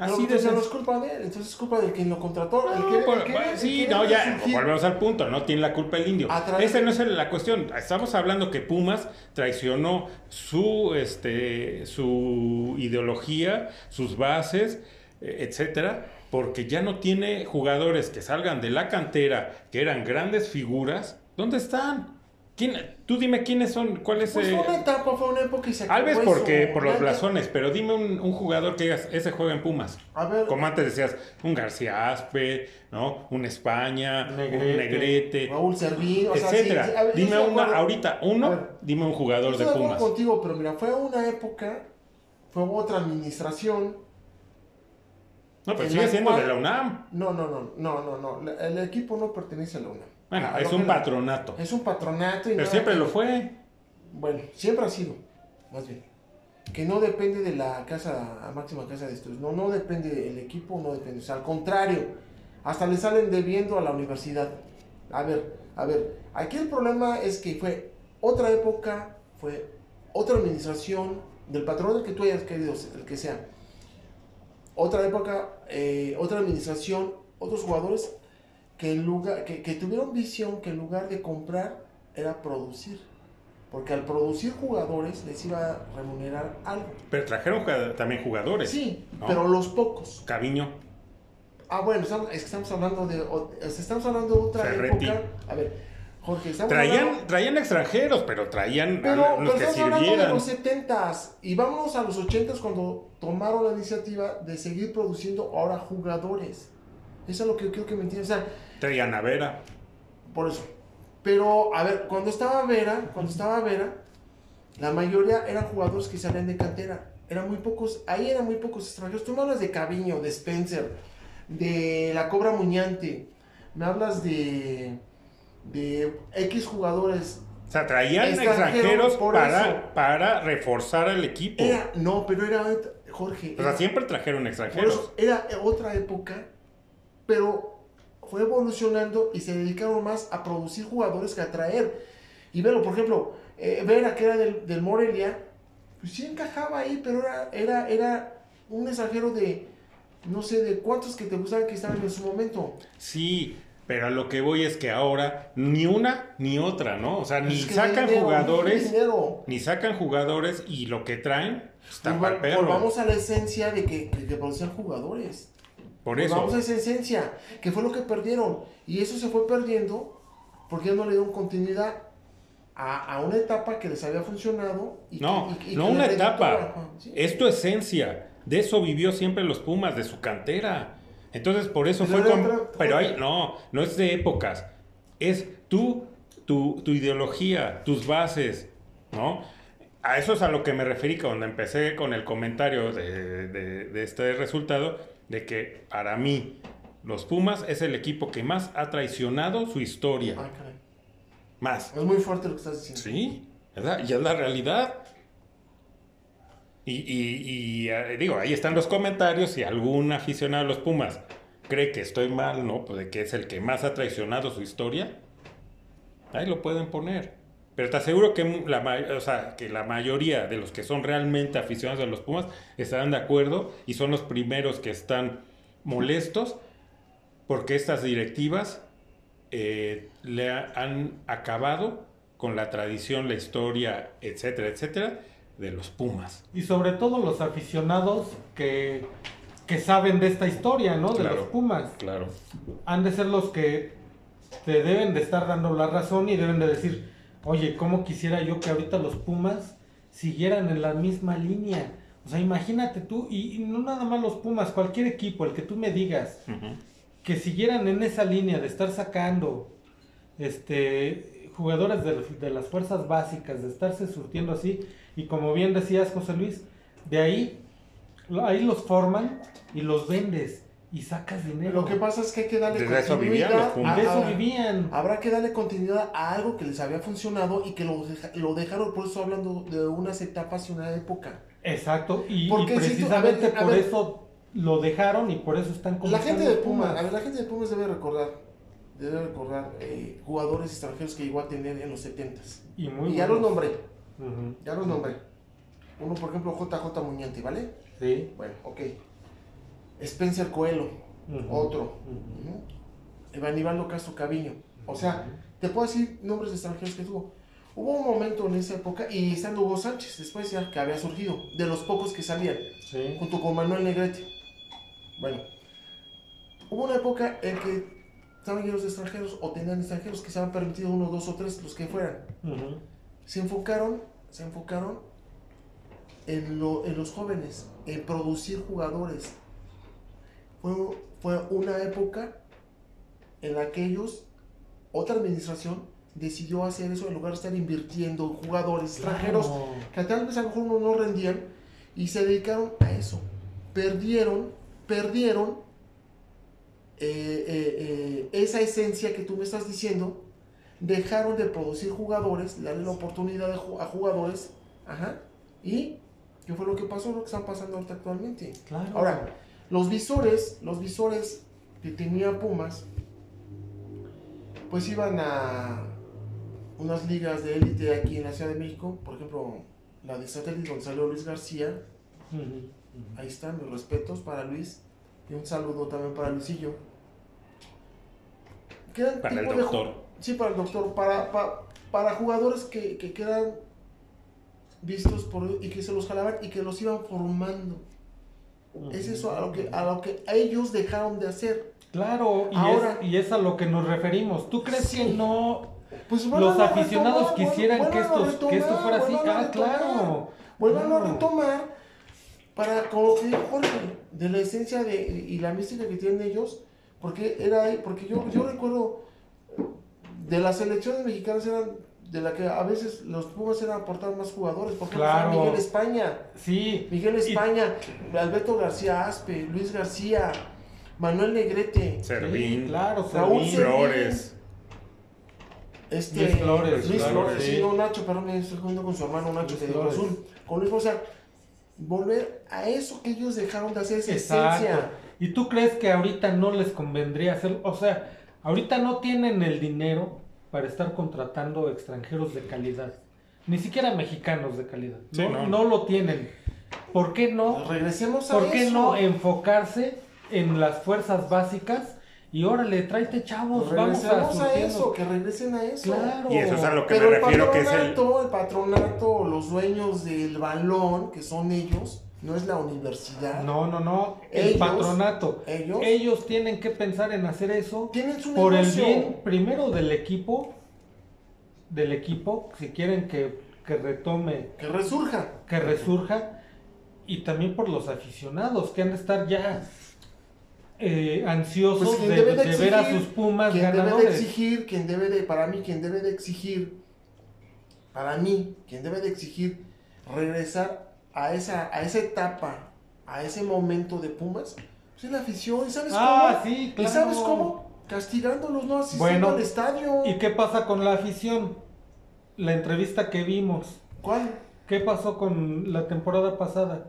[SPEAKER 1] Así de
[SPEAKER 3] entonces no es culpa de él, entonces es culpa de quien lo contrató. el
[SPEAKER 1] No,
[SPEAKER 3] que- el
[SPEAKER 1] por-
[SPEAKER 3] que-
[SPEAKER 1] bueno,
[SPEAKER 3] el
[SPEAKER 1] sí,
[SPEAKER 3] que
[SPEAKER 1] no, ya, volvemos al punto, no tiene la culpa el indio. Esa no es la cuestión. Estamos hablando que Pumas traicionó su, este, su ideología, sus bases, eh, etcétera, porque ya no tiene jugadores que salgan de la cantera, que eran grandes figuras. ¿Dónde están? ¿Quién, tú dime quiénes son, cuál es...
[SPEAKER 3] Pues
[SPEAKER 1] eh,
[SPEAKER 3] fue una etapa, fue una época y se
[SPEAKER 1] Alves
[SPEAKER 3] eso.
[SPEAKER 1] porque por los blasones, pero dime un, un jugador que digas, ese juega en Pumas.
[SPEAKER 3] A ver,
[SPEAKER 1] Como antes decías, un García Aspe, ¿no? Un España,
[SPEAKER 2] Negrete.
[SPEAKER 1] un Negrete,
[SPEAKER 3] Raúl Servín, o sea,
[SPEAKER 1] etcétera.
[SPEAKER 3] sí, ver,
[SPEAKER 1] dime una,
[SPEAKER 3] acuerdo.
[SPEAKER 1] ahorita, uno,
[SPEAKER 3] ver.
[SPEAKER 1] dime un jugador de Pumas.
[SPEAKER 3] contigo, pero mira, fue una época, fue otra administración.
[SPEAKER 1] No, pero sigue siendo
[SPEAKER 3] cual-
[SPEAKER 1] de la UNAM.
[SPEAKER 3] No, no, no, no, no, no. El equipo no pertenece a la UNAM.
[SPEAKER 1] Bueno,
[SPEAKER 3] A- a
[SPEAKER 1] es un
[SPEAKER 3] la-
[SPEAKER 1] patronato.
[SPEAKER 3] Es un patronato y
[SPEAKER 1] Pero
[SPEAKER 3] nada
[SPEAKER 1] siempre
[SPEAKER 3] que-
[SPEAKER 1] lo fue.
[SPEAKER 3] Bueno, siempre ha sido, más bien. Que no depende de la casa, máxima casa de estudios. No, no depende del equipo, no depende. O sea, al contrario, hasta le salen debiendo a la universidad. A ver, a ver, aquí el problema es que fue otra época, fue otra administración, del patrón del que tú hayas querido, el que sea. Otra época, eh, otra administración, otros jugadores que, en lugar, que, que tuvieron visión que en lugar de comprar era producir. Porque al producir jugadores les iba a remunerar algo.
[SPEAKER 1] Pero trajeron también jugadores.
[SPEAKER 3] Sí,
[SPEAKER 1] ¿no?
[SPEAKER 3] pero los pocos.
[SPEAKER 1] Caviño.
[SPEAKER 3] Ah, bueno, estamos, es que estamos hablando de estamos hablando de otra
[SPEAKER 1] Ferretti.
[SPEAKER 3] época. A ver, Jorge, estamos
[SPEAKER 1] Traían,
[SPEAKER 3] hablando...
[SPEAKER 1] traían extranjeros, pero traían
[SPEAKER 3] Pero,
[SPEAKER 1] a
[SPEAKER 3] pero
[SPEAKER 1] los que
[SPEAKER 3] estamos hablando de
[SPEAKER 1] sirvieran.
[SPEAKER 3] los 70s y vámonos a los 80s cuando tomaron la iniciativa de seguir produciendo ahora jugadores. Eso es lo que yo quiero que me entiendan. O sea,
[SPEAKER 1] Traían a Vera.
[SPEAKER 3] Por eso. Pero, a ver, cuando estaba Vera, cuando estaba Vera, la mayoría eran jugadores que salían de cantera. Eran muy pocos, ahí eran muy pocos extranjeros. Tú me hablas de Caviño, de Spencer, de la Cobra Muñante, me hablas de, de X jugadores.
[SPEAKER 1] O sea, traían
[SPEAKER 3] Extranjeros,
[SPEAKER 1] para, para reforzar al equipo.
[SPEAKER 3] Era, no, pero era, Jorge,
[SPEAKER 1] o sea,
[SPEAKER 3] era-
[SPEAKER 1] siempre trajeron
[SPEAKER 3] por
[SPEAKER 1] extranjeros.
[SPEAKER 3] eso, era otra época, pero fue evolucionando y se dedicaron más a producir jugadores que a traer. Y velo, por ejemplo, eh, Vera, que era del, del Morelia, pues sí encajaba ahí, pero era, era, era un extranjero de, no sé, de cuántos que te gustaban que estaban en su momento.
[SPEAKER 1] Sí, pero a lo que voy es que ahora ni una ni otra, ¿no? O sea, ni
[SPEAKER 3] Es que
[SPEAKER 1] sacan
[SPEAKER 3] dinero,
[SPEAKER 1] jugadores, ni sacan jugadores y lo que traen está para perro.
[SPEAKER 3] Volvamos a la esencia de que, que, que producían jugadores.
[SPEAKER 1] Por
[SPEAKER 3] Pues
[SPEAKER 1] eso.
[SPEAKER 3] Vamos a esa esencia, que fue lo que perdieron. Y eso se fue perdiendo porque ya no le dieron continuidad a, a una etapa que les había funcionado. Y
[SPEAKER 1] No,
[SPEAKER 3] que- y- y
[SPEAKER 1] no una etapa.
[SPEAKER 3] Sí.
[SPEAKER 1] Es tu esencia. De eso vivió siempre los Pumas, de su cantera. Entonces, por eso
[SPEAKER 3] Pero
[SPEAKER 1] fue con...
[SPEAKER 3] otra-
[SPEAKER 1] Pero hay, no, no es de épocas. Es tú, tu, tu ideología, tus bases, ¿no? A eso es a lo que me referí cuando empecé con el comentario de, de- de este resultado, de que para mí los Pumas es el equipo que más ha traicionado su historia.
[SPEAKER 3] Ah, caray.
[SPEAKER 1] Más.
[SPEAKER 3] Es muy fuerte lo que estás diciendo.
[SPEAKER 1] Sí, la- y es la realidad. Y, y- y, eh, digo, ahí están los comentarios. Si algún aficionado a los Pumas cree que estoy mal, ¿no? Pues de que es el que más ha traicionado su historia, ahí lo pueden poner. Pero te aseguro que, la, o sea, que la mayoría de los que son realmente aficionados a los Pumas estarán de acuerdo y son los primeros que están molestos porque estas directivas eh, le ha- han acabado con la tradición, la historia, etcétera, etcétera, de los Pumas.
[SPEAKER 2] Y sobre todo los aficionados que, que saben de esta historia, ¿no? De
[SPEAKER 1] Claro.
[SPEAKER 2] los Pumas.
[SPEAKER 1] Claro.
[SPEAKER 2] Han de ser los que te deben de estar dando la razón y deben de decir, oye, ¿cómo quisiera yo que ahorita los Pumas siguieran en la misma línea? O sea, imagínate tú, y, y no nada más los Pumas, cualquier equipo, el que tú me digas, que siguieran en esa línea de estar sacando este jugadores de, de las fuerzas básicas, de estarse surtiendo así, y como bien decías José Luis, de ahí, ahí los forman y los vendes y sacas dinero.
[SPEAKER 3] Lo que pasa es que hay que darle
[SPEAKER 1] Desde vivían
[SPEAKER 3] continuidad.
[SPEAKER 1] Pumas.
[SPEAKER 2] de
[SPEAKER 3] a-
[SPEAKER 2] eso vivían.
[SPEAKER 3] Habrá que darle continuidad a algo que les había funcionado y que lo, deja- lo dejaron, por eso hablando de unas etapas y una época.
[SPEAKER 2] Exacto, y, y
[SPEAKER 3] Porque si tú-
[SPEAKER 2] precisamente
[SPEAKER 3] a ver, a
[SPEAKER 2] por
[SPEAKER 3] ver.
[SPEAKER 2] eso lo dejaron y por eso están como
[SPEAKER 3] La gente de Pumas, a ver, la gente de Pumas debe recordar, debe recordar eh, jugadores extranjeros que llegó a tener en los 70s.
[SPEAKER 2] Y, muy
[SPEAKER 3] y ya los nombré, ya los nombré. Uno, por ejemplo, JJ Muñante, ¿vale?
[SPEAKER 2] Sí.
[SPEAKER 3] Bueno, ok. Spencer Coelho, otro.
[SPEAKER 2] Ujú.
[SPEAKER 3] Evanibaldo Castro Caviño. O sea, te puedo decir nombres de extranjeros que tuvo. Hubo un momento en esa época, y estando Hugo Sánchez, después ya que había surgido, de los pocos que salían,
[SPEAKER 2] Sí.
[SPEAKER 3] junto con Manuel Negrete. Bueno, hubo una época en que estaban llenos de extranjeros o tenían extranjeros que se habían permitido uno, dos o tres, los que fueran. Se enfocaron, se enfocaron en, lo- en los jóvenes, en producir jugadores. Fue, fue una época en la que ellos, otra administración, decidió hacer eso en lugar de estar invirtiendo en jugadores extranjeros que tal vez a lo mejor no, no rendían y se dedicaron a eso. Perdieron, perdieron eh, eh, eh, esa esencia que tú me estás diciendo. Dejaron de producir jugadores, darle la oportunidad a jugadores. Ajá. ¿Y qué fue lo que pasó? Lo que están pasando ahorita actualmente.
[SPEAKER 2] Claro.
[SPEAKER 3] Ahora, los visores, los visores que tenía Pumas, pues iban a unas ligas de élite aquí en la Ciudad de México, por ejemplo, la de Satélite donde salió Luis García, ahí están mis respetos para Luis y un saludo también para Luisillo. Que eran
[SPEAKER 1] Para el
[SPEAKER 3] de
[SPEAKER 1] doctor.
[SPEAKER 3] sí, para el doctor, para, para, para jugadores que, que quedan vistos por y que se los jalaban y que los iban formando. Es eso a lo que, a lo que ellos dejaron de hacer.
[SPEAKER 2] Claro, y,
[SPEAKER 3] Ahora-
[SPEAKER 2] es, y es a lo que nos referimos. ¿Tú crees
[SPEAKER 3] Sí.
[SPEAKER 2] que no
[SPEAKER 3] Pues
[SPEAKER 2] los
[SPEAKER 3] a
[SPEAKER 2] aficionados
[SPEAKER 3] retomar,
[SPEAKER 2] quisieran que, estos, que esto fuera así? Ah,
[SPEAKER 3] retomar.
[SPEAKER 2] claro.
[SPEAKER 3] Vuélvanlo a retomar para, como lo que dijo Jorge, de la esencia de, y la mística que tienen ellos, porque era porque yo, yo recuerdo de las selecciones mexicanas eran de la que a veces los Pumas eran aportar más jugadores, por ejemplo
[SPEAKER 2] Claro.
[SPEAKER 3] Miguel España,
[SPEAKER 2] Sí.
[SPEAKER 3] Miguel
[SPEAKER 2] Y-
[SPEAKER 3] España, Alberto García Aspe, Luis García, Manuel Negrete,
[SPEAKER 1] Servín,
[SPEAKER 2] Sí, claro,
[SPEAKER 3] Raúl
[SPEAKER 2] Servín.
[SPEAKER 1] Flores.
[SPEAKER 3] Este,
[SPEAKER 2] Luis Flores,
[SPEAKER 3] Luis Flores,
[SPEAKER 2] sí.
[SPEAKER 3] no Nacho, perdón, me estoy jugando con su hermano Nacho
[SPEAKER 2] Luis
[SPEAKER 3] de
[SPEAKER 2] Flores.
[SPEAKER 3] Azul. Con Luis Flores, o sea, volver a eso que ellos dejaron de hacer, esa esencia.
[SPEAKER 2] Exacto. ¿Y tú crees que ahorita no les convendría hacer, o sea, ahorita no tienen el dinero para estar contratando extranjeros de calidad, ni siquiera mexicanos de calidad.
[SPEAKER 1] Sí,
[SPEAKER 2] no,
[SPEAKER 1] no.
[SPEAKER 2] no lo tienen. ¿Por qué no?
[SPEAKER 3] Regresemos a
[SPEAKER 2] ¿Por qué
[SPEAKER 3] eso.
[SPEAKER 2] no enfocarse en las fuerzas básicas y órale, tráete chavos, vamos a
[SPEAKER 3] Regresemos a, eso, que regresen a eso.
[SPEAKER 2] Claro.
[SPEAKER 1] Y eso es a lo que
[SPEAKER 3] Pero
[SPEAKER 1] me refiero que es el...
[SPEAKER 3] patronato, el patronato, los dueños del balón, que son ellos, no es la universidad.
[SPEAKER 2] No, no, no. El
[SPEAKER 3] Ellos-
[SPEAKER 2] patronato.
[SPEAKER 3] ellos-
[SPEAKER 2] Ellos tienen que pensar en hacer eso
[SPEAKER 3] Tienen su
[SPEAKER 2] por el bien primero del equipo, del equipo, si quieren que, que retome,
[SPEAKER 3] Que resurja.
[SPEAKER 2] que resurja, y también por los aficionados que han de estar ya eh, ansiosos
[SPEAKER 3] Pues
[SPEAKER 2] de, ver a sus Pumas
[SPEAKER 3] quien debe de exigir, quien debe de, para mí, quien debe de exigir, para mí, quien debe de exigir regresar a esa, a esa etapa, a ese momento de Pumas, pues es la afición. ¿Y sabes
[SPEAKER 2] Ah,
[SPEAKER 3] cómo?
[SPEAKER 2] sí,
[SPEAKER 3] ¿Y
[SPEAKER 2] claro.
[SPEAKER 3] sabes cómo? Castigándolos, no asistiendo
[SPEAKER 2] Bueno,
[SPEAKER 3] al estadio.
[SPEAKER 2] ¿Y qué pasa con la afición? La entrevista que vimos.
[SPEAKER 3] ¿Cuál?
[SPEAKER 2] ¿Qué pasó con la temporada pasada?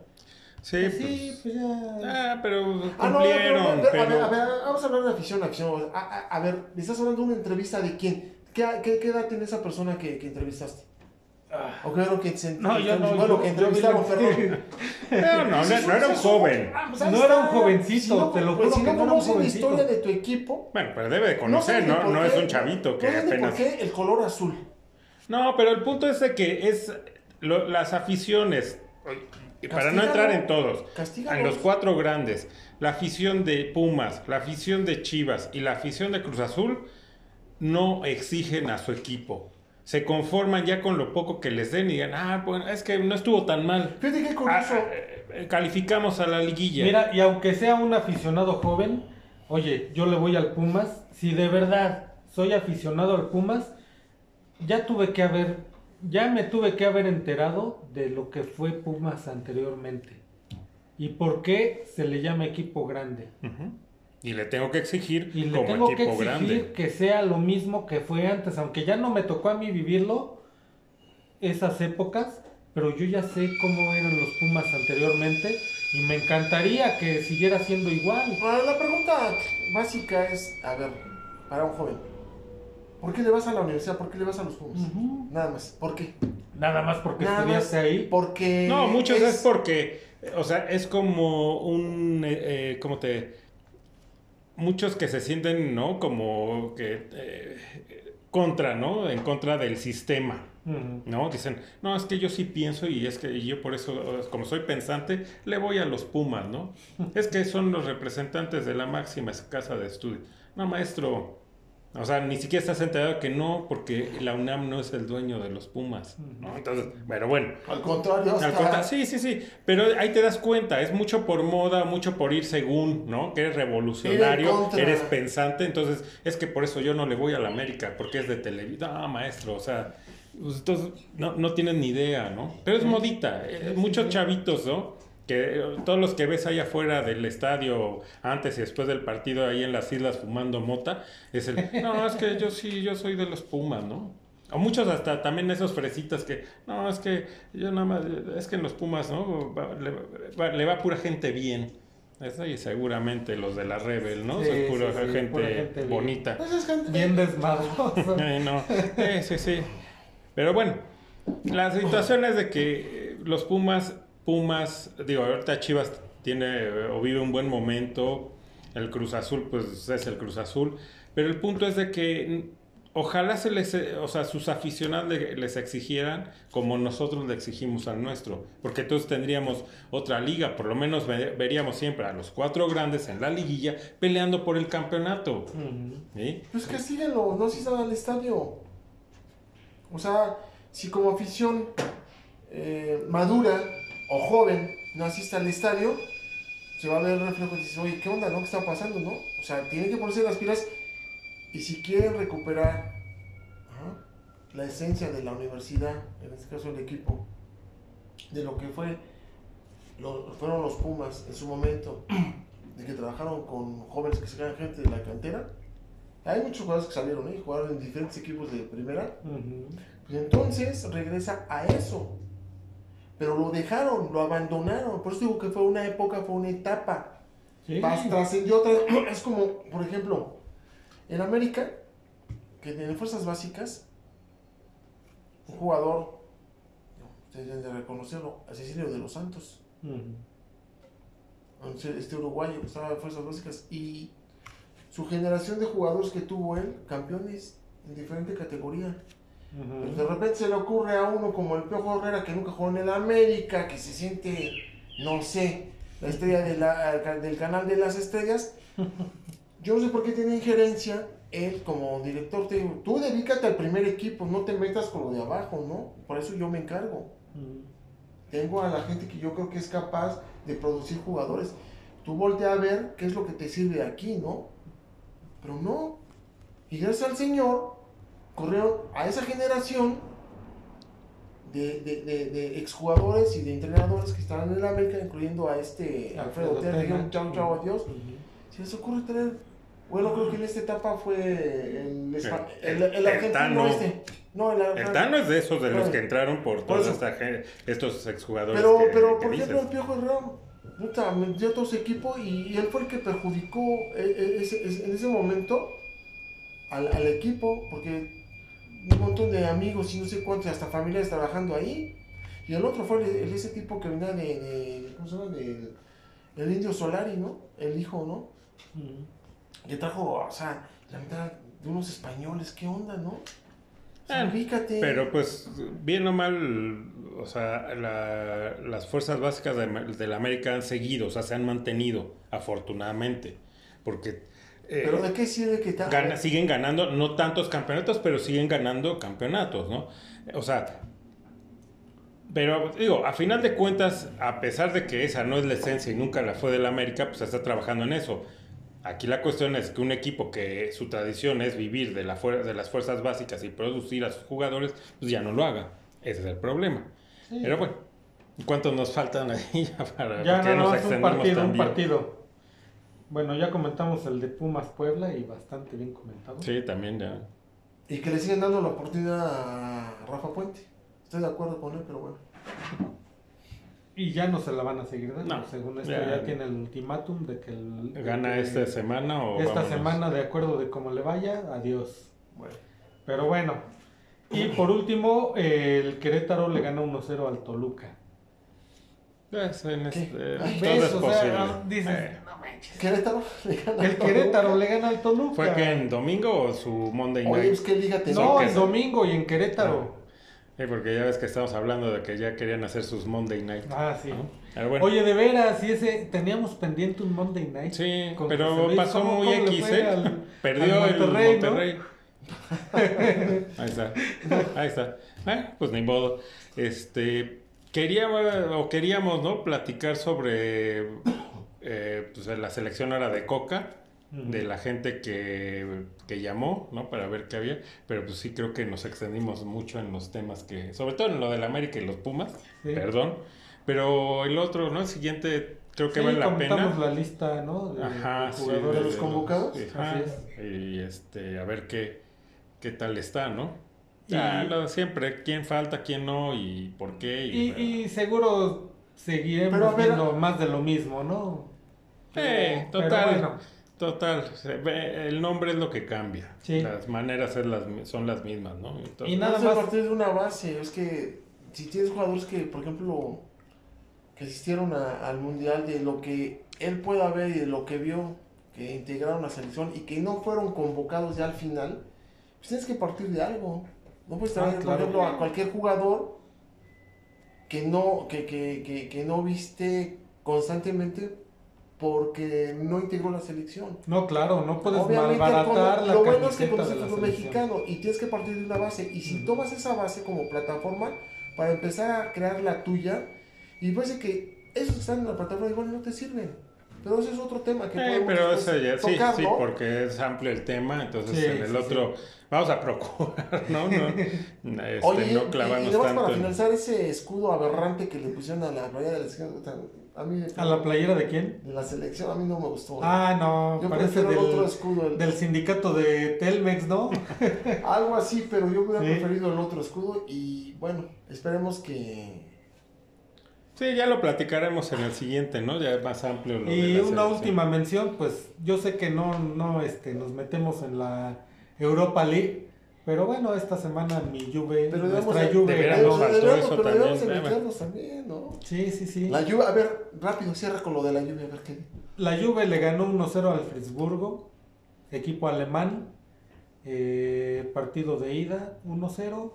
[SPEAKER 1] Sí, pues...
[SPEAKER 2] sí, pues ya.
[SPEAKER 1] Ah, pero
[SPEAKER 3] Ah, no,
[SPEAKER 1] cumplieron,
[SPEAKER 3] pero, pero, a, ver,
[SPEAKER 1] pero...
[SPEAKER 3] a ver, vamos a hablar de afición, afición. A, a- a ver, me estás hablando de una entrevista de quién. ¿Qué, qué, qué edad tiene esa persona que, que entrevistaste? ¿O qué era lo que se
[SPEAKER 2] No, yo no,
[SPEAKER 3] Bueno,
[SPEAKER 2] yo-
[SPEAKER 3] que
[SPEAKER 2] yo
[SPEAKER 3] perdón. *laughs*
[SPEAKER 1] No, no, no, no era un joven.
[SPEAKER 3] Ah, pues
[SPEAKER 2] No era un jovencito,
[SPEAKER 3] Si no,
[SPEAKER 2] te lo
[SPEAKER 3] pues
[SPEAKER 2] juro
[SPEAKER 3] si no
[SPEAKER 2] no
[SPEAKER 3] conoces la historia de tu equipo.
[SPEAKER 1] Bueno, pero debe de
[SPEAKER 3] no
[SPEAKER 1] conocer, no, no, es un chavito que apenas...
[SPEAKER 3] por qué el color azul.
[SPEAKER 1] No, pero el punto es de que es lo- las aficiones, para no entrar en todos,
[SPEAKER 3] Castígalo.
[SPEAKER 1] en los cuatro grandes, la afición de Pumas, la afición de Chivas y la afición de Cruz Azul no exigen a su equipo. Se conforman ya con lo poco que les den y digan, ah, bueno, es que no estuvo tan mal.
[SPEAKER 3] Fíjate qué
[SPEAKER 1] Ah,
[SPEAKER 3] curioso.
[SPEAKER 1] eh, eh, calificamos a la liguilla.
[SPEAKER 2] Mira, y aunque sea un aficionado joven, oye, yo le voy al Pumas. Si de verdad soy aficionado al Pumas, ya tuve que haber, ya me tuve que haber enterado de lo que fue Pumas anteriormente. Y por qué se le llama equipo grande.
[SPEAKER 1] Ujú. Y le tengo que exigir
[SPEAKER 2] Y le
[SPEAKER 1] como
[SPEAKER 2] tengo que
[SPEAKER 1] equipo
[SPEAKER 2] exigir
[SPEAKER 1] grande.
[SPEAKER 2] que sea lo mismo que fue antes, aunque ya no me tocó a mí vivirlo, esas épocas, pero yo ya sé cómo eran los Pumas anteriormente y me encantaría que siguiera siendo igual.
[SPEAKER 3] Ahora, la pregunta básica es, a ver, para un joven, ¿por qué le vas a la universidad? ¿Por qué le vas a los Pumas? Nada más. ¿Por qué?
[SPEAKER 2] Nada más porque
[SPEAKER 3] Nada
[SPEAKER 2] estudiaste
[SPEAKER 3] más
[SPEAKER 2] ahí.
[SPEAKER 3] Porque
[SPEAKER 1] No, muchos es, porque, o sea, es como un, eh, eh, ¿cómo te? Muchos que se sienten, ¿no? Como que eh, contra, ¿no? En contra del sistema. ¿No? Dicen, no, es que yo sí pienso y es que yo por eso, como soy pensante, le voy a los Pumas, ¿no? Es que son los representantes de la máxima casa de estudio. No, maestro, o sea, ni siquiera estás enterado que no, porque la UNAM no es el dueño de los Pumas, ¿no? Entonces, pero bueno.
[SPEAKER 3] Al contrario, hasta-
[SPEAKER 1] Al contra- sí, sí, sí, pero ahí te das cuenta, es mucho por moda, mucho por ir según, ¿no? Que eres revolucionario, eres pensante, entonces es que por eso yo no le voy a la América, porque es de televisión. No, maestro, o sea, pues, entonces no, no tienen ni idea, ¿no? Pero es modita, eh, muchos chavitos, ¿no? Que todos los que ves allá afuera del estadio, antes y después del partido, ahí en las islas fumando mota, es el, no, es que yo sí, yo soy de los Pumas, ¿no? O muchos hasta también esos fresitas que, no, es que yo nada más, es que en los Pumas, ¿no? Va- le, va, le va pura gente bien. Eso y seguramente los de la Rebel, ¿no?
[SPEAKER 2] Sí,
[SPEAKER 1] Son pura,
[SPEAKER 2] sí, sí,
[SPEAKER 1] gente
[SPEAKER 2] pura gente bien.
[SPEAKER 1] bonita.
[SPEAKER 3] Pues es que-
[SPEAKER 2] Bien desmadroso.
[SPEAKER 1] Eh, *laughs* no. Eh, sí, sí. Pero bueno, la situación es de que los Pumas, Pumas, digo, ahorita Chivas tiene eh, o vive un buen momento, el Cruz Azul, pues es el Cruz Azul, pero el punto es de que ojalá se les, eh, o sea, sus aficionados le- les exigieran como nosotros le exigimos al nuestro, porque entonces tendríamos otra liga, por lo menos ve- veríamos siempre a los cuatro grandes en la liguilla peleando por el campeonato. ¿sí?
[SPEAKER 3] Pues castíguenlo, no asistan al estadio. O sea, si como afición eh, madura o joven no asiste al estadio, se va a ver el reflejo y dices, oye, ¿qué onda, no? ¿Qué está pasando, no? O sea, tienen que ponerse las pilas y si quieren recuperar la esencia de la universidad, en este caso el equipo, de lo que fue, lo- fueron los Pumas en su momento, *clears throat* de que trabajaron con jóvenes que sacaban gente de la cantera, hay muchos jugadores que salieron, ¿eh? Jugaron en diferentes equipos de primera. Pues entonces regresa a eso. Pero lo dejaron, lo abandonaron. Por eso digo que fue una época, fue una etapa.
[SPEAKER 2] Sí.
[SPEAKER 3] Trascendió otra. *clears throat* Es como, por ejemplo, en América, que en fuerzas básicas, un jugador, ustedes deben de reconocerlo, Cecilio de los Santos, este uruguayo que estaba en fuerzas básicas, y su generación de jugadores que tuvo él, campeones en diferente categoría. Pues de repente se le ocurre a uno como el Piojo Herrera que nunca jugó en el América, que se siente, no sé, la estrella de la- del canal de las estrellas. *laughs* Yo no sé por qué tiene injerencia él como director. Te digo, tú dedícate al primer equipo, no te metas con lo de abajo, ¿no? Por eso yo me encargo.
[SPEAKER 2] Ujú.
[SPEAKER 3] Tengo a la gente que yo creo que es capaz de producir jugadores. Tú voltea a ver qué es lo que te sirve aquí, ¿no? Pero no. Y gracias al Señor, corrieron a esa generación de, de, de, de exjugadores y de entrenadores que estaban en la América, incluyendo a este Alfredo Terry,
[SPEAKER 2] Tena.
[SPEAKER 3] un chau chau adiós.
[SPEAKER 2] Ujú.
[SPEAKER 3] Si les ocurre traer, bueno, creo que en esta etapa fue el, el,
[SPEAKER 1] El-
[SPEAKER 3] el argentino
[SPEAKER 1] Tano.
[SPEAKER 3] este. No, el,
[SPEAKER 1] El Tano es de esos de los que entraron por
[SPEAKER 3] por
[SPEAKER 1] todos estos exjugadores.
[SPEAKER 3] Pero,
[SPEAKER 1] que,
[SPEAKER 3] pero
[SPEAKER 1] que
[SPEAKER 3] por
[SPEAKER 1] dices.
[SPEAKER 3] ejemplo, el Piojo Herrera puta, metió todo su equipo y, y él fue el que perjudicó eh, eh, ese- ese- en ese momento al, al equipo, porque un montón de amigos y no sé cuántos, hasta familias trabajando ahí. Y el otro fue el, el- ese tipo que venía de, de- ¿cómo se llama? Del- el indio Solari, ¿no? El hijo, ¿no?
[SPEAKER 2] Ujú.
[SPEAKER 3] Que trajo, o sea, la mitad de unos españoles, ¿qué onda, no? O sea,
[SPEAKER 1] Ah. Pero pues, bien o mal, o sea, la- las fuerzas básicas de, de la América han seguido, o sea, se han mantenido, afortunadamente. Porque eh,
[SPEAKER 3] Pero ¿de qué sirve que
[SPEAKER 1] gana- siguen ganando, no tantos campeonatos, pero siguen ganando campeonatos, ¿no? O sea, pero digo, a final de cuentas, a pesar de que esa no es la esencia y nunca la fue de la América, pues está trabajando en eso. Aquí la cuestión es que un equipo que su tradición es vivir de, la fuer- de las fuerzas básicas y producir a sus jugadores, pues ya no lo haga. Ese es el problema.
[SPEAKER 2] Sí.
[SPEAKER 1] Pero bueno, ¿cuántos nos faltan ahí *laughs* para
[SPEAKER 2] Ya no, no, es un partido, un partido. Bueno, ya comentamos el de Pumas Puebla y bastante bien comentado.
[SPEAKER 1] Sí, también ya.
[SPEAKER 3] Y que le siguen dando la oportunidad a Rafa Puente. Estoy de acuerdo con él, pero bueno.
[SPEAKER 2] Y ya no se la van a seguir dando.
[SPEAKER 1] No,
[SPEAKER 2] Según esto,
[SPEAKER 1] ya.
[SPEAKER 2] ya, tiene el ultimátum de que el,
[SPEAKER 1] ¿Gana
[SPEAKER 2] que
[SPEAKER 1] esta semana o
[SPEAKER 2] esta
[SPEAKER 1] vámonos?
[SPEAKER 2] semana, de acuerdo de cómo le vaya, adiós.
[SPEAKER 3] Bueno.
[SPEAKER 2] Pero bueno. Y por último, el Querétaro le gana 1-0 al Toluca.
[SPEAKER 1] Es, en
[SPEAKER 3] ¿Qué?
[SPEAKER 1] este- todo
[SPEAKER 2] ¿Ves?
[SPEAKER 1] es
[SPEAKER 2] O
[SPEAKER 1] posible.
[SPEAKER 2] sea, dices,
[SPEAKER 1] Eh,
[SPEAKER 3] Querétaro *laughs* le gana
[SPEAKER 2] el Querétaro le gana al Toluca.
[SPEAKER 1] ¿Fue que en domingo o su Monday
[SPEAKER 3] Oye,
[SPEAKER 1] Night?
[SPEAKER 3] qué liga te
[SPEAKER 2] No, en domingo y en Querétaro.
[SPEAKER 1] Sí, porque ya ves que estamos hablando de que ya querían hacer sus Monday Night.
[SPEAKER 2] Ah, sí.
[SPEAKER 1] ¿no? Pero bueno,
[SPEAKER 2] Oye, de veras, y ese teníamos pendiente un Monday Night.
[SPEAKER 1] sí,
[SPEAKER 2] con
[SPEAKER 1] pero pasó
[SPEAKER 2] ¿Cómo-
[SPEAKER 1] muy
[SPEAKER 2] cómo
[SPEAKER 1] X, ¿eh?
[SPEAKER 2] al- *laughs*
[SPEAKER 1] Perdió
[SPEAKER 2] al Monterrey,
[SPEAKER 1] el
[SPEAKER 2] ¿no?
[SPEAKER 1] Monterrey. *laughs* Ahí está. Ahí está. Ah, pues ni modo. Este, queríamos, o queríamos, ¿no? Platicar sobre eh, pues, la selección ahora de Coca, de la gente que, que llamó, ¿no? Para ver qué había. Pero pues sí creo que nos extendimos mucho en los temas que, sobre todo en lo del América y los Pumas,
[SPEAKER 2] Sí.
[SPEAKER 1] perdón. Pero el otro, ¿no? El siguiente creo que
[SPEAKER 2] Sí,
[SPEAKER 1] vale la
[SPEAKER 2] comentamos
[SPEAKER 1] pena.
[SPEAKER 2] la lista, ¿no? De,
[SPEAKER 1] Ajá,
[SPEAKER 2] de
[SPEAKER 1] sí,
[SPEAKER 2] jugadores.
[SPEAKER 3] ¿De los convocados?
[SPEAKER 1] Ajá,
[SPEAKER 2] Así
[SPEAKER 1] Y este, a ver qué, qué tal está, ¿no?
[SPEAKER 2] Y-
[SPEAKER 1] Ah, lo de siempre, quién falta, quién no y por qué.
[SPEAKER 2] Y, y seguro seguiremos
[SPEAKER 3] Pero
[SPEAKER 2] viendo más de lo mismo, ¿no?
[SPEAKER 1] Eh,
[SPEAKER 2] Pero
[SPEAKER 1] total,
[SPEAKER 2] bueno.
[SPEAKER 1] total. se ve- El nombre es lo que cambia.
[SPEAKER 2] Sí.
[SPEAKER 1] Las maneras las, son las mismas, ¿no? Entonces,
[SPEAKER 2] Y nada
[SPEAKER 3] es a
[SPEAKER 2] más-
[SPEAKER 3] partir de una base. Es que si tienes jugadores que, por ejemplo, que asistieron a- al mundial, de lo que él pueda ver y de lo que vio, que integraron la selección y que no fueron convocados ya al final, pues tienes que partir de algo. No puedes traer,
[SPEAKER 2] Ah, claro.
[SPEAKER 3] por ejemplo, a cualquier jugador que no, que, que, que, que no viste constantemente porque no integró la selección.
[SPEAKER 2] No, claro, no puedes
[SPEAKER 3] Obviamente,
[SPEAKER 2] malbaratar
[SPEAKER 3] como-
[SPEAKER 2] la
[SPEAKER 3] lo bueno es que conoces fútbol
[SPEAKER 2] selección.
[SPEAKER 3] mexicano y tienes que partir de una base. Y si tomas esa base como plataforma para empezar a crear la tuya, y ser que esos que están en la plataforma igual no te sirven. Pero ese es otro tema que
[SPEAKER 1] Eh,
[SPEAKER 3] podemos
[SPEAKER 1] pero
[SPEAKER 3] después
[SPEAKER 1] eso ya, sí,
[SPEAKER 3] tocar,
[SPEAKER 1] sí,
[SPEAKER 3] ¿no?
[SPEAKER 1] porque es amplio el tema, entonces
[SPEAKER 2] Sí,
[SPEAKER 1] en el
[SPEAKER 2] sí,
[SPEAKER 1] otro vamos a procurar, *laughs* ¿no? no este,
[SPEAKER 3] Oye,
[SPEAKER 1] no
[SPEAKER 3] y, y
[SPEAKER 1] clavarnos
[SPEAKER 3] nomás
[SPEAKER 1] tanto.
[SPEAKER 3] para finalizar ese escudo aberrante que le pusieron a la playa de la selección, a mí
[SPEAKER 2] ¿A la playera de quién?
[SPEAKER 3] de la selección a mí no me gustó.
[SPEAKER 2] Ah, no,
[SPEAKER 3] Yo
[SPEAKER 2] parece
[SPEAKER 3] prefiero el otro
[SPEAKER 2] del,
[SPEAKER 3] escudo, el-
[SPEAKER 2] del sindicato de Telmex, ¿no? *laughs*
[SPEAKER 3] algo así, pero yo hubiera
[SPEAKER 2] Sí.
[SPEAKER 3] preferido el otro escudo y bueno, esperemos que
[SPEAKER 1] Sí, ya lo platicaremos en el siguiente, ¿no? Ya es más amplio lo de
[SPEAKER 2] Y
[SPEAKER 1] la
[SPEAKER 2] una
[SPEAKER 1] selección.
[SPEAKER 2] última mención, pues yo sé que no, no este, nos metemos en la Europa League, pero bueno, esta semana mi Juve,
[SPEAKER 3] Pero debemos
[SPEAKER 2] nuestra
[SPEAKER 3] de-
[SPEAKER 2] Juve ganó.
[SPEAKER 3] pero
[SPEAKER 1] también,
[SPEAKER 3] debemos de meternos también, ¿no?
[SPEAKER 2] Sí, sí, sí.
[SPEAKER 3] La lluvia, a ver, rápido, cierra con lo de la lluvia, a ver qué.
[SPEAKER 2] La Juve le ganó 1-0 al Frisburgo, equipo alemán, eh, partido de ida 1-0,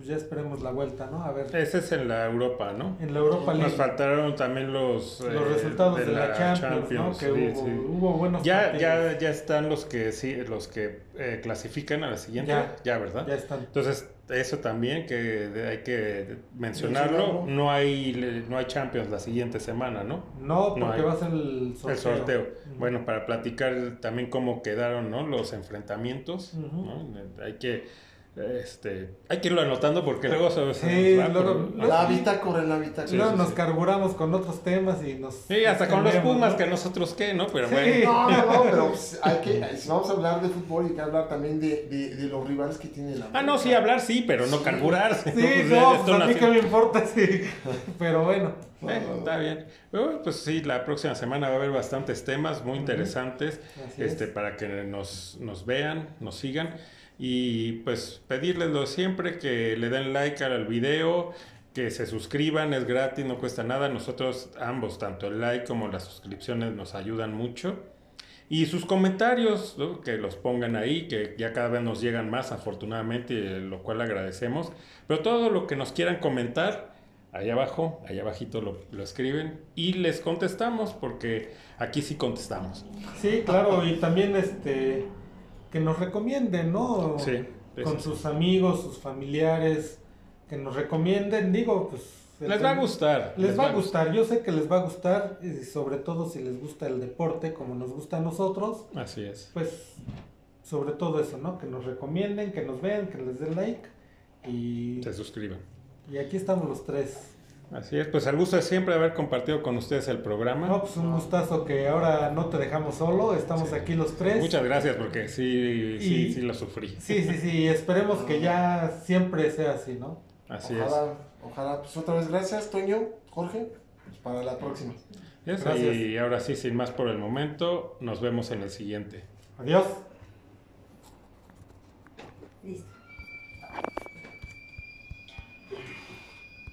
[SPEAKER 2] pues ya esperemos la vuelta, ¿no? A ver,
[SPEAKER 1] Ese es en la Europa, ¿no?
[SPEAKER 2] en la Europa
[SPEAKER 1] Nos
[SPEAKER 2] League,
[SPEAKER 1] faltaron también los,
[SPEAKER 2] los
[SPEAKER 1] eh,
[SPEAKER 2] resultados de, la, Champions, ¿no? Que
[SPEAKER 1] sí,
[SPEAKER 2] hubo,
[SPEAKER 1] sí.
[SPEAKER 2] hubo buenos
[SPEAKER 1] Ya,
[SPEAKER 2] partidos.
[SPEAKER 1] ya, ya están los que sí, los que eh, clasifican a la siguiente, ya,
[SPEAKER 2] Ya.
[SPEAKER 1] ¿verdad?
[SPEAKER 2] Ya están.
[SPEAKER 1] Entonces, eso también que hay que mencionarlo. No hay no hay Champions la siguiente semana, ¿no?
[SPEAKER 2] No,
[SPEAKER 1] No
[SPEAKER 2] porque
[SPEAKER 1] hay.
[SPEAKER 2] va a ser el sorteo.
[SPEAKER 1] El sorteo. Bueno, para platicar también cómo quedaron, ¿no? Los enfrentamientos. ¿no? Hay que este, hay que irlo anotando porque luego se, se
[SPEAKER 2] Sí,
[SPEAKER 1] nos va
[SPEAKER 2] luego-
[SPEAKER 1] por-
[SPEAKER 2] luego-
[SPEAKER 3] La bitácora, la bitácora.
[SPEAKER 2] Luego
[SPEAKER 1] sí,
[SPEAKER 2] nos
[SPEAKER 1] sí.
[SPEAKER 2] carburamos con otros temas y nos...
[SPEAKER 1] Sí, hasta con los Pumas,
[SPEAKER 2] ¿no?
[SPEAKER 1] que nosotros qué, ¿no? Pero
[SPEAKER 2] Sí.
[SPEAKER 1] bueno.
[SPEAKER 3] No, no, no, *laughs* pero pues, hay que, si vamos a hablar de fútbol, hay que hablar también de, de, de los rivales que tiene la
[SPEAKER 1] Ah, no, sí, hablar sí, pero no
[SPEAKER 3] Sí.
[SPEAKER 1] carburarse.
[SPEAKER 2] Sí, *laughs*
[SPEAKER 1] Pues,
[SPEAKER 2] no,
[SPEAKER 1] esto
[SPEAKER 2] pues a mí qué me importa, sí. Pero bueno.
[SPEAKER 1] Eh, está bien. Bueno, pues sí, la próxima semana va a haber bastantes temas muy interesantes
[SPEAKER 2] Así
[SPEAKER 1] este,
[SPEAKER 2] es.
[SPEAKER 1] para que nos, nos vean, nos sigan. Y pues pedirles lo de siempre que le den like al video, que se suscriban, es gratis, no cuesta nada. Nosotros ambos, tanto el like como las suscripciones, nos ayudan mucho. Y sus comentarios, ¿no? que los pongan ahí, que ya cada vez nos llegan más, afortunadamente, y lo cual agradecemos. Pero todo lo que nos quieran comentar, ahí abajo, ahí abajito lo, lo escriben y les contestamos, porque aquí sí contestamos.
[SPEAKER 2] Sí, claro, y también este que nos recomienden, ¿no?
[SPEAKER 1] Sí,
[SPEAKER 2] Con
[SPEAKER 1] sí.
[SPEAKER 2] sus amigos, sus familiares, que nos recomienden, digo, pues...
[SPEAKER 1] Les va a gustar.
[SPEAKER 2] Les va a gustar, yo sé que les va a gustar, y sobre todo si les gusta el deporte como nos gusta a nosotros,
[SPEAKER 1] Así es.
[SPEAKER 2] pues sobre todo eso, ¿no? Que nos recomienden, que nos vean, que les den like y,
[SPEAKER 1] Se suscriban.
[SPEAKER 2] y aquí estamos los tres.
[SPEAKER 1] Así es, pues el gusto de siempre haber compartido con ustedes el programa.
[SPEAKER 2] No, pues un gustazo que ahora no te dejamos solo, estamos aquí los tres.
[SPEAKER 1] Muchas gracias porque sí, sí,
[SPEAKER 2] Y-
[SPEAKER 1] sí lo sufrí.
[SPEAKER 2] Sí, sí, sí, esperemos que ya siempre sea así, ¿no?
[SPEAKER 1] Así es.
[SPEAKER 3] Ojalá. Pues otra vez gracias, Toño, Jorge. Pues para la próxima.
[SPEAKER 2] Gracias.
[SPEAKER 1] Y ahora sí, sin más por el momento, nos vemos en el siguiente.
[SPEAKER 2] Adiós.
[SPEAKER 4] Listo.